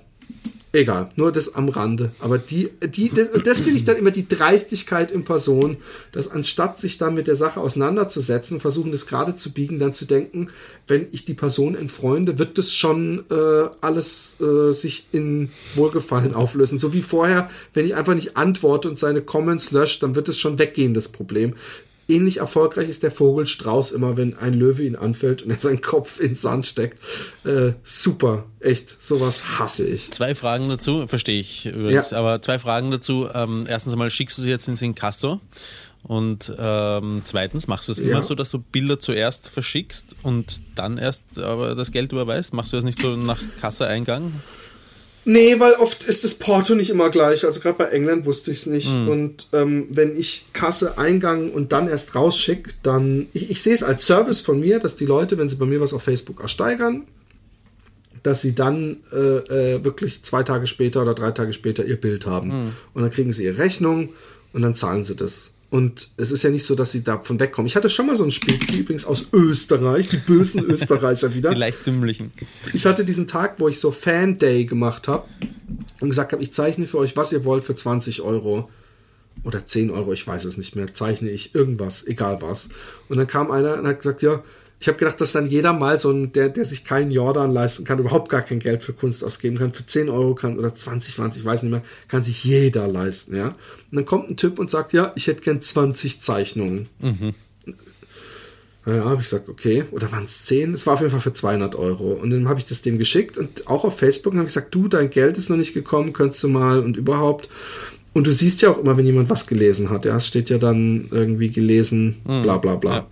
Egal, nur das am Rande. Aber die, die, das, das finde ich dann immer die Dreistigkeit in Person, dass anstatt sich dann mit der Sache auseinanderzusetzen, versuchen das gerade zu biegen, dann zu denken, wenn ich die Person entfreunde, wird das schon äh, alles äh, sich in Wohlgefallen auflösen. So wie vorher, wenn ich einfach nicht antworte und seine Comments löscht, dann wird es schon weggehen, das Problem. Ähnlich erfolgreich ist der Vogel Strauß immer, wenn ein Löwe ihn anfällt und er seinen Kopf ins Sand steckt. Äh, super, echt, sowas hasse ich. Zwei Fragen dazu, verstehe ich übrigens, Ja. aber zwei Fragen dazu. Ähm, erstens einmal, schickst du sie jetzt ins Inkasso? Und ähm, zweitens, machst du es Ja. immer so, dass du Bilder zuerst verschickst und dann erst aber das Geld überweist? Machst du das nicht so nach Kasseeingang? Nee, weil oft ist das Porto nicht immer gleich. Also gerade bei England wusste ich es nicht. Und ähm, wenn ich Kasse Eingang und dann erst rausschicke, dann. Ich, ich sehe es als Service von mir, dass die Leute, wenn sie bei mir was auf Facebook ersteigern, dass sie dann äh, äh, wirklich zwei Tage später oder drei Tage später ihr Bild haben. Und dann kriegen sie ihre Rechnung und dann zahlen sie das. Und es ist ja nicht so, dass sie davon wegkommen. Ich hatte schon mal so ein Spezi, übrigens aus Österreich, die bösen *laughs* Österreicher wieder. Die leicht dümmlichen. Ich hatte diesen Tag, wo ich so Fan Day gemacht habe und gesagt habe, ich zeichne für euch, was ihr wollt, für 20 Euro. Oder 10 Euro, ich weiß es nicht mehr. Zeichne ich irgendwas, egal was. Und dann kam einer und hat gesagt, ja, ich habe gedacht, dass dann jeder mal so ein, der, der sich keinen Jordan leisten kann, überhaupt gar kein Geld für Kunst ausgeben kann, für 10 Euro kann oder 20, 20, ich weiß nicht mehr, kann sich jeder leisten, ja. Und dann kommt ein Typ und sagt, ja, ich hätte gern 20 Zeichnungen. Ja, habe ich gesagt, okay. Oder waren es 10? Es war auf jeden Fall für 200 Euro. Und dann habe ich das dem geschickt und auch auf Facebook habe ich gesagt, du, dein Geld ist noch nicht gekommen, könntest du mal und überhaupt. Und du siehst ja auch immer, wenn jemand was gelesen hat. Ja, es steht ja dann irgendwie gelesen, bla bla bla. Ja.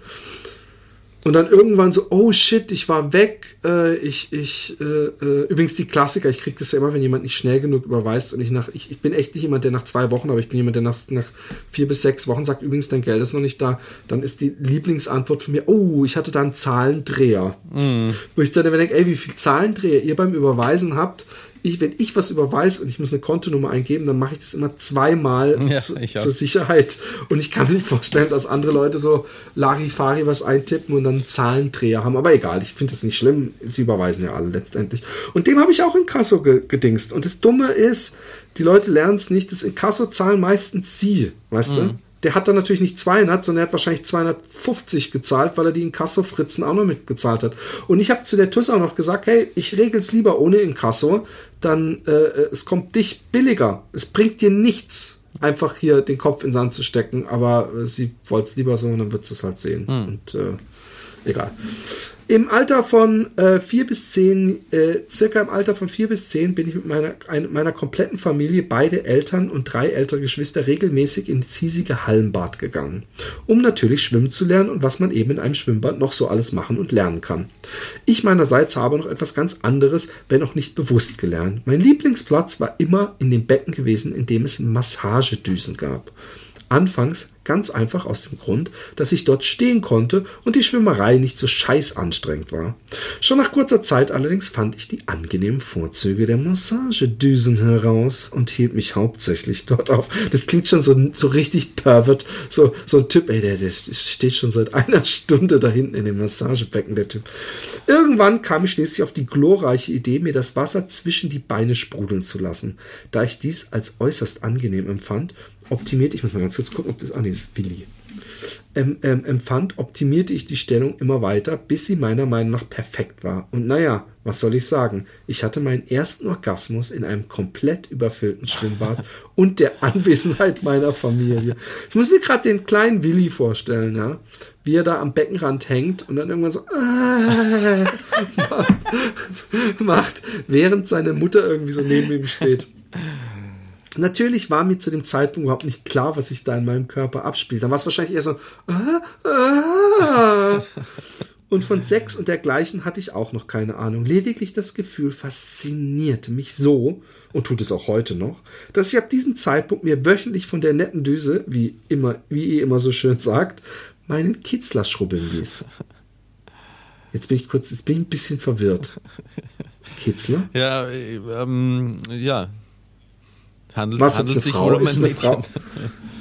Und dann irgendwann so, oh shit, ich war weg. Äh, ich, ich, äh, äh, übrigens die Klassiker, ich kriege das ja immer, wenn jemand nicht schnell genug überweist und ich nach, ich, ich bin echt nicht jemand, der nach zwei Wochen, aber ich bin jemand, der nach, nach vier bis sechs Wochen sagt, übrigens, dein Geld ist noch nicht da. Dann ist die Lieblingsantwort von mir, oh, ich hatte da einen Zahlendreher. Mm. Wo ich dann immer denke, ey, wie viel Zahlendreher ihr beim Überweisen habt, ich, wenn ich was überweise und ich muss eine Kontonummer eingeben, dann mache ich das immer zweimal *laughs* ja, zu, zur Sicherheit. Und ich kann mir nicht vorstellen, dass andere Leute so Larifari was eintippen und dann Zahlendreher haben. Aber egal, ich finde das nicht schlimm. Sie überweisen ja alle letztendlich. Und dem habe ich auch in Kasso ge gedingst. Und das Dumme ist, die Leute lernen es nicht, das Inkasso zahlen meistens sie, weißt mhm. du? Der hat dann natürlich nicht 200, sondern er hat wahrscheinlich 250 gezahlt, weil er die Inkasso-Fritzen auch noch mitgezahlt hat. Und ich habe zu der TUS auch noch gesagt, hey, ich regel es lieber ohne Inkasso, dann äh, es kommt dich billiger. Es bringt dir nichts, einfach hier den Kopf in den Sand zu stecken, aber äh, sie wollte es lieber so und dann wird es halt sehen. Hm. Und äh, egal. Im Alter von äh, vier bis zehn, äh, circa im Alter von vier bis zehn, bin ich mit meiner, ein, meiner kompletten Familie, beide Eltern und drei ältere Geschwister, regelmäßig ins hiesige Hallenbad gegangen, um natürlich schwimmen zu lernen und was man eben in einem Schwimmbad noch so alles machen und lernen kann. Ich meinerseits habe noch etwas ganz anderes, wenn auch nicht bewusst gelernt. Mein Lieblingsplatz war immer in dem Becken gewesen, in dem es Massagedüsen gab. Anfangs Ganz einfach aus dem Grund, dass ich dort stehen konnte und die Schwimmerei nicht so scheiß anstrengend war. Schon nach kurzer Zeit allerdings fand ich die angenehmen Vorzüge der Massagedüsen heraus und hielt mich hauptsächlich dort auf. Das klingt schon so, so richtig pervert. So, so ein Typ, ey, der, der steht schon seit einer Stunde da hinten in dem Massagebecken, der Typ. Irgendwann kam ich schließlich auf die glorreiche Idee, mir das Wasser zwischen die Beine sprudeln zu lassen. Da ich dies als äußerst angenehm empfand optimiert, ich muss mal ganz kurz gucken, ob das, ah nee, ist Willi, ähm, ähm, empfand, optimierte ich die Stellung immer weiter, bis sie meiner Meinung nach perfekt war. Und naja, was soll ich sagen? Ich hatte meinen ersten Orgasmus in einem komplett überfüllten Schwimmbad *laughs* und der Anwesenheit meiner Familie. Ich muss mir gerade den kleinen Willi vorstellen, ja, wie er da am Beckenrand hängt und dann irgendwann so äh, *laughs* macht, macht, während seine Mutter irgendwie so neben ihm steht. Natürlich war mir zu dem Zeitpunkt überhaupt nicht klar, was sich da in meinem Körper abspielt. Dann war es wahrscheinlich eher so. Ah, ah. Und von Sex und dergleichen hatte ich auch noch keine Ahnung. Lediglich das Gefühl faszinierte mich so, und tut es auch heute noch, dass ich ab diesem Zeitpunkt mir wöchentlich von der netten Düse, wie immer, wie ihr immer so schön sagt, meinen Kitzler schrubbeln ließ. Jetzt bin ich kurz, jetzt bin ich ein bisschen verwirrt. Kitzler? Ja, ähm, ja, Handelt, Was handelt sich Frau? wohl um ein Mädchen.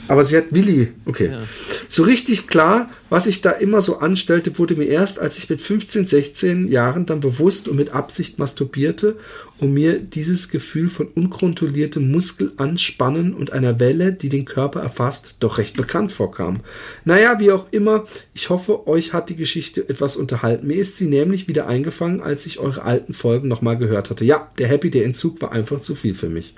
Aber sie hat Willi. Okay. Ja. So richtig klar, was ich da immer so anstellte, wurde mir erst, als ich mit 15, 16 Jahren dann bewusst und mit Absicht masturbierte und mir dieses Gefühl von unkontrolliertem Muskelanspannen und einer Welle, die den Körper erfasst, doch recht bekannt vorkam. Naja, wie auch immer, ich hoffe, euch hat die Geschichte etwas unterhalten. Mir ist sie nämlich wieder eingefangen, als ich eure alten Folgen nochmal gehört hatte. Ja, der Happy, der Entzug war einfach zu viel für mich.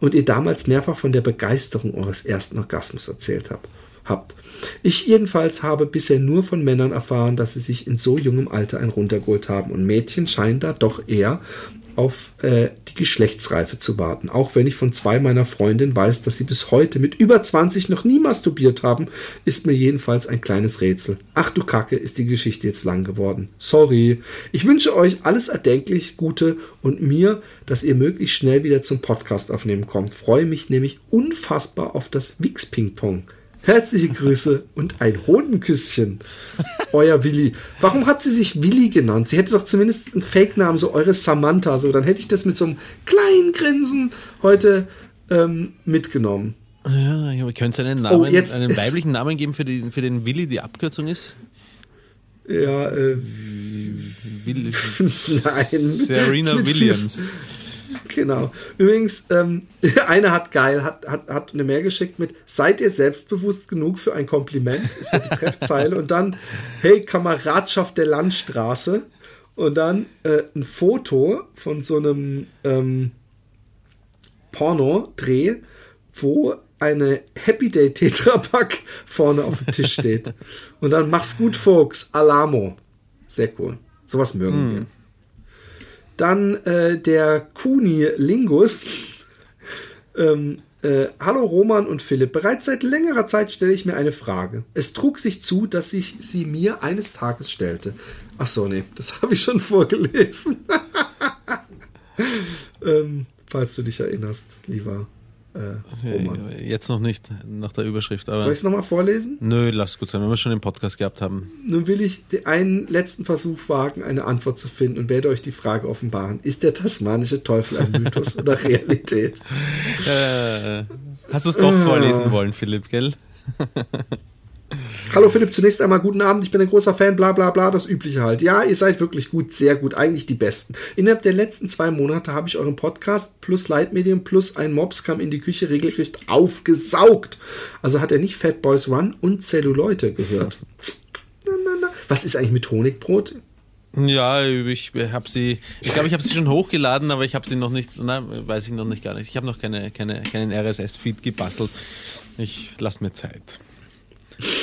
Und ihr damals mehrfach von der Begeisterung eures ersten Orgasmus erzählt habt habt. Ich jedenfalls habe bisher nur von Männern erfahren, dass sie sich in so jungem Alter ein runtergeholt haben und Mädchen scheinen da doch eher auf äh, die Geschlechtsreife zu warten. Auch wenn ich von zwei meiner Freundinnen weiß, dass sie bis heute mit über 20 noch nie masturbiert haben, ist mir jedenfalls ein kleines Rätsel. Ach du Kacke, ist die Geschichte jetzt lang geworden. Sorry. Ich wünsche euch alles erdenklich Gute und mir, dass ihr möglichst schnell wieder zum Podcast aufnehmen kommt. Freue mich nämlich unfassbar auf das Wix Ping Pong. Herzliche Grüße und ein Hodenküsschen. Euer Willi. Warum hat sie sich Willi genannt? Sie hätte doch zumindest einen Fake-Namen, so eure Samantha. So, dann hätte ich das mit so einem kleinen Grinsen heute ähm, mitgenommen. Ja, könnte es einen, Namen, oh, jetzt, einen weiblichen Namen geben, für, die, für den Willi die Abkürzung ist? Ja, äh. Will, *laughs* Nein. Serena *laughs* Williams. Genau. Übrigens, ähm, *laughs* einer hat geil, hat, hat, hat eine Mail geschickt mit Seid ihr selbstbewusst genug für ein Kompliment? Ist die Betreffzeile. Und dann, hey, Kameradschaft der Landstraße. Und dann äh, ein Foto von so einem ähm, Porno-Dreh, wo eine Happy Day Tetrapack vorne auf dem Tisch steht. Und dann mach's gut, Folks. Alamo. Sehr cool. Sowas mögen mm. wir. Dann äh, der Kuni Lingus ähm, Äh, Hallo Roman und Philipp. Bereits seit längerer Zeit stelle ich mir eine Frage. Es trug sich zu, dass ich sie mir eines Tages stellte. Ach so, nee, das *laughs* habe ich schon vorgelesen. *laughs* ähm, falls du dich erinnerst, lieber äh, Roman. Jetzt noch nicht nach der Überschrift. Aber Soll ich es nochmal vorlesen? Nö, lass gut sein, wenn wir schon den Podcast gehabt haben. Nun will ich einen letzten Versuch wagen, eine Antwort zu finden und werde euch die Frage offenbaren. Ist der tasmanische Teufel ein Mythos oder *laughs* Realität? Äh, hast du es doch vorlesen wollen, Philipp, gell? *laughs* Hallo Philipp, zunächst einmal guten Abend, ich bin ein großer Fan, bla bla bla, das Übliche halt. Ja, ihr seid wirklich gut, sehr gut, eigentlich die Besten. Innerhalb der letzten zwei Monate habe ich euren Podcast plus Leitmedium plus ein Mobscam in die Küche regelrecht aufgesaugt. Also hat er nicht Fat Boys Run und Zelluleute gehört. *laughs* na, na, na. Was ist eigentlich mit Honigbrot? Ja, ich habe sie, ich glaube, ich habe sie schon hochgeladen, aber ich habe sie noch nicht, na, weiß ich noch nicht gar nicht. Ich habe noch keine, keine, keinen RSS-Feed gebastelt. Ich lasse mir Zeit.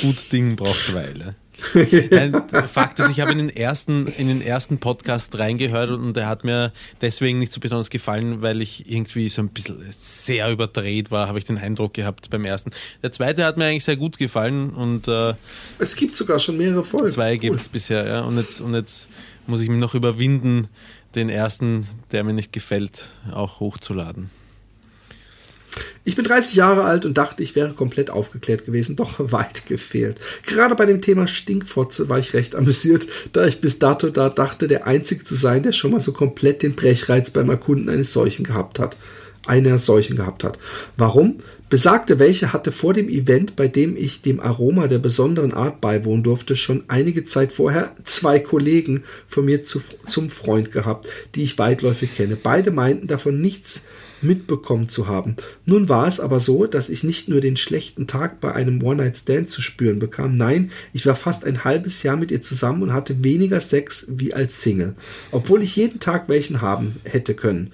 Gut Ding braucht Weile. *laughs* Nein, Fakt ist, ich habe in den ersten, in den ersten Podcast reingehört und der hat mir deswegen nicht so besonders gefallen, weil ich irgendwie so ein bisschen sehr überdreht war, habe ich den Eindruck gehabt beim ersten. Der zweite hat mir eigentlich sehr gut gefallen und äh, es gibt sogar schon mehrere Folgen. Zwei cool. gibt es bisher, ja. Und jetzt, und jetzt muss ich mich noch überwinden, den ersten, der mir nicht gefällt, auch hochzuladen. Ich bin 30 Jahre alt und dachte, ich wäre komplett aufgeklärt gewesen, doch *laughs* weit gefehlt. Gerade bei dem Thema Stinkfotze war ich recht amüsiert, da ich bis dato da dachte, der Einzige zu sein, der schon mal so komplett den Brechreiz beim Erkunden eines solchen gehabt hat. Einer solchen gehabt hat. Warum? Besagte welche hatte vor dem Event, bei dem ich dem Aroma der besonderen Art beiwohnen durfte, schon einige Zeit vorher zwei Kollegen von mir zu, zum Freund gehabt, die ich weitläufig kenne. Beide meinten davon nichts mitbekommen zu haben. Nun war es aber so, dass ich nicht nur den schlechten Tag bei einem One-Night-Stand zu spüren bekam, nein, ich war fast ein halbes Jahr mit ihr zusammen und hatte weniger Sex wie als Single, obwohl ich jeden Tag welchen haben hätte können.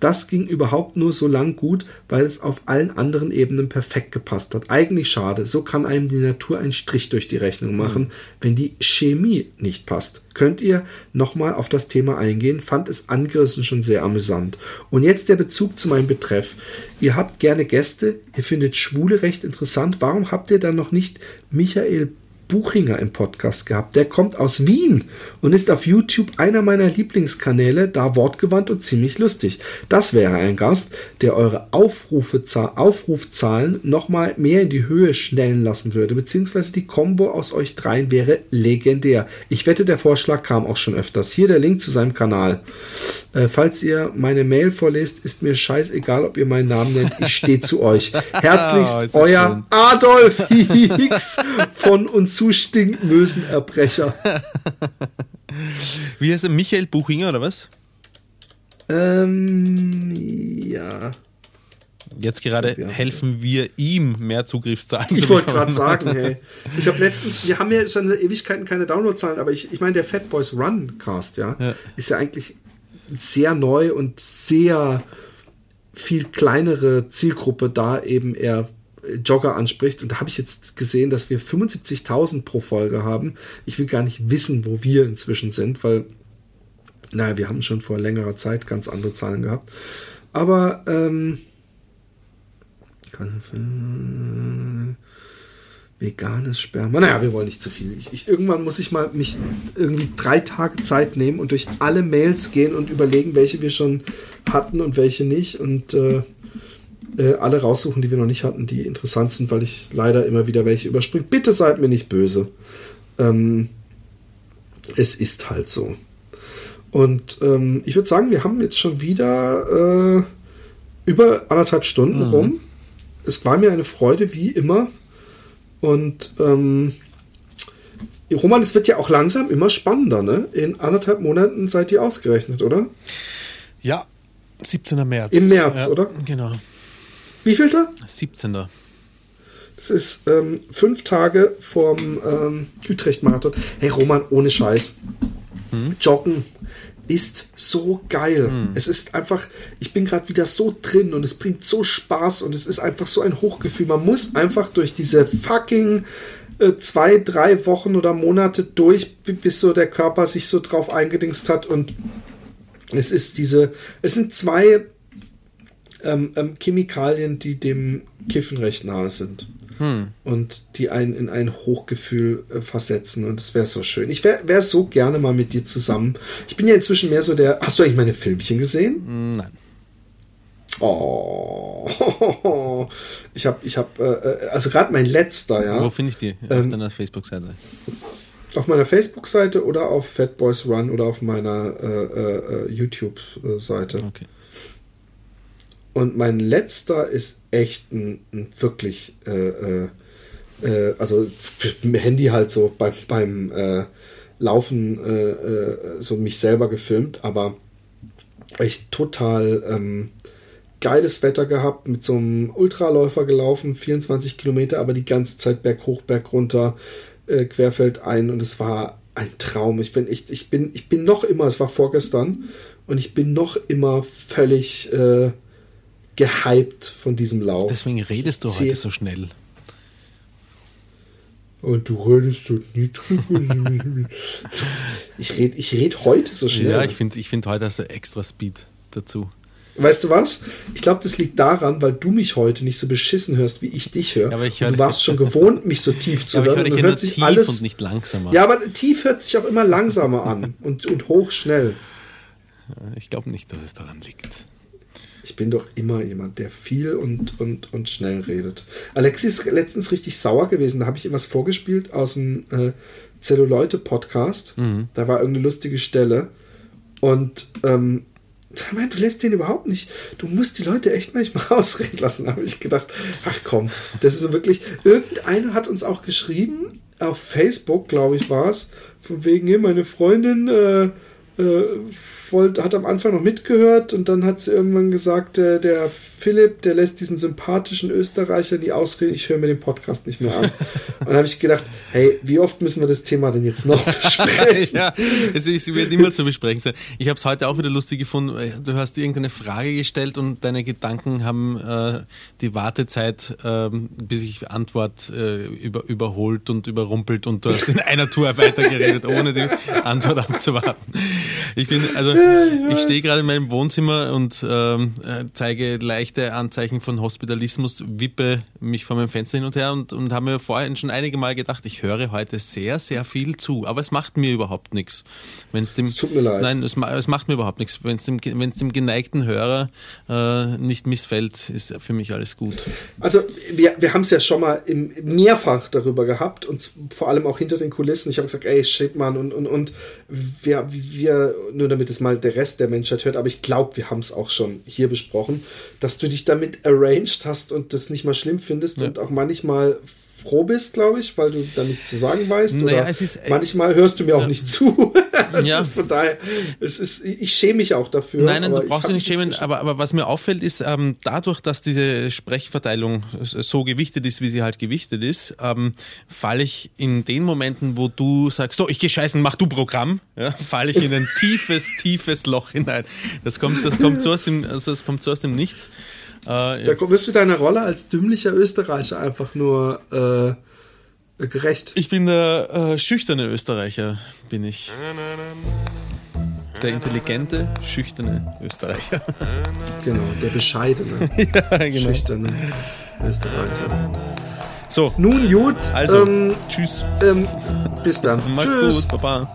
Das ging überhaupt nur so lang gut, weil es auf allen anderen Ebenen perfekt gepasst hat. Eigentlich schade. So kann einem die Natur einen Strich durch die Rechnung machen, mhm. wenn die Chemie nicht passt. Könnt ihr nochmal auf das Thema eingehen? Fand es angerissen schon sehr amüsant. Und jetzt der Bezug zu meinem Betreff. Ihr habt gerne Gäste, ihr findet Schwule recht interessant. Warum habt ihr dann noch nicht Michael Buchinger im Podcast gehabt. Der kommt aus Wien und ist auf YouTube einer meiner Lieblingskanäle, da wortgewandt und ziemlich lustig. Das wäre ein Gast, der eure Aufrufe, Aufrufzahlen nochmal mehr in die Höhe schnellen lassen würde, beziehungsweise die Combo aus euch dreien wäre legendär. Ich wette, der Vorschlag kam auch schon öfters. Hier der Link zu seinem Kanal. Äh, falls ihr meine Mail vorlest, ist mir scheißegal, ob ihr meinen Namen nennt. Ich stehe zu euch. *laughs* Herzlichst, oh, euer schön. Adolf Hicks von uns zu stinkmösen Erbrecher. Wie heißt er? Michael Buchinger oder was? Ähm, ja. Jetzt gerade ja, helfen wir ihm, mehr Zugriffszahlen ich zu bekommen. Ich wollte gerade *laughs* sagen, hey. Ich habe letztens, wir haben ja schon Ewigkeiten keine Downloadzahlen, aber ich, ich meine, der Fat Boys Run Cast, ja, ja, ist ja eigentlich sehr neu und sehr viel kleinere Zielgruppe da eben eher Jogger anspricht. Und da habe ich jetzt gesehen, dass wir 75.000 pro Folge haben. Ich will gar nicht wissen, wo wir inzwischen sind, weil, naja, wir haben schon vor längerer Zeit ganz andere Zahlen gehabt. Aber, ähm, veganes Sperma. Naja, wir wollen nicht zu viel. Ich, ich, irgendwann muss ich mal mich irgendwie drei Tage Zeit nehmen und durch alle Mails gehen und überlegen, welche wir schon hatten und welche nicht. Und äh, äh, alle raussuchen, die wir noch nicht hatten, die interessant sind, weil ich leider immer wieder welche überspringe. Bitte seid mir nicht böse. Ähm, es ist halt so. Und ähm, ich würde sagen, wir haben jetzt schon wieder äh, über anderthalb Stunden mhm. rum. Es war mir eine Freude, wie immer. Und ähm, Roman, es wird ja auch langsam immer spannender, ne? In anderthalb Monaten seid ihr ausgerechnet, oder? Ja, 17. März. Im März, ja, oder? Genau. Wie vielter? 17. Das ist ähm, fünf Tage vorm ähm, Utrecht-Marathon. Hey Roman, ohne Scheiß. Hm? Joggen ist so geil. Hm. Es ist einfach, ich bin gerade wieder so drin und es bringt so Spaß und es ist einfach so ein Hochgefühl. Man muss einfach durch diese fucking äh, zwei, drei Wochen oder Monate durch, bis so der Körper sich so drauf eingedingst hat und es ist diese, es sind zwei ähm, ähm, Chemikalien, die dem Kiffen recht nahe sind. Hm. Und die einen in ein Hochgefühl äh, versetzen. Und es wäre so schön. Ich wäre wär so gerne mal mit dir zusammen. Ich bin ja inzwischen mehr so der. Hast du eigentlich meine Filmchen gesehen? Nein. Oh, *laughs* ich habe, ich habe, äh, äh, also gerade mein letzter, ja. Wo finde ich die? Auf ähm, deiner Facebook-Seite? Auf meiner Facebook-Seite oder auf Fat Boys Run oder auf meiner äh, äh, äh YouTube-Seite. Okay. Und mein letzter ist echt ein, ein wirklich, äh, also mit dem Handy halt so beim, beim Laufen so mich selber gefilmt, aber echt total ähm, geiles Wetter gehabt, mit so einem Ultraläufer gelaufen, 24 Kilometer, aber die ganze Zeit berg hoch, berg runter, äh, querfeld ein und es war ein Traum. Ich bin echt, ich bin, ich bin noch immer, es war vorgestern und ich bin noch immer völlig äh, gehypt von diesem Lauf. Deswegen redest du heute so schnell. Und du redest so niedrig. ich rede ich red heute so schnell. Ja, ich finde ich find heute hast du extra Speed dazu. Weißt du was? Ich glaube, das liegt daran, weil du mich heute nicht so beschissen hörst, wie ich dich höre. Ja, ich hör, du warst schon *laughs* gewohnt, mich so tief zu ja, hören. Aber ich höre hört sich alles und nicht langsamer. Ja, aber tief hört sich auch immer langsamer an und, und hoch schnell. Ich glaube nicht, dass es daran liegt. Ich bin doch immer jemand, der viel und, und, und schnell redet. Alexi ist letztens richtig sauer gewesen. Da habe ich ihm was vorgespielt aus dem äh, Zelluleute-Podcast. Mhm. Da war irgendeine lustige Stelle. Und ähm, *laughs* Mann, du lässt den überhaupt nicht. Du musst die Leute echt manchmal *laughs* ausreden lassen, habe ich gedacht. Ach komm, das ist so wirklich. Irgendeiner hat uns auch geschrieben, auf Facebook, glaube ich, war es, von wegen, hier, meine Freundin äh, äh, wollte, hat am Anfang noch mitgehört und dann hat sie irgendwann gesagt, äh, der Philipp, der lässt diesen sympathischen Österreicher nie ausreden, ich höre mir den Podcast nicht mehr an. *laughs* und dann habe ich gedacht, hey, wie oft müssen wir das Thema denn jetzt noch *laughs* besprechen? ja, es, es wird immer zu besprechen sein. Ich habe es heute auch wieder lustig gefunden, du hast irgendeine Frage gestellt und deine Gedanken haben äh, die Wartezeit, äh, bis ich Antwort äh, über, überholt und überrumpelt und du hast in einer Tour weitergeredet, ohne die Antwort abzuwarten. Ich bin, also ich stehe gerade in meinem Wohnzimmer und ähm, äh, zeige leichte Anzeichen von Hospitalismus, wippe mich vor meinem Fenster hin und her und, und habe mir vorhin schon einige Mal gedacht, ich höre heute sehr, sehr viel zu, aber es macht mir überhaupt nichts. Wenn's dem, es tut mir leid. Nein, es, es macht mir überhaupt nichts. Wenn es dem, wenn's dem geneigten Hörer äh, nicht missfällt, ist für mich alles gut. Also wir, wir haben es ja schon mal im, mehrfach darüber gehabt und vor allem auch hinter den Kulissen. Ich habe gesagt, ey, shit, Mann, und, und, und wir, wir, nur damit es mal der Rest der Menschheit hört, aber ich glaube, wir haben es auch schon hier besprochen, dass du dich damit arranged hast und das nicht mal schlimm findest ja. und auch manchmal froh bist, glaube ich, weil du da nichts zu sagen weißt. Naja, oder ist, äh, manchmal hörst du mir ja. auch nicht zu. *laughs* ja. von daher, es ist, ich schäme mich auch dafür. Nein, nein, du brauchst dich nicht schämen, aber, aber was mir auffällt, ist, ähm, dadurch, dass diese Sprechverteilung so gewichtet ist, wie sie halt gewichtet ist, ähm, falle ich in den Momenten, wo du sagst, so, ich gehe scheißen, mach du Programm, ja, falle ich in ein *laughs* tiefes, tiefes Loch hinein. Das kommt, das kommt so aus dem, also das kommt so aus dem Nichts. Äh, da bist du deiner Rolle als dümmlicher Österreicher einfach nur äh, gerecht. Ich bin der äh, schüchterne Österreicher, bin ich. Der intelligente, schüchterne Österreicher. Genau, der bescheidene, *laughs* ja, genau. schüchterne Österreicher. So. Nun gut. Also, ähm, tschüss. Ähm, bis dann. Mach's Tschüss. gut. Baba.